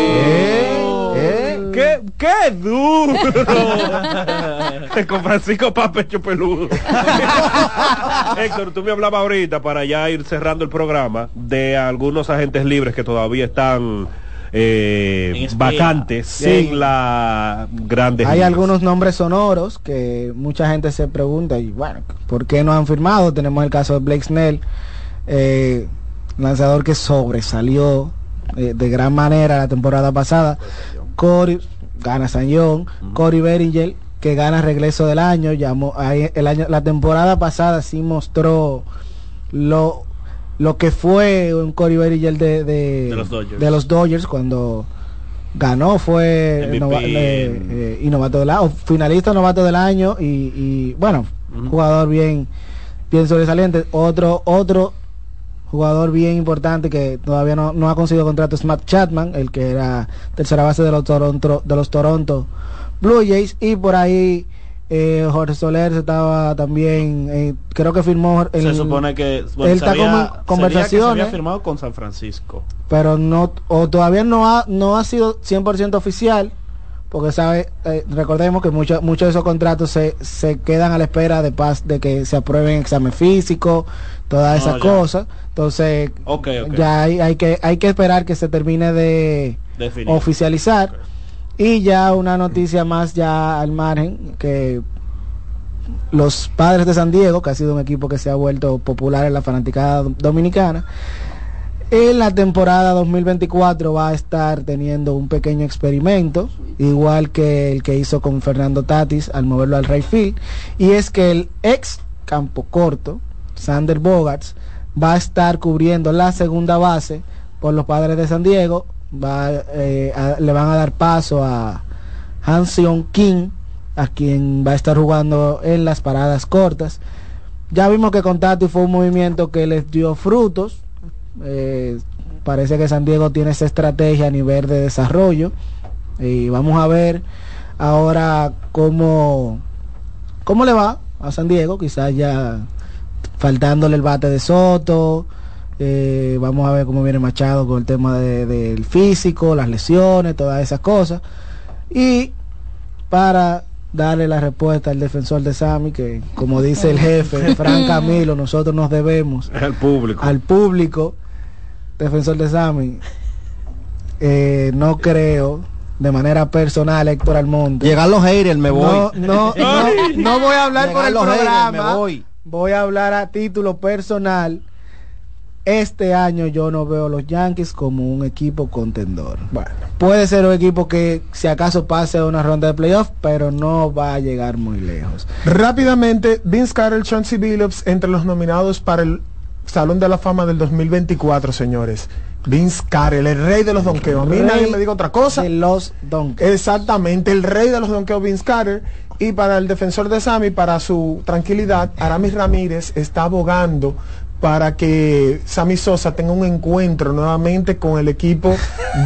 ¡Qué, duro! <laughs> Con Francisco Papecho Peludo. <laughs> Héctor, tú me hablabas ahorita para ya ir cerrando el programa de algunos agentes libres que todavía están eh, vacantes sin la grande. Hay algunos nombres sonoros que mucha gente se pregunta y bueno, ¿por qué no han firmado? Tenemos el caso de Blake Snell, eh, lanzador que sobresalió eh, de gran manera la temporada pasada. Cory gana San John, Cory Beringer que gana regreso del año, llamó el año la temporada pasada sí mostró lo lo que fue un Cory Beringer de, de, los Dodgers. cuando ganó fue eh, y novato del año, finalista novato del año y, bueno, jugador bien bien sobresaliente, otro otro jugador bien importante que todavía no, ha conseguido contrato es Matt Chapman, el que era tercera base de los Toronto, de los Toronto Blue Jays, y por ahí Eh, Jorge Soler estaba también, eh, creo que firmó. se supone que él está con conversaciones. había firmado con San Francisco. Pero no, o todavía no ha, no ha sido 100% oficial, porque sabe, eh, recordemos que muchos muchos de esos contratos se, se quedan a la espera de paz, de que se aprueben examen físico, todas esas cosas. Entonces, ya hay, hay, que, hay que esperar que se termine de oficializar. Y ya una noticia más ya al margen, que los padres de San Diego, que ha sido un equipo que se ha vuelto popular en la fanaticada dominicana, en la temporada 2024 va a estar teniendo un pequeño experimento, igual que el que hizo con Fernando Tatis al moverlo al right field, y es que el ex campo corto, Sander Bogarts, va a estar cubriendo la segunda base por los padres de San Diego eh, le van a dar paso a Hansion King, a quien va a estar jugando en las paradas cortas. Ya vimos que con Tati fue un movimiento que les dio frutos. Eh, parece que San Diego tiene esa estrategia a nivel de desarrollo. Y vamos a ver ahora cómo, cómo le va a San Diego. Quizás ya faltándole el bate de Soto. Eh, vamos a ver cómo viene Machado con el tema del físico, las lesiones, todas esas cosas. Y para darle la respuesta al defensor de Sami, que como dice el jefe, <laughs> Fran Camilo, nosotros nos debemos al público. Al público, defensor de Sami, eh, no creo de manera personal Héctor Almonte. Llegan los haters, me voy. No, no, no, <laughs> voy a hablar por el programa. voy. Voy a hablar a título personal este año yo no veo a los Yankees como un equipo contendor. Bueno, puede ser un equipo que si acaso pase a una ronda de playoff, pero no va a llegar muy lejos. Rápidamente, Vince Carroll, Chauncey Billups entre los nominados para el Salón de la Fama del 2024, señores. Vince Carroll, el rey de los donkeos. A mí nadie me diga otra cosa. De los donkeos. Exactamente, el rey de los donkeos, Vince Carroll. Y para el defensor de Sami, para su tranquilidad, Aramis Ramírez está abogando para que Sammy Sosa tenga un encuentro nuevamente con el equipo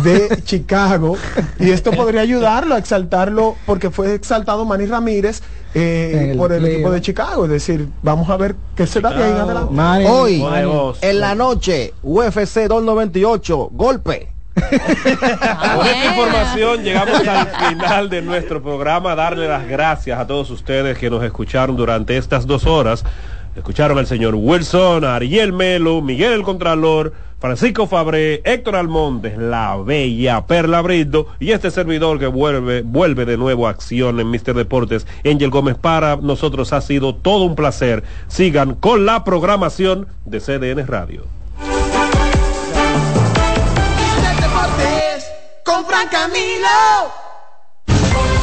de <laughs> Chicago. Y esto podría ayudarlo a exaltarlo porque fue exaltado Manny Ramírez eh, por el equipo de Chicago. Es decir vamos a ver qué de ahí en adelante. Hoy en la noche UFC 298 golpe. <laughs> Con esta información llegamos al final de nuestro programa. Darle las gracias a todos ustedes que nos escucharon durante estas dos horas. Escucharon al señor Wilson, Ariel Melo, Miguel el Contralor, Francisco Fabré, Héctor Almontes, la bella Perla Brito y este servidor que vuelve, vuelve de nuevo a acción en Mister Deportes, Angel Gómez. Para nosotros ha sido todo un placer. Sigan con la programación de CDN Radio.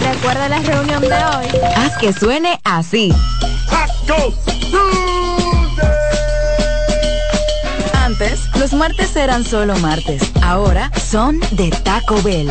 Recuerda la reunión de hoy. Haz que suene así. Antes, los martes eran solo martes. Ahora son de Taco Bell.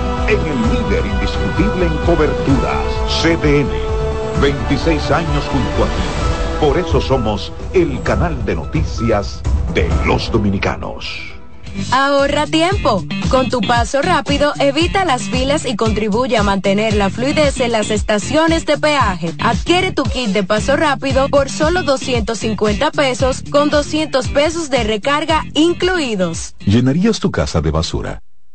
en el líder indiscutible en coberturas, CDN. 26 años junto a ti. Por eso somos el canal de noticias de los dominicanos. Ahorra tiempo. Con tu paso rápido, evita las filas y contribuye a mantener la fluidez en las estaciones de peaje. Adquiere tu kit de paso rápido por solo 250 pesos con 200 pesos de recarga incluidos. ¿Llenarías tu casa de basura?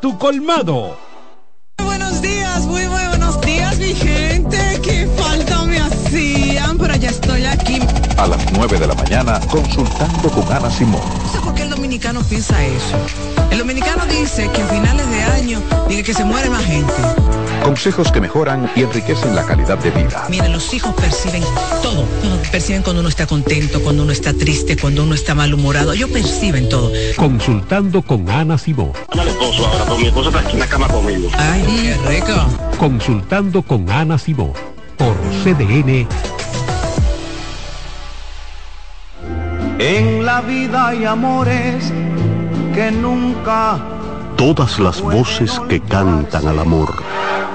tu colmado. Buenos días, muy, muy buenos días, mi gente. Qué falta me hacían, pero ya estoy aquí. A las 9 de la mañana, consultando con Ana Simón. No sé por qué el dominicano piensa eso. El dominicano dice que a finales de año, dice que se muere más gente. Consejos que mejoran y enriquecen la calidad de vida. Miren, los hijos perciben todo. Perciben cuando uno está contento, cuando uno está triste, cuando uno está malhumorado. Ellos perciben todo. Consultando con Ana Simón. Ana esposo ahora, pero mi esposo está aquí en la cama conmigo. Ay, qué rico. Consultando con Ana Simón. Por CDN. En la vida hay amores que nunca... Todas las voces que cantan al amor.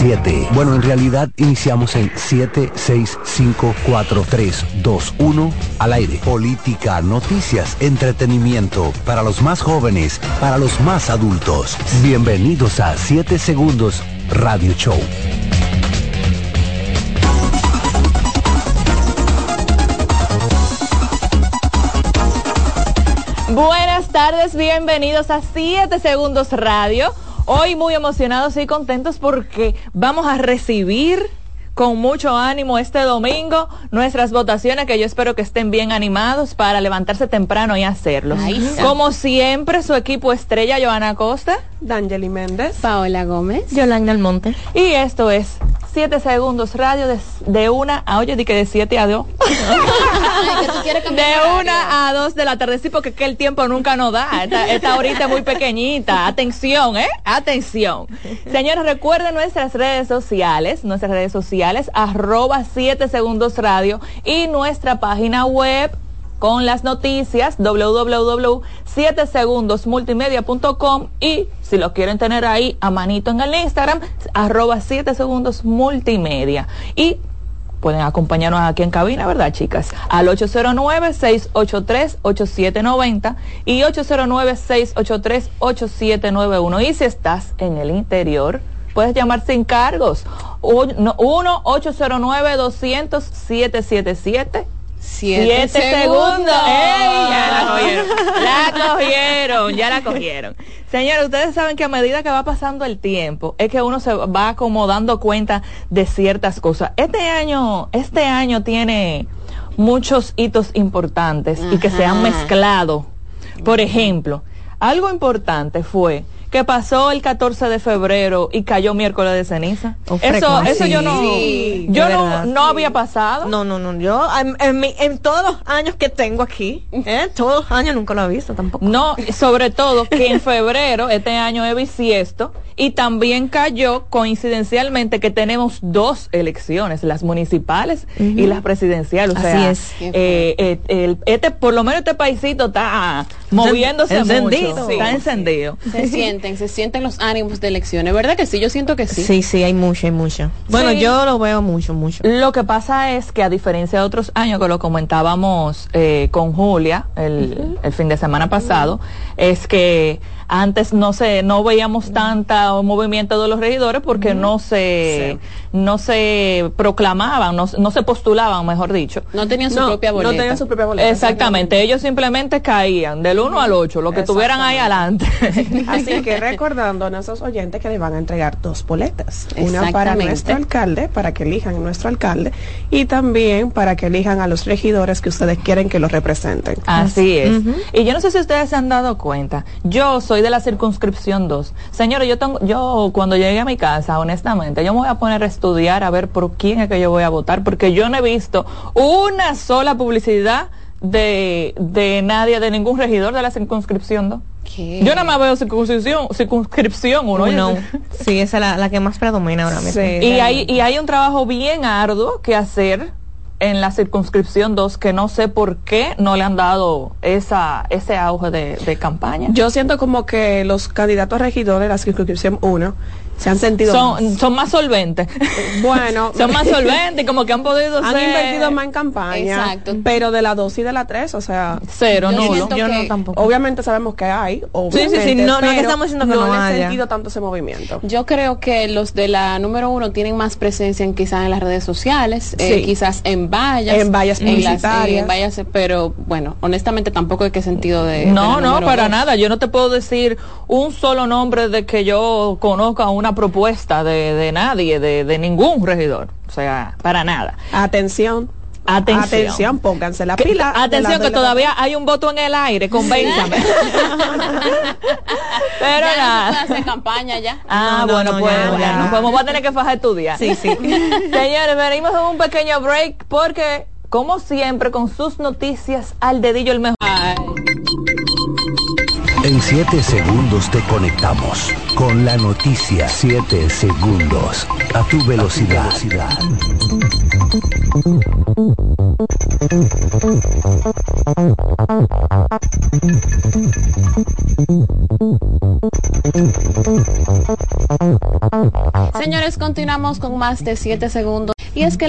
7. Bueno, en realidad iniciamos en 7, 6, 5, 4, 3, 2, 1 al aire. Política, noticias, entretenimiento para los más jóvenes, para los más adultos. Bienvenidos a 7 Segundos Radio Show. Buenas tardes, bienvenidos a 7 Segundos Radio Hoy muy emocionados y contentos porque vamos a recibir con mucho ánimo este domingo nuestras votaciones que yo espero que estén bien animados para levantarse temprano y hacerlo. Como siempre, su equipo estrella, Joana Costa. D'Angeli Méndez. Paola Gómez. Yolanda Almonte. Y esto es 7 segundos radio de, una a, oye, di que de 7 a 2. <laughs> de una a 2 de la tarde, sí, porque que el tiempo nunca nos da. Esta, esta horita es muy pequeñita. Atención, ¿eh? Atención. Señores, recuerden nuestras redes sociales, nuestras redes sociales, arroba 7 segundos radio y nuestra página web con las noticias www.7segundosmultimedia.com y si lo quieren tener ahí a manito en el Instagram, arroba 7 segundos multimedia. Y pueden acompañarnos aquí en cabina, ¿verdad, chicas? Al 809-683-8790 y 809-683-8791. Y si estás en el interior, puedes llamar sin cargos. 1-809-200-777. Siete, segundos. ya la cogieron. La cogieron, ya la cogieron. Señores, ustedes saben que a medida que va pasando el tiempo, es que uno se va como dando cuenta de ciertas cosas. Este año, este año tiene muchos hitos importantes y que se han mezclado. Por ejemplo, algo importante fue que pasó el 14 de febrero y cayó miércoles de ceniza. eso, eso yo no, yo no, no había pasado. No, no, no, yo en, en, todos los años que tengo aquí, ¿eh? todos los años nunca lo he visto tampoco. No, sobre todo que en febrero, este año es bisiesto, y también cayó coincidencialmente que tenemos dos elecciones, las municipales y las presidenciales. O sea, es. Eh, eh, este, por lo menos este paisito está moviéndose encendido. mucho. Está encendido. Se sienten, se sienten los ánimos de elecciones, ¿verdad que sí? Yo siento que sí. Sí, sí, hay mucho, hay mucho. Bueno, yo lo veo mucho, mucho. Lo que pasa es que a diferencia de otros años que lo comentábamos eh, con Julia el, el fin de semana pasado, es que antes no se, no veíamos tanta movimiento de los regidores porque no se, no se proclamaban, no, no, se postulaban, mejor dicho. No tenían su propia boleta. No tenían su propia boleta. Exactamente. Ellos simplemente caían del 1 al 8, lo que tuvieran ahí adelante. <laughs> Así que recordando a nuestros oyentes que les van a entregar dos boletas. Una para nuestro alcalde, para que elijan a nuestro alcalde, y también para que elijan a los regidores que ustedes quieren que los representen. Así es. Y yo no sé si ustedes se han dado cuenta. Yo soy de la circunscripción 2. Señores, yo tengo, yo cuando llegue a mi casa, honestamente, yo me voy a poner a estudiar a ver por quién es que yo voy a votar, porque yo no he visto una sola publicidad de, de nadie, de ningún regidor de la circunscripción 2. Yo nada más veo circunscripción, circunscripción uno. No, sí, esa es la, que más predomina ahora mismo. y, hay, y hay un trabajo bien arduo que hacer en la circunscripción 2 que no sé por qué no le han dado esa ese auge de, campaña. Yo siento como que los candidatos a regidores de la circunscripción 1 se han sentido son más. son más solventes. Bueno. <laughs> Son más <laughs> solventes como que han podido han invertido más en campaña exacto. pero de la 2 y de la 3 o sea cero no yo no tampoco. obviamente sabemos que hay obviamente, sí sí sí no, no estamos diciendo que no, no he sentido tanto ese movimiento. Yo creo que los de la número 1 tienen más presencia en quizás en las redes sociales eh, quizás en vallas en vallas publicitarias. en, vallas pero bueno honestamente tampoco hay qué sentido de no no para nada. Yo no te puedo decir un solo nombre de que yo conozca una propuesta de, de nadie, de, de, ningún regidor. O sea, para nada. Atención. Atención. Atención, pónganse la pila. Atención, que todavía hay un voto en el aire, convénzame. <laughs> Pero ya nada. No hacer campaña ya. Ah, bueno, pues ya, nos vamos a tener que fajar estudiar. Sí, sí. <laughs> Señores, venimos en un pequeño break porque, como siempre, con sus noticias al dedillo el mejor. En 7 segundos te conectamos con la noticia. 7 segundos a tu velocidad. Señores, continuamos con más de 7 segundos. Y es que la